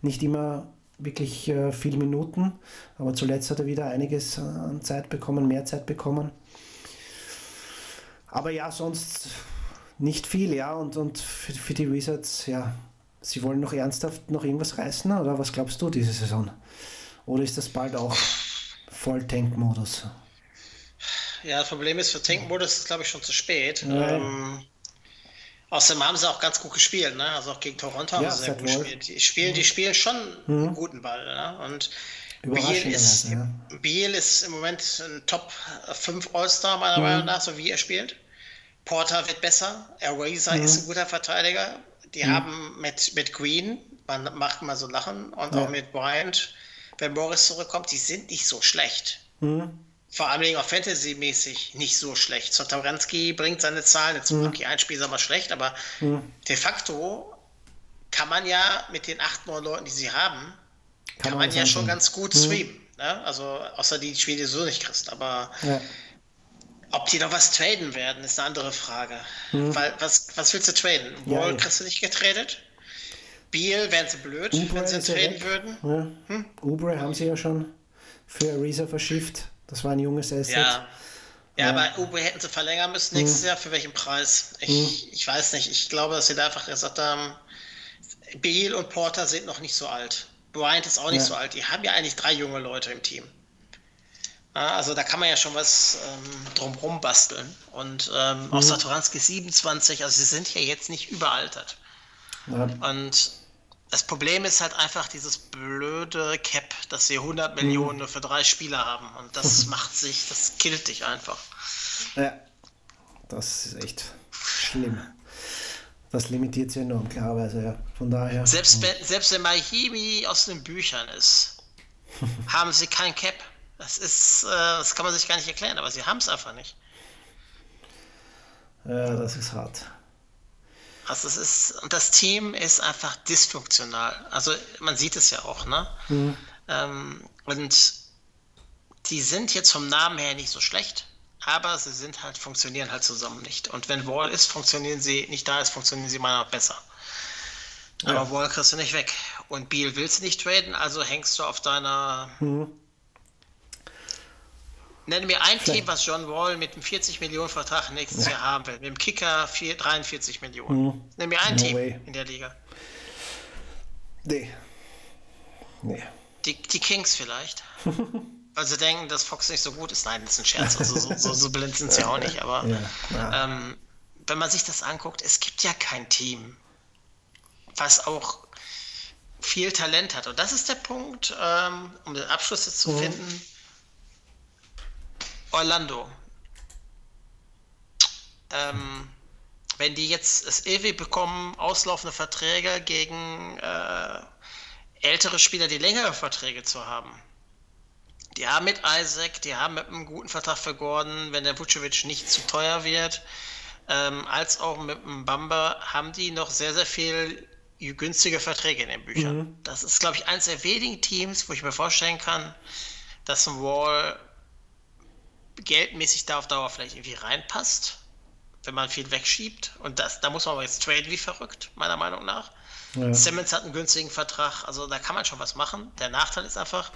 nicht immer wirklich äh, viele Minuten, aber zuletzt hat er wieder einiges an Zeit bekommen, mehr Zeit bekommen. Aber ja, sonst nicht viel, ja. Und, und für, für die Wizards, ja, sie wollen noch ernsthaft noch irgendwas reißen, oder was glaubst du diese Saison? Oder ist das bald auch voll Tank-Modus? Ja, das Problem ist, für Tank-Modus ist glaube ich schon zu spät. Ähm, außerdem haben sie auch ganz gut gespielt, ne? Also auch gegen Toronto haben ja, sie sehr gut wohl. gespielt. Die spielen, die spielen schon mhm. einen guten Ball, ne? Und Biel ist, ja. Biel ist im Moment ein Top 5 All-Star, meiner mhm. Meinung nach, so wie er spielt. Porter wird besser. Eraser mhm. ist ein guter Verteidiger. Die mhm. haben mit, mit Green, man macht mal so Lachen, und ja. auch mit Bryant, wenn Morris zurückkommt, die sind nicht so schlecht. Mhm vor allem auch Fantasy-mäßig nicht so schlecht. Sotoranski bringt seine Zahlen, jetzt mhm. okay, ein Spiel ist aber schlecht, aber mhm. de facto kann man ja mit den acht, neun Leuten, die sie haben, kann, kann man, ja schon ganz gut mhm. streamen. Ne? Also außer die Spiele so nicht kriegst, aber ja. Ob die noch was traden werden, ist eine andere Frage. Mhm. Weil, was, was willst du traden? Wall ja, kriegst du nicht getradet? Beal wären sie blöd, Ubre wenn sie traden würden. Ja. Hm? Ubre haben sie ja schon für Ariza verschifft. Das war ein junges Asset. Ja, ja, aber Uber hätten sie verlängern müssen nächstes hm. Jahr. Für welchen Preis? Ich, hm. ich weiß nicht. Ich glaube, dass sie da einfach gesagt haben, Beal und Porter sind noch nicht so alt. Bryant ist auch nicht ja. so alt. Die haben ja eigentlich drei junge Leute im Team. Also da kann man ja schon was ähm, drumherum basteln. Und ähm, mhm. auch Satoranski 27, also sie sind ja jetzt nicht überaltert. Ja. Und das Problem ist halt einfach dieses blöde Cap, dass sie 100 Millionen mhm. nur für drei Spieler haben. Und das macht sich, das killt dich einfach. Ja, das ist echt schlimm. Das limitiert sie enorm, klarerweise, ja. Von daher. Selbst wenn, selbst wenn Mahimi aus den Büchern ist, [LAUGHS] haben sie kein Cap. Das ist, äh, das kann man sich gar nicht erklären, aber sie haben es einfach nicht. Ja, das ist hart. Also es ist, und das Team ist einfach dysfunktional. Also man sieht es ja auch, ne? Mhm. Ähm, und die sind jetzt vom Namen her nicht so schlecht, aber sie sind halt, funktionieren halt zusammen nicht. Und wenn Wall ist, funktionieren sie, nicht da ist, funktionieren sie meiner besser. Ja. Aber Wall kriegst du nicht weg. Und Beal willst du nicht traden, also hängst du auf deiner. Mhm. Nenne mir ein Vielleicht. Team, was John Wall mit einem 40 Millionen Vertrag nächstes ja. Jahr haben will. Mit dem Kicker 4, 43 Millionen. Mhm. Nenn mir ein no Team way. in der Liga. Nee. Nee. Die, die Kings vielleicht. [LAUGHS] Weil sie denken, dass Fox nicht so gut ist. Nein, das ist ein Scherz. Also so, so, so blind sind sie auch nicht. Aber ja. Ja. Ähm, wenn man sich das anguckt, es gibt ja kein Team, was auch viel Talent hat. Und das ist der Punkt, ähm, um den Abschluss jetzt zu mhm. finden Orlando. Ähm, wenn die jetzt es ewig bekommen, auslaufende Verträge gegen äh, ältere Spieler, die längere Verträge zu haben. Die haben mit Isaac, die haben mit einem guten Vertrag für Gordon, wenn der Vucevic nicht zu teuer wird, ähm, als auch mit dem Bamba, haben die noch sehr, sehr viel günstige Verträge in den Büchern. Mhm. Das ist, glaube ich, eines der wenigen Teams, wo ich mir vorstellen kann, dass ein Wall geldmäßig da auf Dauer vielleicht irgendwie reinpasst, wenn man viel wegschiebt. Und das, da muss man aber jetzt traden wie verrückt, meiner Meinung nach. Ja. Simmons hat einen günstigen Vertrag, also da kann man schon was machen. Der Nachteil ist einfach,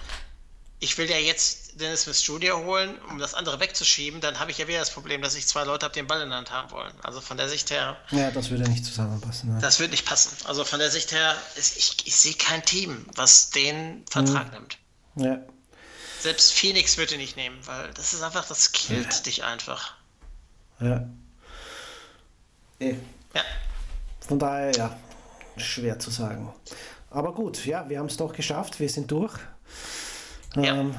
ich will ja jetzt Dennis Smith Jr. holen, um das andere wegzuschieben, dann habe ich ja wieder das Problem, dass ich zwei Leute habe, die den Ball in der Hand haben wollen. Also von der Sicht her. Ja, das würde nicht zusammenpassen. Ne? Das wird nicht passen. Also von der Sicht her, ich, ich sehe kein Team, was den Vertrag mhm. nimmt. Ja. Selbst Phoenix würde nicht nehmen, weil das ist einfach, das killt ja. dich einfach. Ja. Eh. Ja. Von daher, ja, schwer zu sagen. Aber gut, ja, wir haben es doch geschafft, wir sind durch. Ja. Ähm,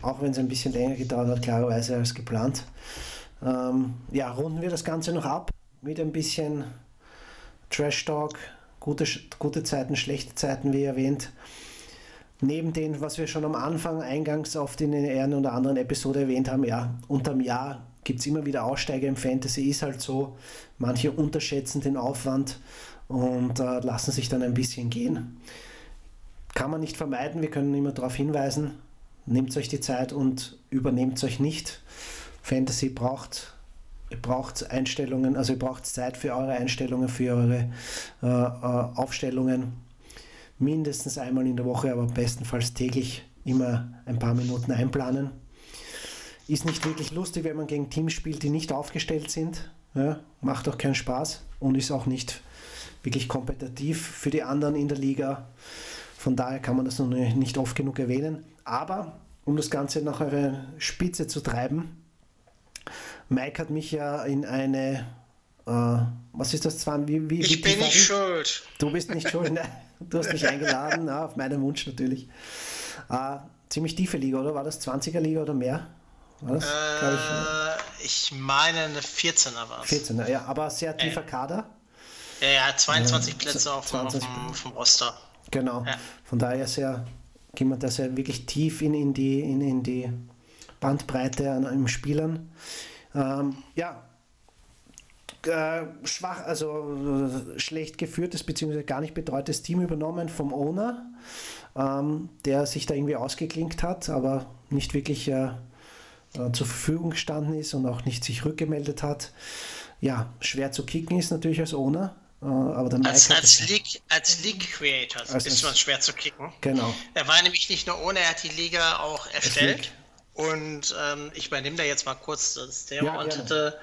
auch wenn es ein bisschen länger gedauert hat, klarerweise als geplant. Ähm, ja, runden wir das Ganze noch ab mit ein bisschen Trash Talk, gute, gute Zeiten, schlechte Zeiten, wie erwähnt neben dem, was wir schon am Anfang eingangs oft in der einen oder anderen Episode erwähnt haben, ja, unterm Jahr gibt es immer wieder Aussteiger im Fantasy, ist halt so. Manche unterschätzen den Aufwand und äh, lassen sich dann ein bisschen gehen. Kann man nicht vermeiden, wir können immer darauf hinweisen, nehmt euch die Zeit und übernehmt euch nicht. Fantasy braucht ihr braucht Einstellungen, also ihr braucht Zeit für eure Einstellungen, für eure äh, äh Aufstellungen mindestens einmal in der Woche, aber bestenfalls täglich immer ein paar Minuten einplanen. Ist nicht wirklich lustig, wenn man gegen Teams spielt, die nicht aufgestellt sind. Ja, macht auch keinen Spaß und ist auch nicht wirklich kompetitiv für die anderen in der Liga. Von daher kann man das noch nicht oft genug erwähnen. Aber um das Ganze nach eurer Spitze zu treiben, Mike hat mich ja in eine, äh, was ist das zwar? Wie, wie, ich bin nicht schuld. Du bist nicht schuld. Ne? [LAUGHS] Du hast mich eingeladen, ja, auf meinen Wunsch natürlich. Äh, ziemlich tiefe Liga, oder? War das 20er Liga oder mehr? Das, äh, ich, ich meine eine 14er war es. 14er, ja, aber sehr tiefer äh. Kader. Ja, ja, 22 äh, Plätze auf, 20 auf, dem, vom Roster. Genau. Ja. Von daher sehr, jemand, der sehr wirklich tief in, in, die, in, in die Bandbreite an, an Spielern. Ähm, ja, äh, schwach, also äh, schlecht geführtes bzw. gar nicht betreutes Team übernommen vom Owner, ähm, der sich da irgendwie ausgeklinkt hat, aber nicht wirklich äh, äh, zur Verfügung gestanden ist und auch nicht sich rückgemeldet hat. Ja, schwer zu kicken ist natürlich als Owner. Aber der als, als, League, als League Creator ist man schwer zu kicken. Genau. Er war nämlich nicht nur ohne, er hat die Liga auch erstellt. Und ähm, ich übernehme da jetzt mal kurz das Thema ja, und hatte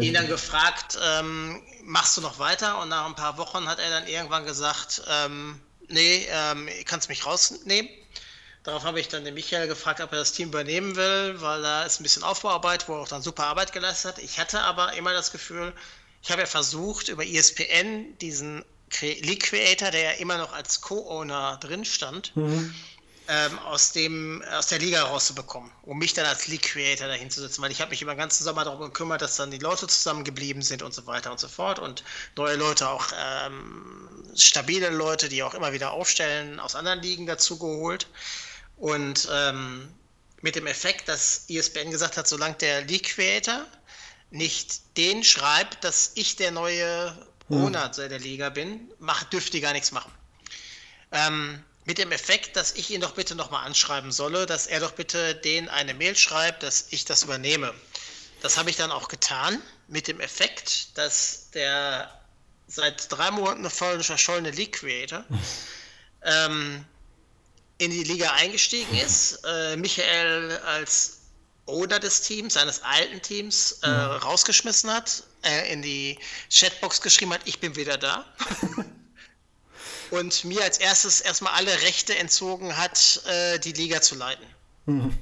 ihn dann gefragt, ähm, machst du noch weiter? Und nach ein paar Wochen hat er dann irgendwann gesagt, ähm, nee, ähm, kannst mich rausnehmen. Darauf habe ich dann den Michael gefragt, ob er das Team übernehmen will, weil da ist ein bisschen Aufbauarbeit, wo er auch dann super Arbeit geleistet hat. Ich hatte aber immer das Gefühl, ich habe ja versucht, über ESPN diesen League Creator, der ja immer noch als Co-Owner drin stand, mhm ähm, aus, dem, aus der Liga rauszubekommen, um mich dann als League Creator dahin zu setzen, weil ich habe mich über den ganzen Sommer darum gekümmert, dass dann die Leute zusammengeblieben sind und so weiter und so fort und neue Leute, auch ähm, stabile Leute, die auch immer wieder aufstellen, aus anderen Ligen dazu geholt und ähm, mit dem Effekt, dass ESPN gesagt hat, solange der League Creator nicht den schreibt, dass ich der neue Monat hm. der Liga bin, macht, dürfte die gar nichts machen. Ähm, mit dem Effekt, dass ich ihn doch bitte nochmal anschreiben solle, dass er doch bitte den eine Mail schreibt, dass ich das übernehme. Das habe ich dann auch getan, mit dem Effekt, dass der seit drei Monaten verschollene League Creator [LAUGHS] ähm, in die Liga eingestiegen ist, äh, Michael als Owner des Teams, seines alten Teams, äh, rausgeschmissen hat, äh, in die Chatbox geschrieben hat, ich bin wieder da. [LAUGHS] und mir als erstes erstmal alle Rechte entzogen hat, äh, die Liga zu leiten. Mhm.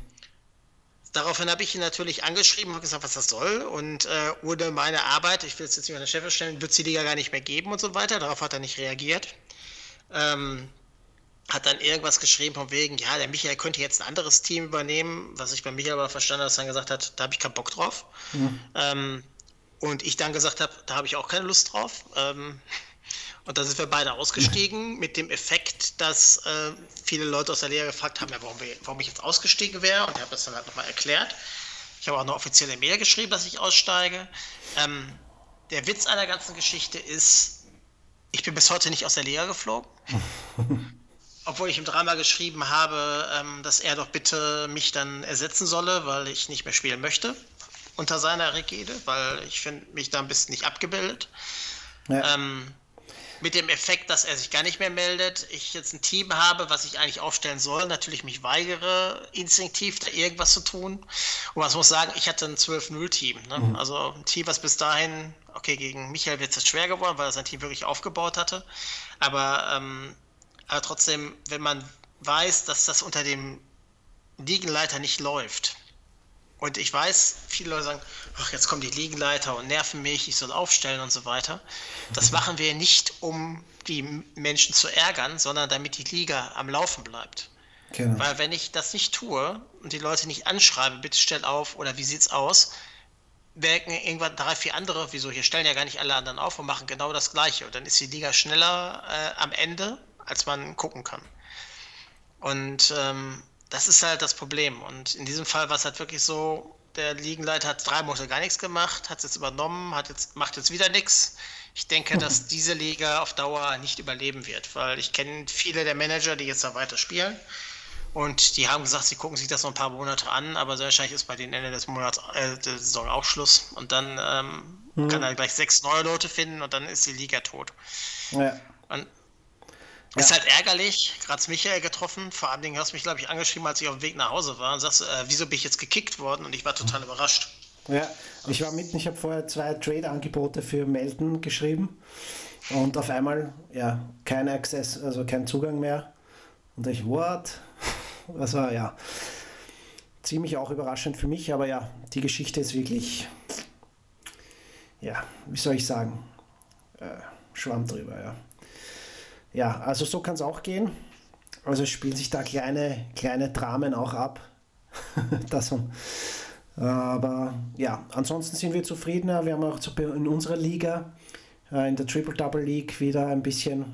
Daraufhin habe ich ihn natürlich angeschrieben und gesagt, was das soll. Und äh, ohne meine Arbeit, ich will es jetzt nicht an den Chef stellen, wird es die Liga gar nicht mehr geben und so weiter. Darauf hat er nicht reagiert. Ähm, hat dann irgendwas geschrieben von wegen, ja, der Michael könnte jetzt ein anderes Team übernehmen, was ich bei Michael aber verstanden habe, dass er dann gesagt hat, da habe ich keinen Bock drauf. Mhm. Ähm, und ich dann gesagt habe, da habe ich auch keine Lust drauf. Ähm, und da sind wir beide ausgestiegen [LAUGHS] mit dem Effekt, dass äh, viele Leute aus der Lehre gefragt haben, ja, warum, wir, warum ich jetzt ausgestiegen wäre. Und ich habe das dann halt nochmal erklärt. Ich habe auch eine offizielle Mail geschrieben, dass ich aussteige. Ähm, der Witz an der ganzen Geschichte ist, ich bin bis heute nicht aus der Lehre geflogen. [LAUGHS] Obwohl ich im Drama geschrieben habe, ähm, dass er doch bitte mich dann ersetzen solle, weil ich nicht mehr spielen möchte unter seiner Regide, weil ich finde mich da ein bisschen nicht abgebildet. Ja. Ähm, mit dem Effekt, dass er sich gar nicht mehr meldet, ich jetzt ein Team habe, was ich eigentlich aufstellen soll, natürlich mich weigere, instinktiv da irgendwas zu tun. Und man muss sagen, ich hatte ein 12-0-Team. Ne? Mhm. Also ein Team, was bis dahin, okay, gegen Michael wird es jetzt schwer geworden, weil er sein Team wirklich aufgebaut hatte. Aber, ähm, aber trotzdem, wenn man weiß, dass das unter dem Liegenleiter nicht läuft, und ich weiß, viele Leute sagen, ach, jetzt kommen die Liegenleiter und nerven mich, ich soll aufstellen und so weiter. Das [LAUGHS] machen wir nicht, um die Menschen zu ärgern, sondern damit die Liga am Laufen bleibt. Genau. Weil wenn ich das nicht tue und die Leute nicht anschreibe, bitte stell auf oder wie sieht's aus, merken irgendwann drei, vier andere, wieso, hier stellen ja gar nicht alle anderen auf und machen genau das Gleiche. Und dann ist die Liga schneller äh, am Ende, als man gucken kann. Und ähm, das ist halt das Problem. Und in diesem Fall war es halt wirklich so, der Liegenleiter hat drei Monate gar nichts gemacht, hat es jetzt übernommen, hat jetzt, macht jetzt wieder nichts. Ich denke, dass [LAUGHS] diese Liga auf Dauer nicht überleben wird, weil ich kenne viele der Manager, die jetzt da weiter spielen. Und die haben gesagt, sie gucken sich das noch ein paar Monate an, aber sehr wahrscheinlich ist bei den Ende des Monats äh, der Saison auch Schluss. Und dann ähm, mhm. kann er gleich sechs neue Leute finden und dann ist die Liga tot. Ja. Und ja. Ist halt ärgerlich, gerade Michael getroffen. Vor allen Dingen hast du mich, glaube ich, angeschrieben, als ich auf dem Weg nach Hause war und sagst, äh, wieso bin ich jetzt gekickt worden? Und ich war total überrascht. Ja, ich war mitten, ich habe vorher zwei Trade-Angebote für Melden geschrieben und auf einmal, ja, kein Access, also kein Zugang mehr. Und ich, what? [LAUGHS] Das war ja ziemlich auch überraschend für mich, aber ja, die Geschichte ist wirklich, ja, wie soll ich sagen, äh, Schwamm drüber, ja. Ja, also so kann es auch gehen. Also spielen sich da kleine, kleine Dramen auch ab. [LAUGHS] das, aber ja, ansonsten sind wir zufriedener. Wir haben auch in unserer Liga, äh, in der Triple Double League, wieder ein bisschen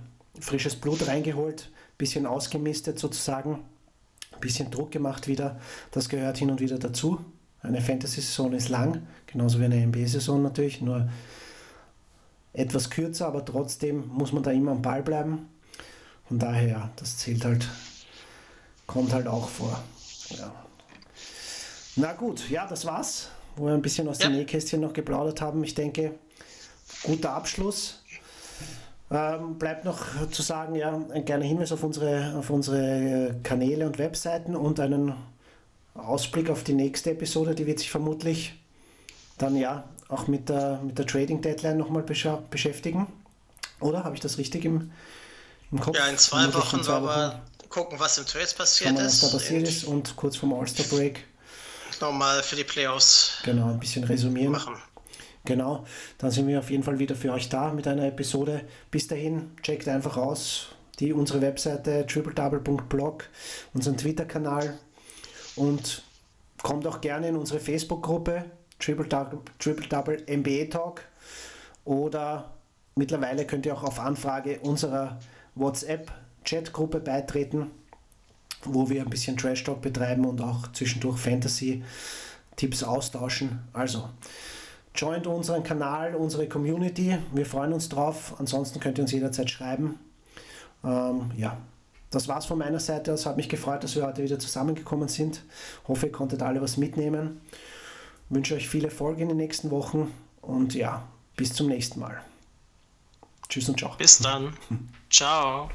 frisches Blut reingeholt, ein bisschen ausgemistet sozusagen, ein bisschen Druck gemacht wieder. Das gehört hin und wieder dazu. Eine Fantasy-Saison ist lang, genauso wie eine NBA-Saison natürlich, nur etwas kürzer, aber trotzdem muss man da immer am Ball bleiben. Von daher, das zählt halt, kommt halt auch vor. Ja. Na gut, ja, das war's, wo wir ein bisschen aus ja. dem Nähkästchen noch geplaudert haben. Ich denke, guter Abschluss. Ähm, bleibt noch zu sagen, ja, ein kleiner Hinweis auf unsere, auf unsere Kanäle und Webseiten und einen Ausblick auf die nächste Episode, die wird sich vermutlich dann ja auch mit der, mit der Trading Deadline nochmal beschäftigen. Oder habe ich das richtig im, im Kopf? Ja, in zwei Wochen sollen wir gucken, was im Trades passiert mal, ist. Was da passiert ist und kurz vorm All-Star Break. Nochmal für die Playoffs. Genau, ein bisschen resümieren. Machen. Genau, dann sind wir auf jeden Fall wieder für euch da mit einer Episode. Bis dahin, checkt einfach aus die, unsere Webseite tripledouble.blog, unseren Twitter-Kanal und kommt auch gerne in unsere Facebook-Gruppe Triple Double, Triple Double MBA Talk oder mittlerweile könnt ihr auch auf Anfrage unserer WhatsApp-Chat-Gruppe beitreten, wo wir ein bisschen Trash Talk betreiben und auch zwischendurch Fantasy-Tipps austauschen. Also, joint unseren Kanal, unsere Community. Wir freuen uns drauf. Ansonsten könnt ihr uns jederzeit schreiben. Ähm, ja, das war's von meiner Seite. Es hat mich gefreut, dass wir heute wieder zusammengekommen sind. Hoffe, ihr konntet alle was mitnehmen wünsche euch viel Erfolg in den nächsten Wochen und ja, bis zum nächsten Mal. Tschüss und ciao. Bis dann. [LAUGHS] Ciao.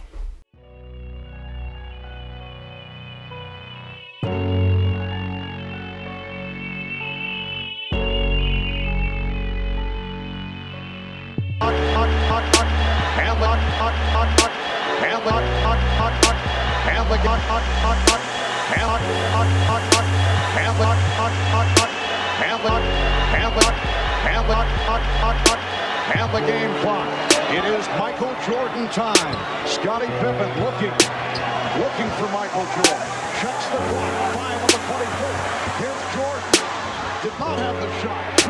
And the game clock. It is Michael Jordan time. Scottie Pippen looking, looking for Michael Jordan. Checks the clock. Five on the 24. Here's Jordan. Did not have the shot.